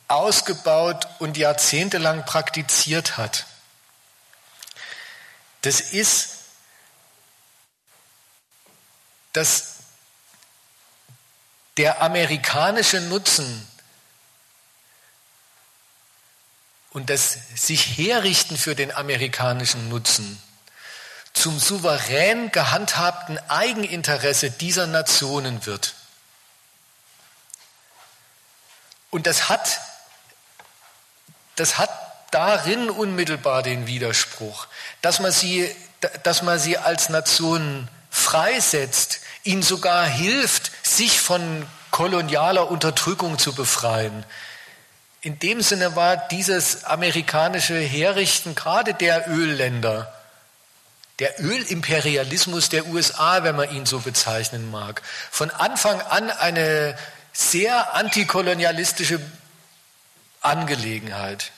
ausgebaut und jahrzehntelang praktiziert hat. Das ist, dass der amerikanische Nutzen und das sich herrichten für den amerikanischen Nutzen zum souverän gehandhabten Eigeninteresse dieser Nationen wird. Und das hat, das hat darin unmittelbar den Widerspruch, dass man sie, dass man sie als Nation freisetzt, ihnen sogar hilft, sich von kolonialer Unterdrückung zu befreien. In dem Sinne war dieses amerikanische Herrichten gerade der Ölländer der Ölimperialismus der USA, wenn man ihn so bezeichnen mag, von Anfang an eine sehr antikolonialistische Angelegenheit.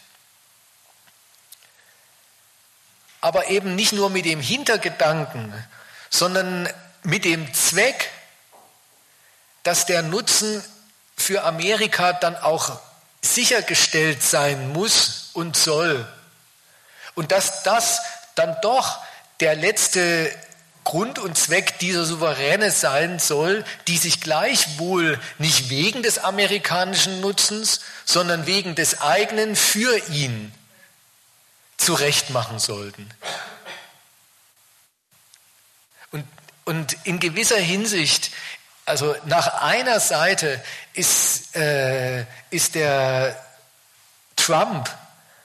Aber eben nicht nur mit dem Hintergedanken, sondern mit dem Zweck, dass der Nutzen für Amerika dann auch sichergestellt sein muss und soll. Und dass das dann doch der letzte Grund und Zweck dieser Souveräne sein soll, die sich gleichwohl nicht wegen des amerikanischen Nutzens, sondern wegen des eigenen für ihn zurechtmachen sollten. Und, und in gewisser Hinsicht, also nach einer Seite ist, äh, ist der Trump,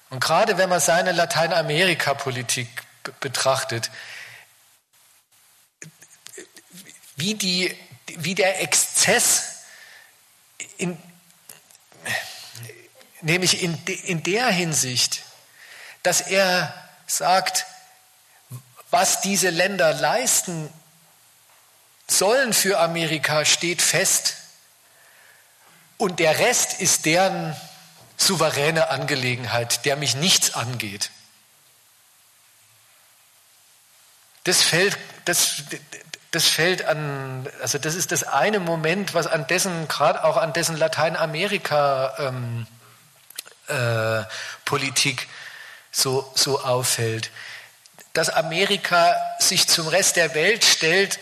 und gerade wenn man seine Lateinamerika-Politik betrachtet, wie, die, wie der Exzess, in, nämlich in, in der Hinsicht, dass er sagt, was diese Länder leisten sollen für Amerika, steht fest. Und der Rest ist deren souveräne Angelegenheit, der mich nichts angeht. Das fällt, das, das fällt an, also das ist das eine Moment, was an dessen, gerade auch an dessen Lateinamerika-Politik ähm, äh, so, so auffällt. Dass Amerika sich zum Rest der Welt stellt,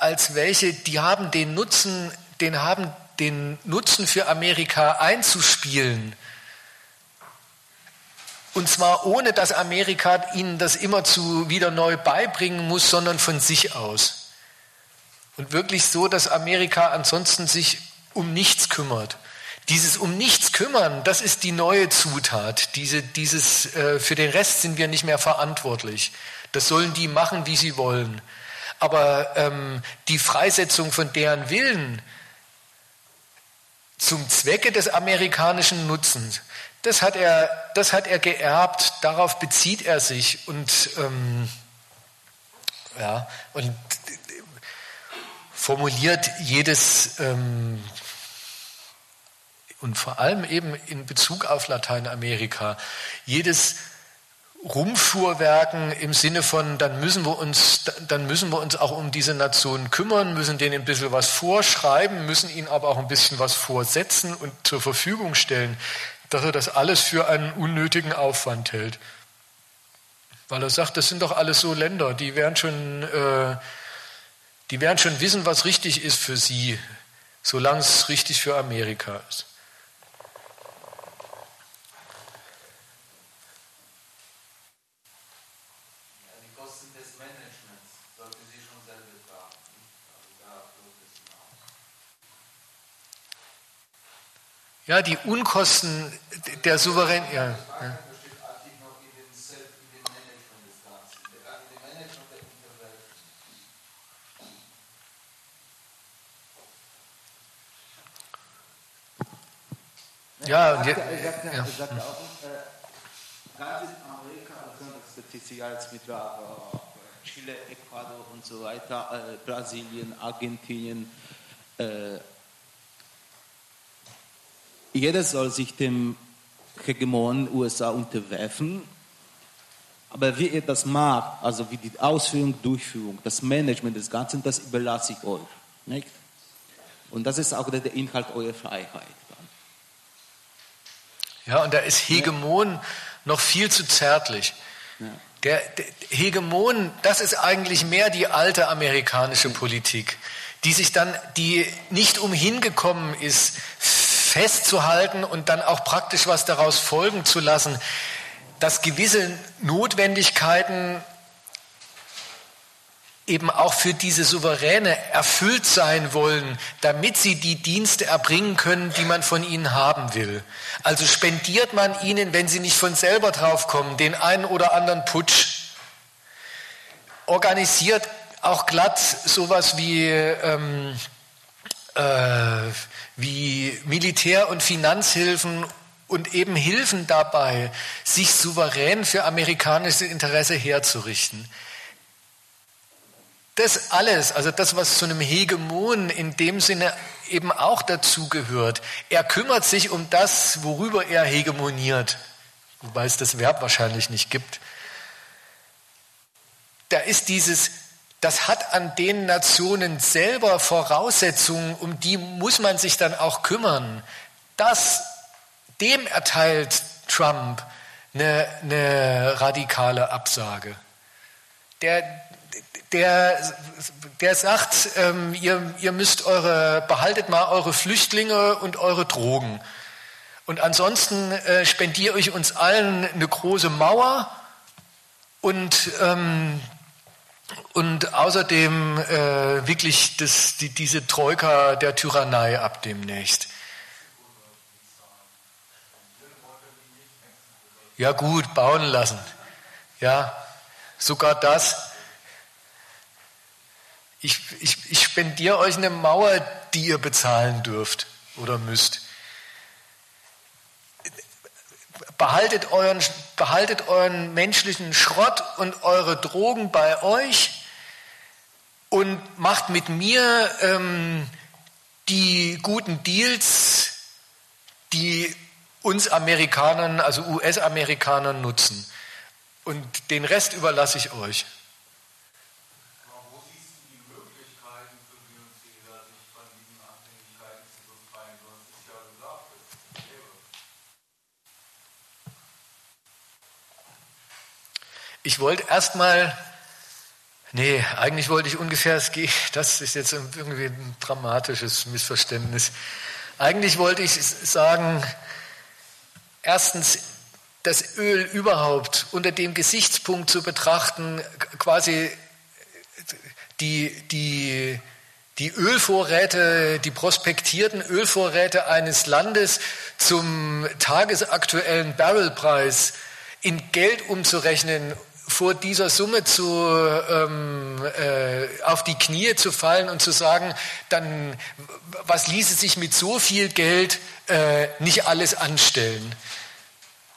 als welche, die haben den Nutzen, den haben den Nutzen für Amerika einzuspielen. Und zwar ohne, dass Amerika ihnen das immerzu wieder neu beibringen muss, sondern von sich aus. Und wirklich so, dass Amerika ansonsten sich um nichts kümmert. Dieses um nichts kümmern, das ist die neue Zutat. Diese, dieses, äh, für den Rest sind wir nicht mehr verantwortlich. Das sollen die machen, wie sie wollen. Aber ähm, die Freisetzung von deren Willen zum Zwecke des amerikanischen Nutzens, das hat er, das hat er geerbt, darauf bezieht er sich und, ähm, ja, und formuliert jedes ähm, und vor allem eben in Bezug auf Lateinamerika jedes Rumfuhrwerken im Sinne von, dann müssen wir uns, dann müssen wir uns auch um diese Nationen kümmern, müssen denen ein bisschen was vorschreiben, müssen ihnen aber auch ein bisschen was vorsetzen und zur Verfügung stellen, dass er das alles für einen unnötigen Aufwand hält. Weil er sagt, das sind doch alles so Länder, die werden schon, äh, die werden schon wissen, was richtig ist für sie, solange es richtig für Amerika ist. Ja, die Unkosten der Souverän. Ja, ja. Ja, und sagte auch, äh, Amerika, also ja jetzt mit äh, Chile, Ecuador und so weiter, äh, Brasilien, Argentinien, jeder soll sich dem Hegemon USA unterwerfen. Aber wie er das macht, also wie die Ausführung, Durchführung, das Management des Ganzen, das überlasse ich euch. Nicht? Und das ist auch der Inhalt eurer Freiheit. Ja, und da ist Hegemon ja. noch viel zu zärtlich. Ja. Der, der, Hegemon, das ist eigentlich mehr die alte amerikanische Politik, die sich dann, die nicht umhin gekommen ist, festzuhalten und dann auch praktisch was daraus folgen zu lassen, dass gewisse Notwendigkeiten eben auch für diese Souveräne erfüllt sein wollen, damit sie die Dienste erbringen können, die man von ihnen haben will. Also spendiert man ihnen, wenn sie nicht von selber draufkommen, den einen oder anderen Putsch, organisiert auch glatt sowas wie ähm, äh, wie Militär- und Finanzhilfen und eben Hilfen dabei, sich souverän für amerikanische Interesse herzurichten. Das alles, also das, was zu einem Hegemon in dem Sinne eben auch dazugehört. Er kümmert sich um das, worüber er hegemoniert, wobei es das Verb wahrscheinlich nicht gibt. Da ist dieses das hat an den Nationen selber Voraussetzungen, um die muss man sich dann auch kümmern. Das, dem erteilt Trump eine, eine radikale Absage. Der, der, der sagt, ähm, ihr, ihr müsst eure, behaltet mal eure Flüchtlinge und eure Drogen. Und ansonsten äh, spendiere ich uns allen eine große Mauer und ähm, und außerdem äh, wirklich das, die, diese Troika der Tyrannei ab demnächst. Ja gut, bauen lassen. Ja, sogar das. Ich, ich, ich spendiere euch eine Mauer, die ihr bezahlen dürft oder müsst. Behaltet euren, behaltet euren menschlichen Schrott und eure Drogen bei euch und macht mit mir ähm, die guten Deals, die uns Amerikanern, also US-Amerikanern nutzen. Und den Rest überlasse ich euch. Ich wollte erstmal, nee, eigentlich wollte ich ungefähr, das ist jetzt irgendwie ein dramatisches Missverständnis. Eigentlich wollte ich sagen, erstens, das Öl überhaupt unter dem Gesichtspunkt zu betrachten, quasi die, die, die Ölvorräte, die prospektierten Ölvorräte eines Landes zum tagesaktuellen Barrelpreis in Geld umzurechnen vor dieser Summe zu, ähm, äh, auf die Knie zu fallen und zu sagen, dann was ließe sich mit so viel Geld äh, nicht alles anstellen?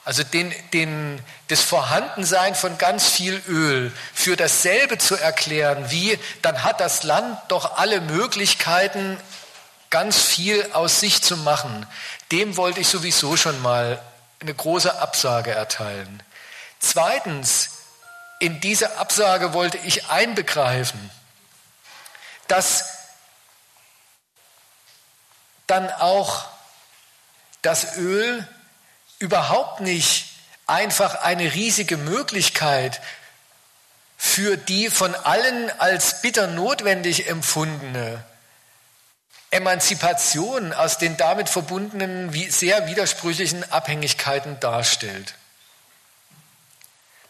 Also den, den, das Vorhandensein von ganz viel Öl für dasselbe zu erklären, wie dann hat das Land doch alle Möglichkeiten, ganz viel aus sich zu machen. Dem wollte ich sowieso schon mal eine große Absage erteilen. Zweitens, in diese Absage wollte ich einbegreifen, dass dann auch das Öl überhaupt nicht einfach eine riesige Möglichkeit für die von allen als bitter notwendig empfundene Emanzipation aus den damit verbundenen sehr widersprüchlichen Abhängigkeiten darstellt.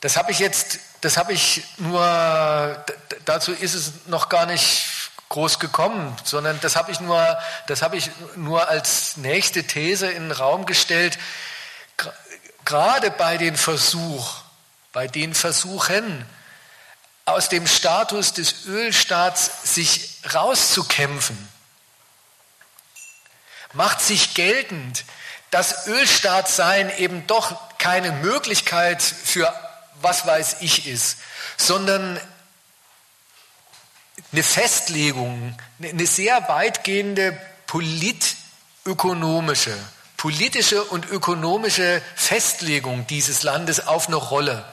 Das habe ich jetzt, das habe ich nur, dazu ist es noch gar nicht groß gekommen, sondern das habe ich nur, das habe ich nur als nächste These in den Raum gestellt. Gerade bei den Versuch, bei den Versuchen, aus dem Status des Ölstaats sich rauszukämpfen, macht sich geltend, dass Ölstaatsein eben doch keine Möglichkeit für was weiß ich ist, sondern eine Festlegung, eine sehr weitgehende politökonomische, politische und ökonomische Festlegung dieses Landes auf eine Rolle.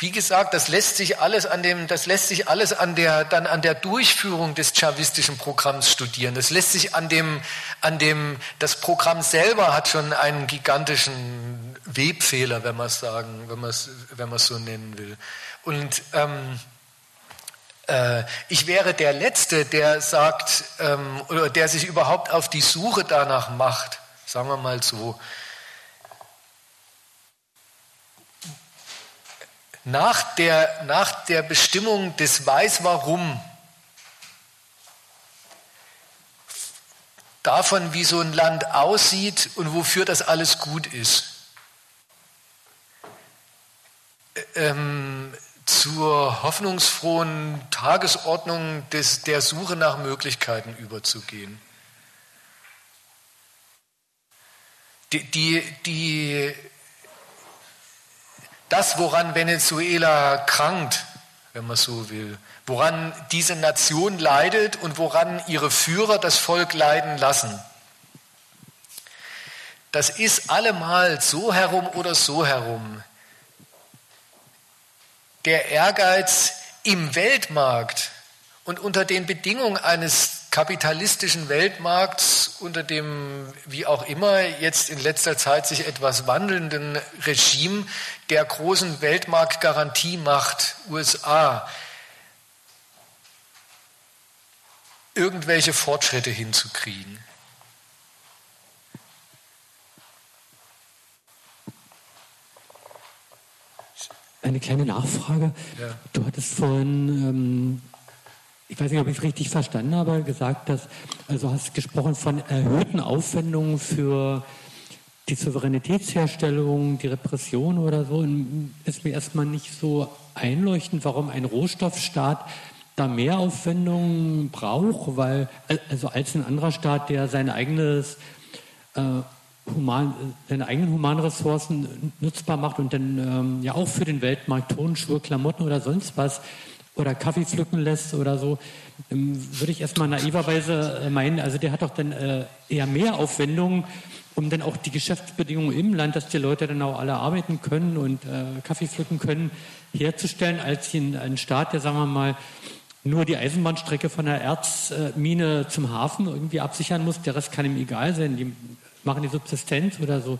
Wie gesagt, das lässt sich alles an dem, das lässt sich alles an der, dann an der Durchführung des chavistischen Programms studieren. Das lässt sich an dem, an dem, das Programm selber hat schon einen gigantischen Webfehler, wenn man es sagen, wenn man es, wenn man so nennen will. Und ähm, äh, ich wäre der Letzte, der sagt, ähm, oder der sich überhaupt auf die Suche danach macht, sagen wir mal so, nach der, nach der Bestimmung des Weiß warum, davon, wie so ein Land aussieht und wofür das alles gut ist, ähm, zur hoffnungsfrohen Tagesordnung des, der Suche nach Möglichkeiten überzugehen. Die, die, die das, woran Venezuela krankt, wenn man so will, woran diese Nation leidet und woran ihre Führer das Volk leiden lassen. Das ist allemal so herum oder so herum. Der Ehrgeiz im Weltmarkt und unter den Bedingungen eines kapitalistischen Weltmarkts unter dem, wie auch immer, jetzt in letzter Zeit sich etwas wandelnden Regime der großen Weltmarktgarantiemacht USA irgendwelche Fortschritte hinzukriegen. Eine kleine Nachfrage. Ja. Du hattest vorhin ähm, ich weiß nicht, ob ich es richtig verstanden habe, gesagt, dass, also hast gesprochen von erhöhten Aufwendungen für die Souveränitätsherstellung, die Repression oder so, ist mir erstmal nicht so einleuchtend, warum ein Rohstoffstaat da mehr Aufwendungen braucht, weil, also als ein anderer Staat, der sein eigenes äh, human, seine eigenen humanen Ressourcen nutzbar macht und dann ähm, ja auch für den Weltmarkt Tonschuhe, Klamotten oder sonst was oder Kaffee pflücken lässt oder so, ähm, würde ich erstmal naiverweise äh, meinen, also der hat doch dann äh, eher mehr Aufwendungen, um dann auch die Geschäftsbedingungen im Land, dass die Leute dann auch alle arbeiten können und äh, Kaffee pflücken können, herzustellen, als ein, ein Staat, der, sagen wir mal, nur die Eisenbahnstrecke von der Erzmine zum Hafen irgendwie absichern muss. Der Rest kann ihm egal sein. Die machen die Subsistenz oder so.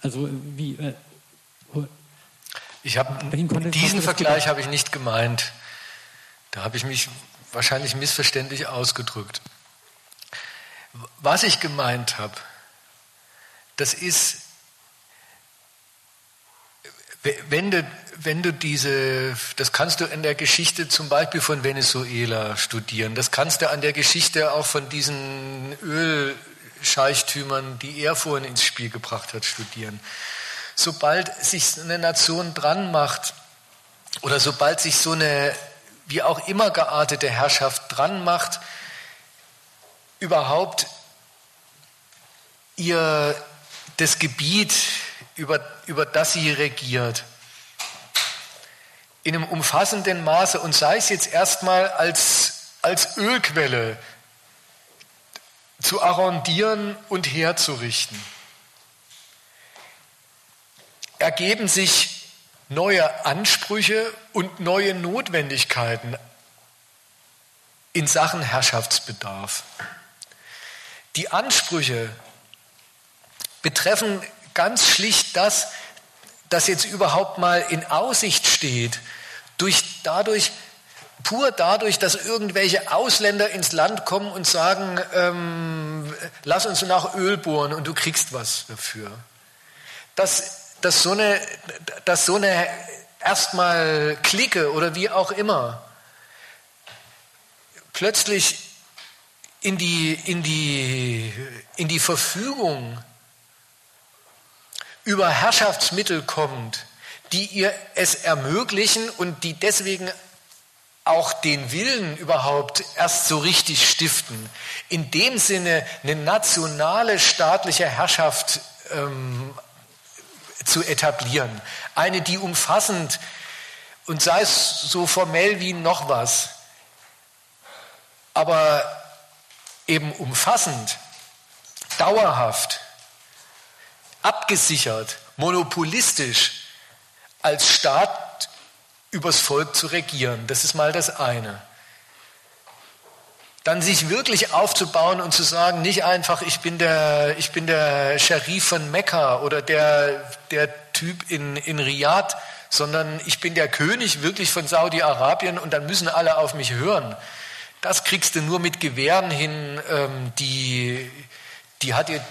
Also wie. Äh, ich habe diesen Vergleich habe ich nicht gemeint. Da habe ich mich wahrscheinlich missverständlich ausgedrückt. Was ich gemeint habe, das ist, wenn du, wenn du diese, das kannst du in der Geschichte zum Beispiel von Venezuela studieren, das kannst du an der Geschichte auch von diesen Ölscheichtümern, die er vorhin ins Spiel gebracht hat, studieren. Sobald sich eine Nation dran macht oder sobald sich so eine wie auch immer geartete Herrschaft dran macht, überhaupt ihr das Gebiet, über, über das sie regiert, in einem umfassenden Maße und sei es jetzt erstmal als, als Ölquelle zu arrondieren und herzurichten, ergeben sich neue Ansprüche und neue Notwendigkeiten in Sachen Herrschaftsbedarf. Die Ansprüche betreffen ganz schlicht das, das jetzt überhaupt mal in Aussicht steht, durch, dadurch, pur dadurch, dass irgendwelche Ausländer ins Land kommen und sagen, ähm, lass uns nach Öl bohren und du kriegst was dafür. Dass, dass so eine, dass so eine erstmal Clique oder wie auch immer plötzlich in die, in die, in die Verfügung über Herrschaftsmittel kommt, die ihr es ermöglichen und die deswegen auch den Willen überhaupt erst so richtig stiften, in dem Sinne eine nationale staatliche Herrschaft ähm, zu etablieren. Eine, die umfassend und sei es so formell wie noch was, aber eben umfassend, dauerhaft abgesichert, monopolistisch als Staat übers Volk zu regieren. Das ist mal das eine. Dann sich wirklich aufzubauen und zu sagen, nicht einfach, ich bin der, ich bin der Scherif von Mekka oder der, der Typ in, in Riyadh, sondern ich bin der König wirklich von Saudi-Arabien und dann müssen alle auf mich hören. Das kriegst du nur mit Gewehren hin, ähm, die, die, hat dir,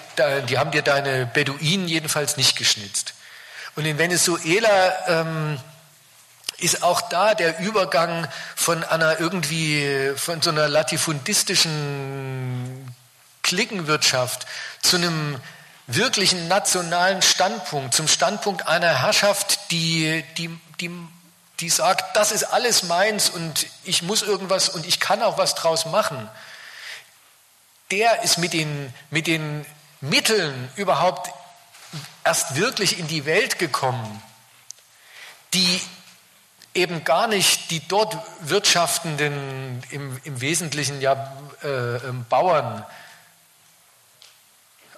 die haben dir deine Beduinen jedenfalls nicht geschnitzt. Und in Venezuela ähm, ist auch da der Übergang von einer irgendwie, von so einer latifundistischen Klickenwirtschaft zu einem wirklichen nationalen Standpunkt, zum Standpunkt einer Herrschaft, die, die, die, die sagt, das ist alles meins und ich muss irgendwas und ich kann auch was draus machen. Der ist mit den, mit den Mitteln überhaupt erst wirklich in die Welt gekommen, die eben gar nicht die dort wirtschaftenden, im, im Wesentlichen ja äh, ähm, Bauern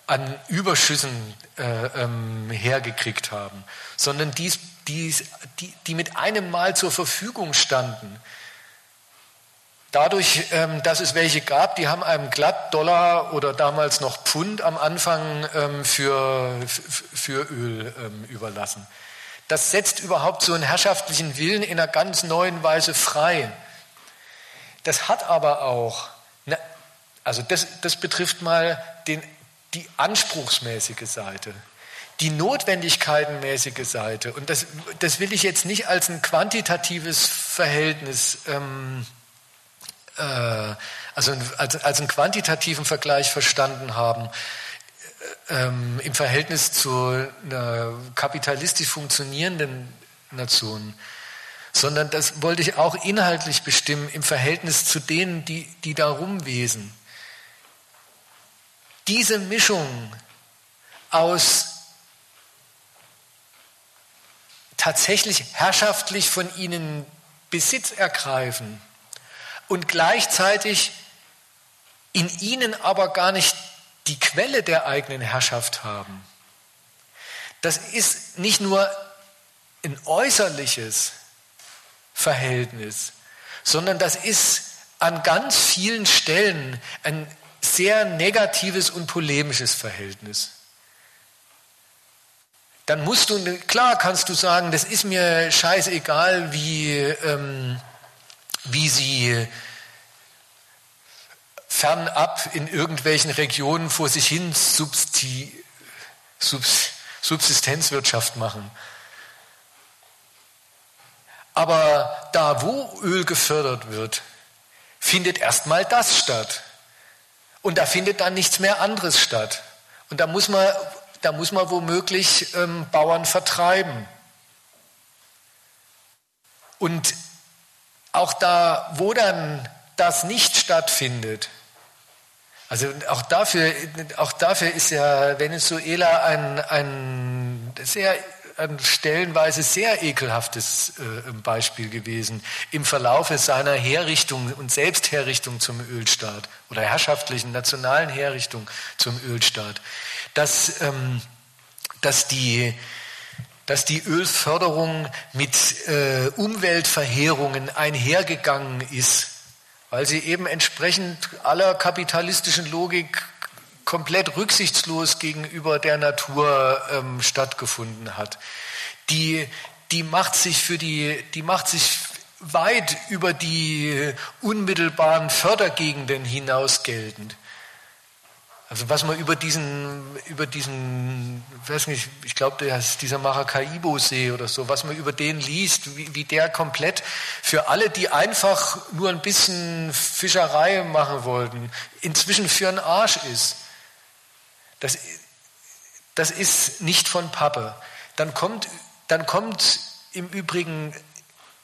an Überschüssen äh, ähm, hergekriegt haben, sondern dies, dies, die, die mit einem Mal zur Verfügung standen, Dadurch, ähm, dass es welche gab, die haben einem glatt Dollar oder damals noch Pfund am Anfang ähm, für, für Öl ähm, überlassen. Das setzt überhaupt so einen herrschaftlichen Willen in einer ganz neuen Weise frei. Das hat aber auch, also das, das betrifft mal den, die anspruchsmäßige Seite, die notwendigkeitenmäßige Seite. Und das, das will ich jetzt nicht als ein quantitatives Verhältnis ähm, äh, also als, als einen quantitativen Vergleich verstanden haben. Ähm, im Verhältnis zu einer kapitalistisch funktionierenden Nation, sondern das wollte ich auch inhaltlich bestimmen im Verhältnis zu denen, die, die da rumwesen. Diese Mischung aus tatsächlich herrschaftlich von ihnen Besitz ergreifen und gleichzeitig in ihnen aber gar nicht die Quelle der eigenen Herrschaft haben. Das ist nicht nur ein äußerliches Verhältnis, sondern das ist an ganz vielen Stellen ein sehr negatives und polemisches Verhältnis. Dann musst du, klar kannst du sagen, das ist mir scheißegal, wie, ähm, wie sie fernab in irgendwelchen Regionen vor sich hin Substi, Subs, Subsistenzwirtschaft machen. Aber da, wo Öl gefördert wird, findet erstmal das statt. Und da findet dann nichts mehr anderes statt. Und da muss man, da muss man womöglich ähm, Bauern vertreiben. Und auch da, wo dann das nicht stattfindet, also auch dafür, auch dafür ist ja Venezuela ein, ein sehr ein stellenweise sehr ekelhaftes äh, Beispiel gewesen im Verlaufe seiner Herrichtung und Selbstherrichtung zum Ölstaat oder herrschaftlichen nationalen Herrichtung zum Ölstaat, dass, ähm, dass, die, dass die Ölförderung mit äh, Umweltverheerungen einhergegangen ist, weil sie eben entsprechend aller kapitalistischen Logik komplett rücksichtslos gegenüber der Natur ähm, stattgefunden hat. Die, die macht sich für die, die macht sich weit über die unmittelbaren Fördergegenden hinaus geltend. Also was man über diesen, über diesen, weiß nicht, ich glaube, das ist dieser Maracaibo-See oder so, was man über den liest, wie, wie der komplett für alle, die einfach nur ein bisschen Fischerei machen wollten, inzwischen für einen Arsch ist. Das, das ist nicht von Pappe. Dann kommt, dann kommt im Übrigen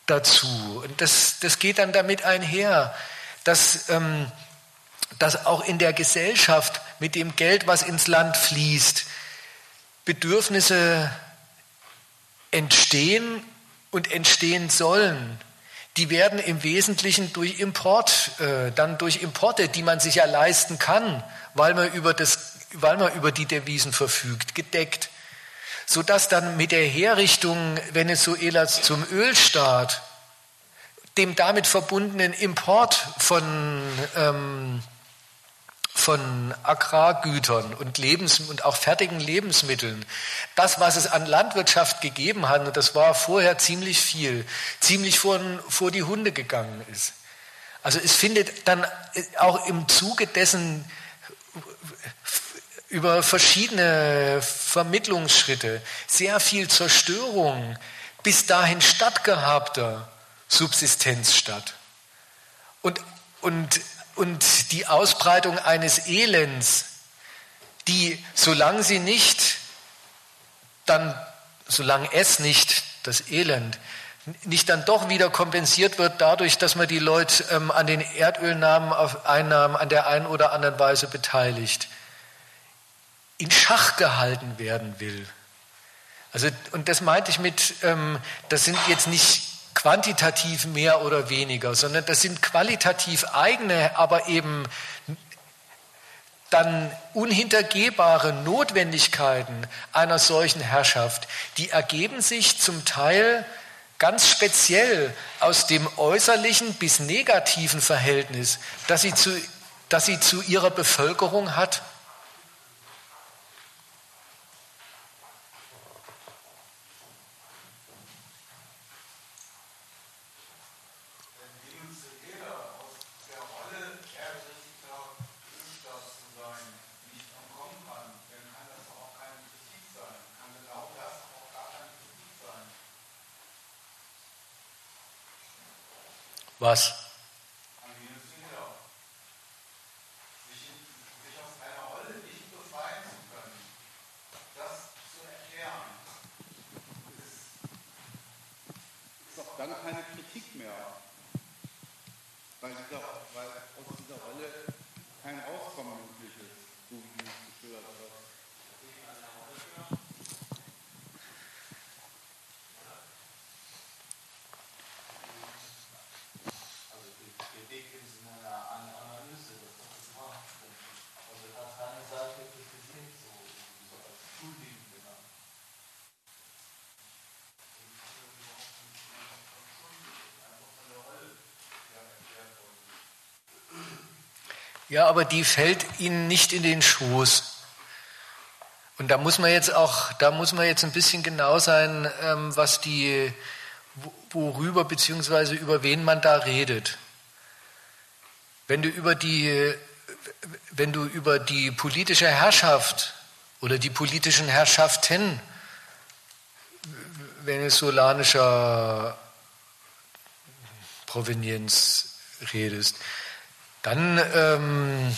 dazu, und das, das geht dann damit einher, dass, ähm, dass auch in der Gesellschaft mit dem Geld, was ins Land fließt, Bedürfnisse entstehen und entstehen sollen. Die werden im Wesentlichen durch Import, äh, dann durch Importe, die man sich ja leisten kann, weil man über das weil man über die Devisen verfügt, gedeckt, sodass dann mit der Herrichtung Venezuelas zum Ölstaat, dem damit verbundenen Import von, ähm, von Agrargütern und, Lebens und auch fertigen Lebensmitteln, das, was es an Landwirtschaft gegeben hat, und das war vorher ziemlich viel, ziemlich vor, vor die Hunde gegangen ist. Also es findet dann auch im Zuge dessen über verschiedene Vermittlungsschritte, sehr viel Zerstörung bis dahin stattgehabter Subsistenz statt. Und, und, und die Ausbreitung eines Elends, die, solange sie nicht, dann, solange es nicht, das Elend, nicht dann doch wieder kompensiert wird dadurch, dass man die Leute ähm, an den Erdölnahmen auf Einnahmen an der einen oder anderen Weise beteiligt in Schach gehalten werden will. Also, und das meinte ich mit, ähm, das sind jetzt nicht quantitativ mehr oder weniger, sondern das sind qualitativ eigene, aber eben dann unhintergehbare Notwendigkeiten einer solchen Herrschaft, die ergeben sich zum Teil ganz speziell aus dem äußerlichen bis negativen Verhältnis, das sie zu, das sie zu ihrer Bevölkerung hat Was? dann keine Kritik mehr. Weil, dieser, weil aus dieser Rolle kein Rauskommen möglich ist, so wie du es geschildert hast. Ja, aber die fällt ihnen nicht in den Schoß. Und da muss man jetzt auch, da muss man jetzt ein bisschen genau sein, ähm, was die, worüber beziehungsweise über wen man da redet. Wenn du über die, wenn du über die politische Herrschaft oder die politischen Herrschaften venezolanischer Provenienz redest, dann, ähm,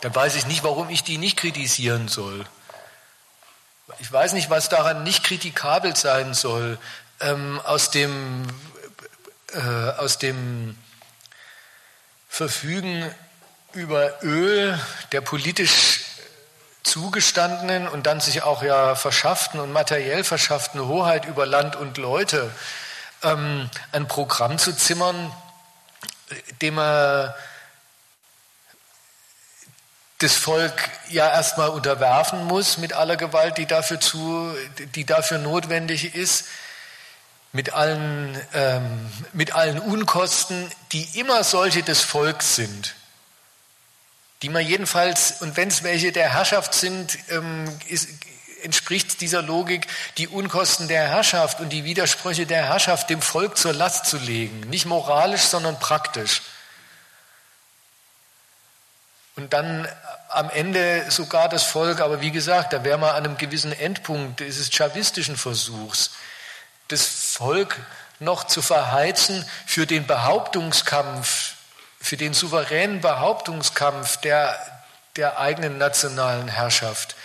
dann weiß ich nicht, warum ich die nicht kritisieren soll. Ich weiß nicht, was daran nicht kritikabel sein soll. Ähm, aus, dem, äh, aus dem Verfügen über Öl der politisch zugestandenen und dann sich auch ja verschafften und materiell verschafften Hoheit über Land und Leute ähm, ein Programm zu zimmern, dem er das Volk ja erstmal unterwerfen muss mit aller Gewalt, die dafür, zu, die dafür notwendig ist, mit allen, ähm, mit allen Unkosten, die immer solche des Volks sind, die man jedenfalls, und wenn es welche der Herrschaft sind, ähm, ist, entspricht dieser Logik, die Unkosten der Herrschaft und die Widersprüche der Herrschaft dem Volk zur Last zu legen. Nicht moralisch, sondern praktisch. Und dann am Ende sogar das Volk, aber wie gesagt, da wäre man an einem gewissen Endpunkt dieses chavistischen Versuchs, das Volk noch zu verheizen für den Behauptungskampf, für den souveränen Behauptungskampf der, der eigenen nationalen Herrschaft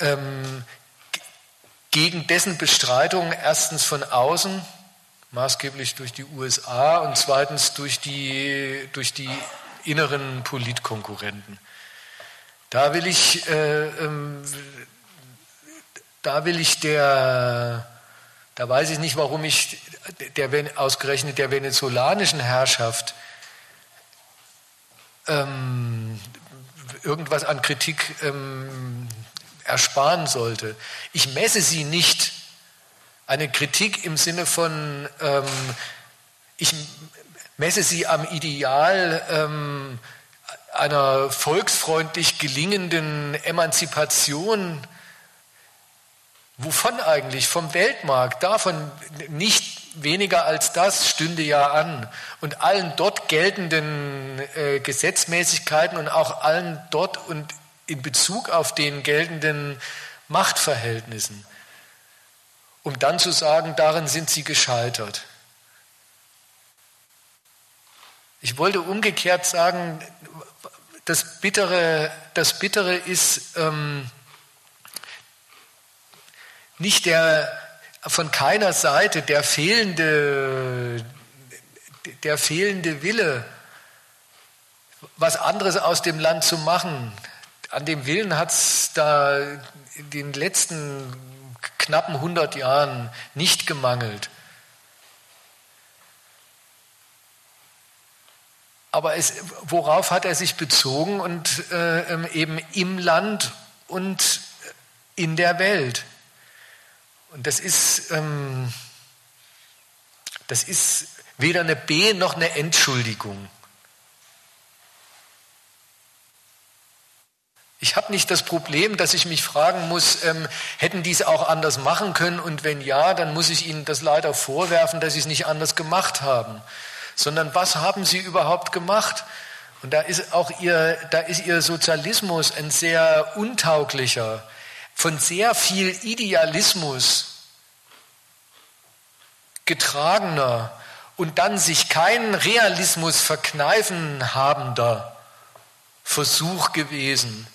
ähm, gegen dessen Bestreitung erstens von außen, maßgeblich durch die USA und zweitens durch die, durch die inneren Politkonkurrenten. Da will ich, äh, ähm, da will ich der, da weiß ich nicht, warum ich der, ausgerechnet der venezolanischen Herrschaft ähm, irgendwas an Kritik ähm, ersparen sollte. Ich messe sie nicht. Eine Kritik im Sinne von, ähm, ich messe sie am Ideal ähm, einer volksfreundlich gelingenden Emanzipation. Wovon eigentlich? Vom Weltmarkt. Davon nicht weniger als das stünde ja an. Und allen dort geltenden äh, Gesetzmäßigkeiten und auch allen dort und in Bezug auf den geltenden Machtverhältnissen, um dann zu sagen, darin sind sie gescheitert. Ich wollte umgekehrt sagen, das Bittere, das Bittere ist ähm, nicht der von keiner Seite der fehlende, der fehlende Wille, was anderes aus dem Land zu machen, an dem Willen hat es da in den letzten knappen 100 Jahren nicht gemangelt. Aber es, worauf hat er sich bezogen und äh, eben im Land und in der Welt? Und das ist, ähm, das ist weder eine B noch eine Entschuldigung. Ich habe nicht das Problem, dass ich mich fragen muss, ähm, hätten die es auch anders machen können und wenn ja, dann muss ich ihnen das leider vorwerfen, dass sie es nicht anders gemacht haben, sondern was haben sie überhaupt gemacht? Und da ist auch ihr, da ist ihr Sozialismus ein sehr untauglicher, von sehr viel Idealismus getragener und dann sich keinen Realismus verkneifen habender Versuch gewesen,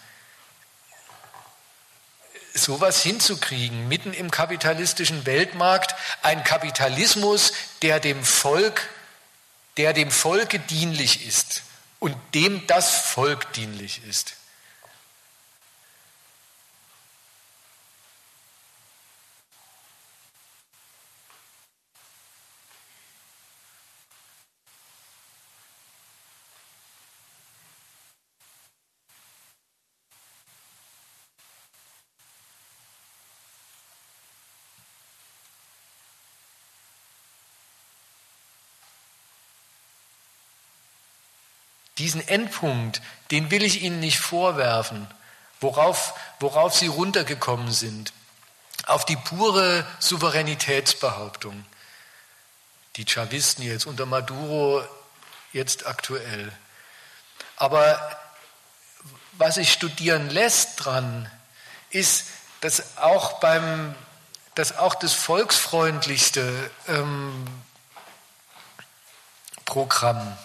sowas hinzukriegen, mitten im kapitalistischen Weltmarkt, ein Kapitalismus, der dem Volk, der dem Volke dienlich ist und dem das Volk dienlich ist. Diesen Endpunkt, den will ich Ihnen nicht vorwerfen, worauf, worauf Sie runtergekommen sind, auf die pure Souveränitätsbehauptung. Die Chavisten jetzt unter Maduro jetzt aktuell. Aber was sich studieren lässt dran, ist, dass auch beim, dass auch das volksfreundlichste ähm, Programm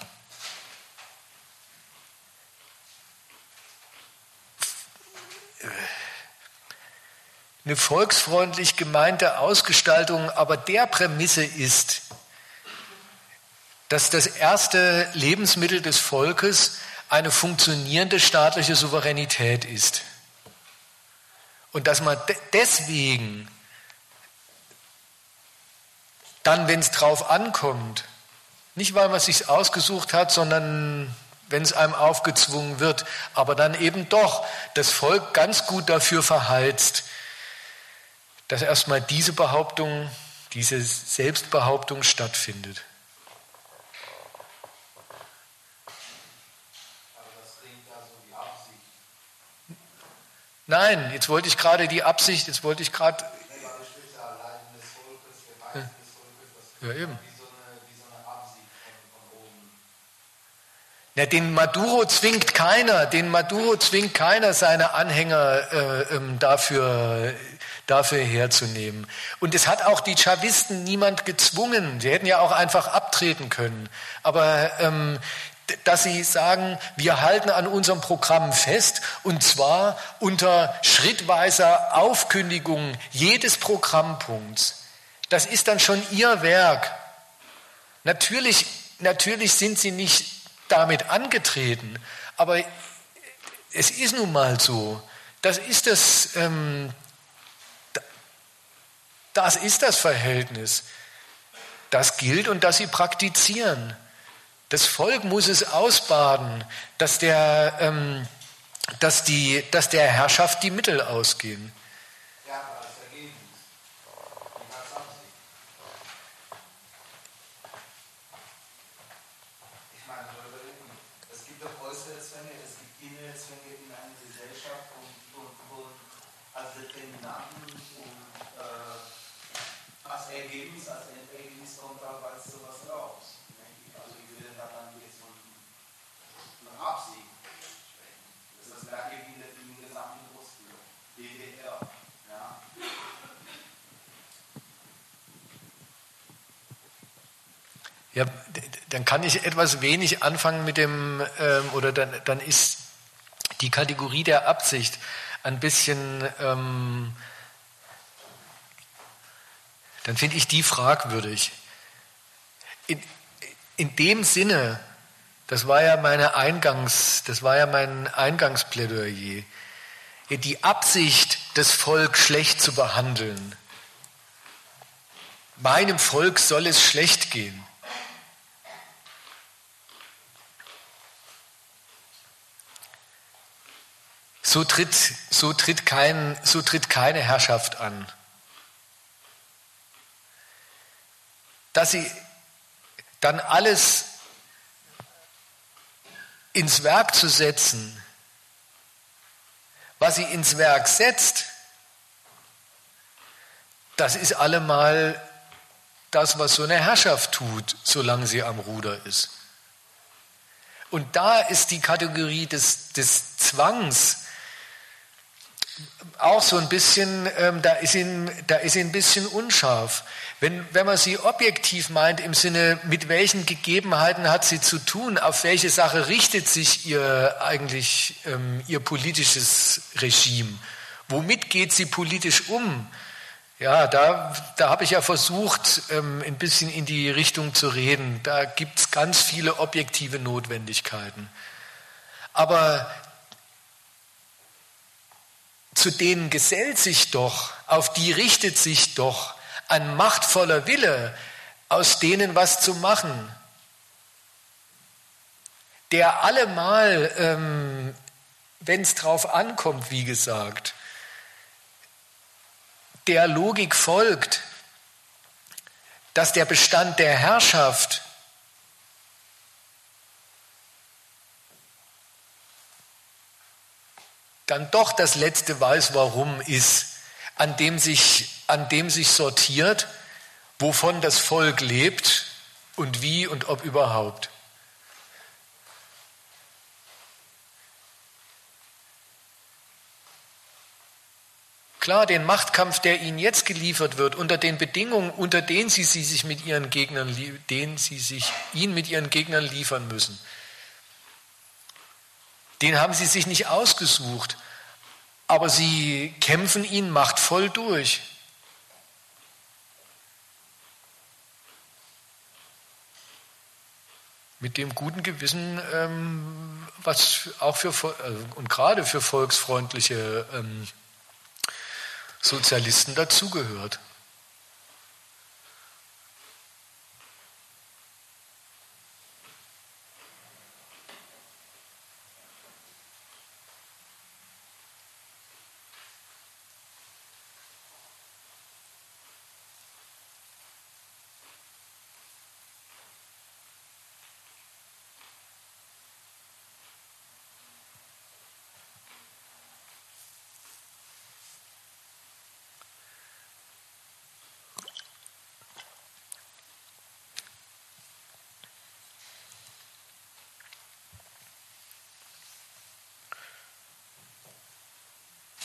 eine volksfreundlich gemeinte Ausgestaltung aber der Prämisse ist, dass das erste Lebensmittel des Volkes eine funktionierende staatliche Souveränität ist. Und dass man deswegen dann, wenn es drauf ankommt, nicht weil man es sich ausgesucht hat, sondern wenn es einem aufgezwungen wird, aber dann eben doch das Volk ganz gut dafür verheizt, dass erstmal diese Behauptung, diese Selbstbehauptung stattfindet. Nein, jetzt wollte ich gerade die Absicht, jetzt wollte ich gerade. Ja, eben. Ja, den Maduro zwingt keiner, den Maduro zwingt keiner, seine Anhänger äh, ähm, dafür, dafür herzunehmen. Und es hat auch die Chavisten niemand gezwungen. Sie hätten ja auch einfach abtreten können. Aber ähm, dass sie sagen, wir halten an unserem Programm fest und zwar unter schrittweiser Aufkündigung jedes Programmpunkts. Das ist dann schon ihr Werk. Natürlich, natürlich sind sie nicht damit angetreten. Aber es ist nun mal so. Das ist das, ähm, das ist das Verhältnis. Das gilt und das sie praktizieren. Das Volk muss es ausbaden, dass der, ähm, dass die, dass der Herrschaft die Mittel ausgehen. Ja, dann kann ich etwas wenig anfangen mit dem, ähm, oder dann, dann ist die Kategorie der Absicht ein bisschen, ähm, dann finde ich die fragwürdig. In, in dem Sinne, das war ja meine Eingangs, das war ja mein Eingangsplädoyer, die Absicht, das Volk schlecht zu behandeln. Meinem Volk soll es schlecht gehen. So tritt, so tritt, kein, so tritt keine Herrschaft an. Dass sie dann alles ins Werk zu setzen, was sie ins Werk setzt, das ist allemal das, was so eine Herrschaft tut, solange sie am Ruder ist. Und da ist die Kategorie des, des Zwangs auch so ein bisschen, ähm, da, ist ihn, da ist ihn ein bisschen unscharf. Wenn, wenn man sie objektiv meint, im Sinne, mit welchen Gegebenheiten hat sie zu tun, auf welche Sache richtet sich ihr eigentlich ähm, ihr politisches Regime, Womit geht sie politisch um? Ja, da, da habe ich ja versucht, ähm, ein bisschen in die Richtung zu reden. Da gibt es ganz viele objektive Notwendigkeiten. Aber zu denen gesellt sich doch, auf die richtet sich doch ein machtvoller Wille, aus denen was zu machen, der allemal, ähm, wenn es drauf ankommt, wie gesagt, der Logik folgt, dass der Bestand der Herrschaft dann doch das letzte weiß warum ist, an dem sich, an dem sich sortiert, wovon das Volk lebt und wie und ob überhaupt. Klar, den Machtkampf, der ihnen jetzt geliefert wird, unter den Bedingungen, unter denen sie, sie sich mit ihren Gegnern, denen sie sich ihn mit ihren Gegnern liefern müssen, den haben sie sich nicht ausgesucht, aber sie kämpfen ihn machtvoll durch. Mit dem guten Gewissen, ähm, was auch für also, und gerade für volksfreundliche ähm, Sozialisten dazugehört.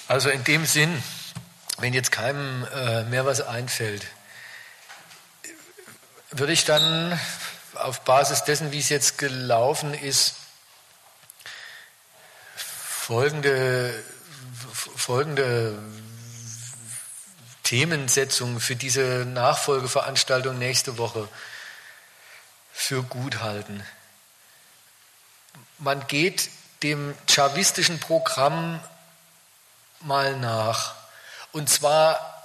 Also in dem Sinn, wenn jetzt keinem äh, mehr was einfällt, würde ich dann auf Basis dessen, wie es jetzt gelaufen ist, folgende, folgende Themensetzung für diese Nachfolgeveranstaltung nächste Woche für gut halten. Man geht dem chavistischen Programm mal nach. Und zwar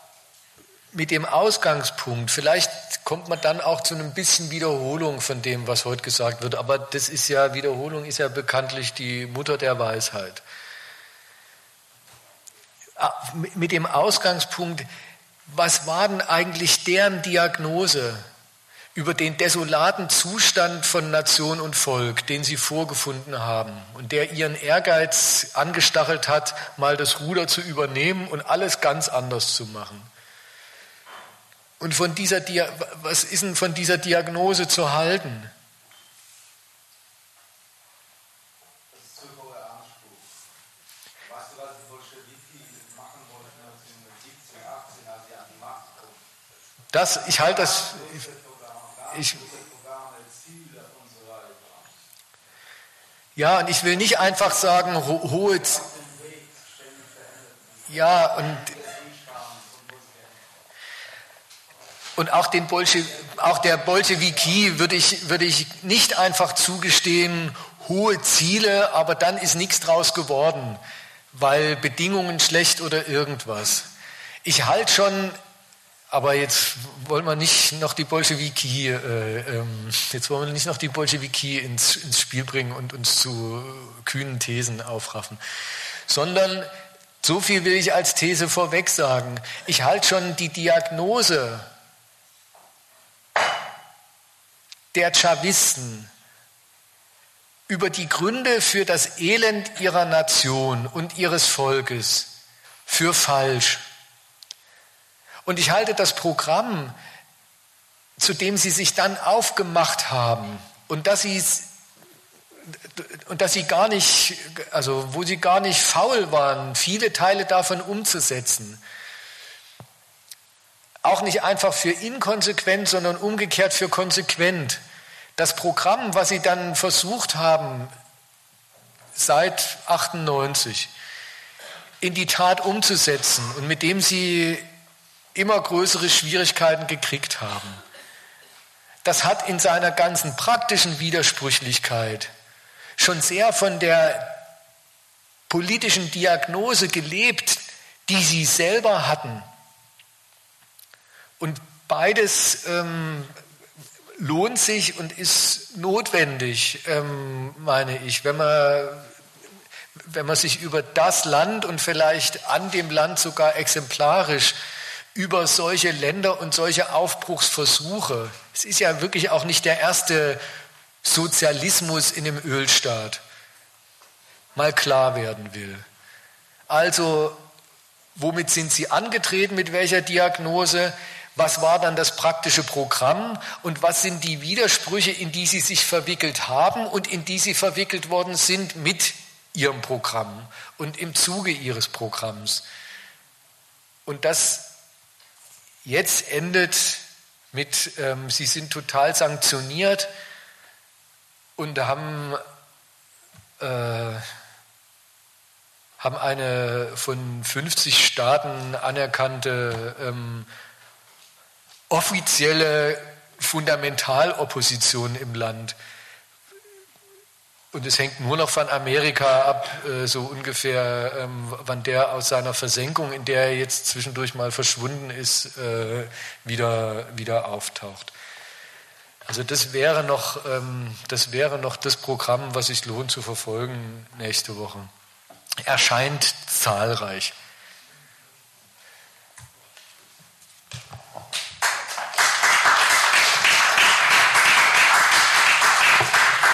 mit dem Ausgangspunkt. Vielleicht kommt man dann auch zu einem bisschen Wiederholung von dem, was heute gesagt wird. Aber das ist ja, Wiederholung ist ja bekanntlich die Mutter der Weisheit. Ah, mit dem Ausgangspunkt, was war denn eigentlich deren Diagnose? Über den desolaten Zustand von Nation und Volk, den sie vorgefunden haben und der ihren Ehrgeiz angestachelt hat, mal das Ruder zu übernehmen und alles ganz anders zu machen. Und von dieser, was ist denn von dieser Diagnose zu halten? Das, ich halte das, ich, ja, und ich will nicht einfach sagen, ho hohe. Ja, und, und auch, den Bolsche, auch der Bolschewiki würde ich, würde ich nicht einfach zugestehen, hohe Ziele, aber dann ist nichts draus geworden, weil Bedingungen schlecht oder irgendwas. Ich halte schon aber jetzt wollen wir nicht noch die Bolschewiki, äh, ähm, jetzt wollen wir nicht noch die Bolschewiki ins, ins Spiel bringen und uns zu kühnen Thesen aufraffen, sondern so viel will ich als These vorweg sagen. Ich halte schon die Diagnose der Chavisten über die Gründe für das Elend ihrer Nation und ihres Volkes für falsch. Und ich halte das Programm, zu dem sie sich dann aufgemacht haben und dass sie und dass sie gar nicht, also wo sie gar nicht faul waren, viele Teile davon umzusetzen. Auch nicht einfach für inkonsequent, sondern umgekehrt für konsequent. Das Programm, was sie dann versucht haben, seit 98, in die Tat umzusetzen und mit dem sie immer größere Schwierigkeiten gekriegt haben. Das hat in seiner ganzen praktischen Widersprüchlichkeit schon sehr von der politischen Diagnose gelebt, die sie selber hatten. Und beides ähm, lohnt sich und ist notwendig, ähm, meine ich, wenn man, wenn man sich über das Land und vielleicht an dem Land sogar exemplarisch über solche Länder und solche Aufbruchsversuche, es ist ja wirklich auch nicht der erste Sozialismus in dem Ölstaat, mal klar werden will. Also, womit sind Sie angetreten, mit welcher Diagnose? Was war dann das praktische Programm und was sind die Widersprüche, in die Sie sich verwickelt haben und in die Sie verwickelt worden sind mit Ihrem Programm und im Zuge Ihres Programms? Und das jetzt endet mit, ähm, Sie sind total sanktioniert und haben, äh, haben eine von 50 Staaten anerkannte ähm, offizielle Fundamentalopposition im Land. Und es hängt nur noch von Amerika ab, äh, so ungefähr, ähm, wann der aus seiner Versenkung, in der er jetzt zwischendurch mal verschwunden ist, äh, wieder, wieder auftaucht. Also das wäre, noch, ähm, das wäre noch das Programm, was sich lohnt zu verfolgen nächste Woche. Erscheint zahlreich.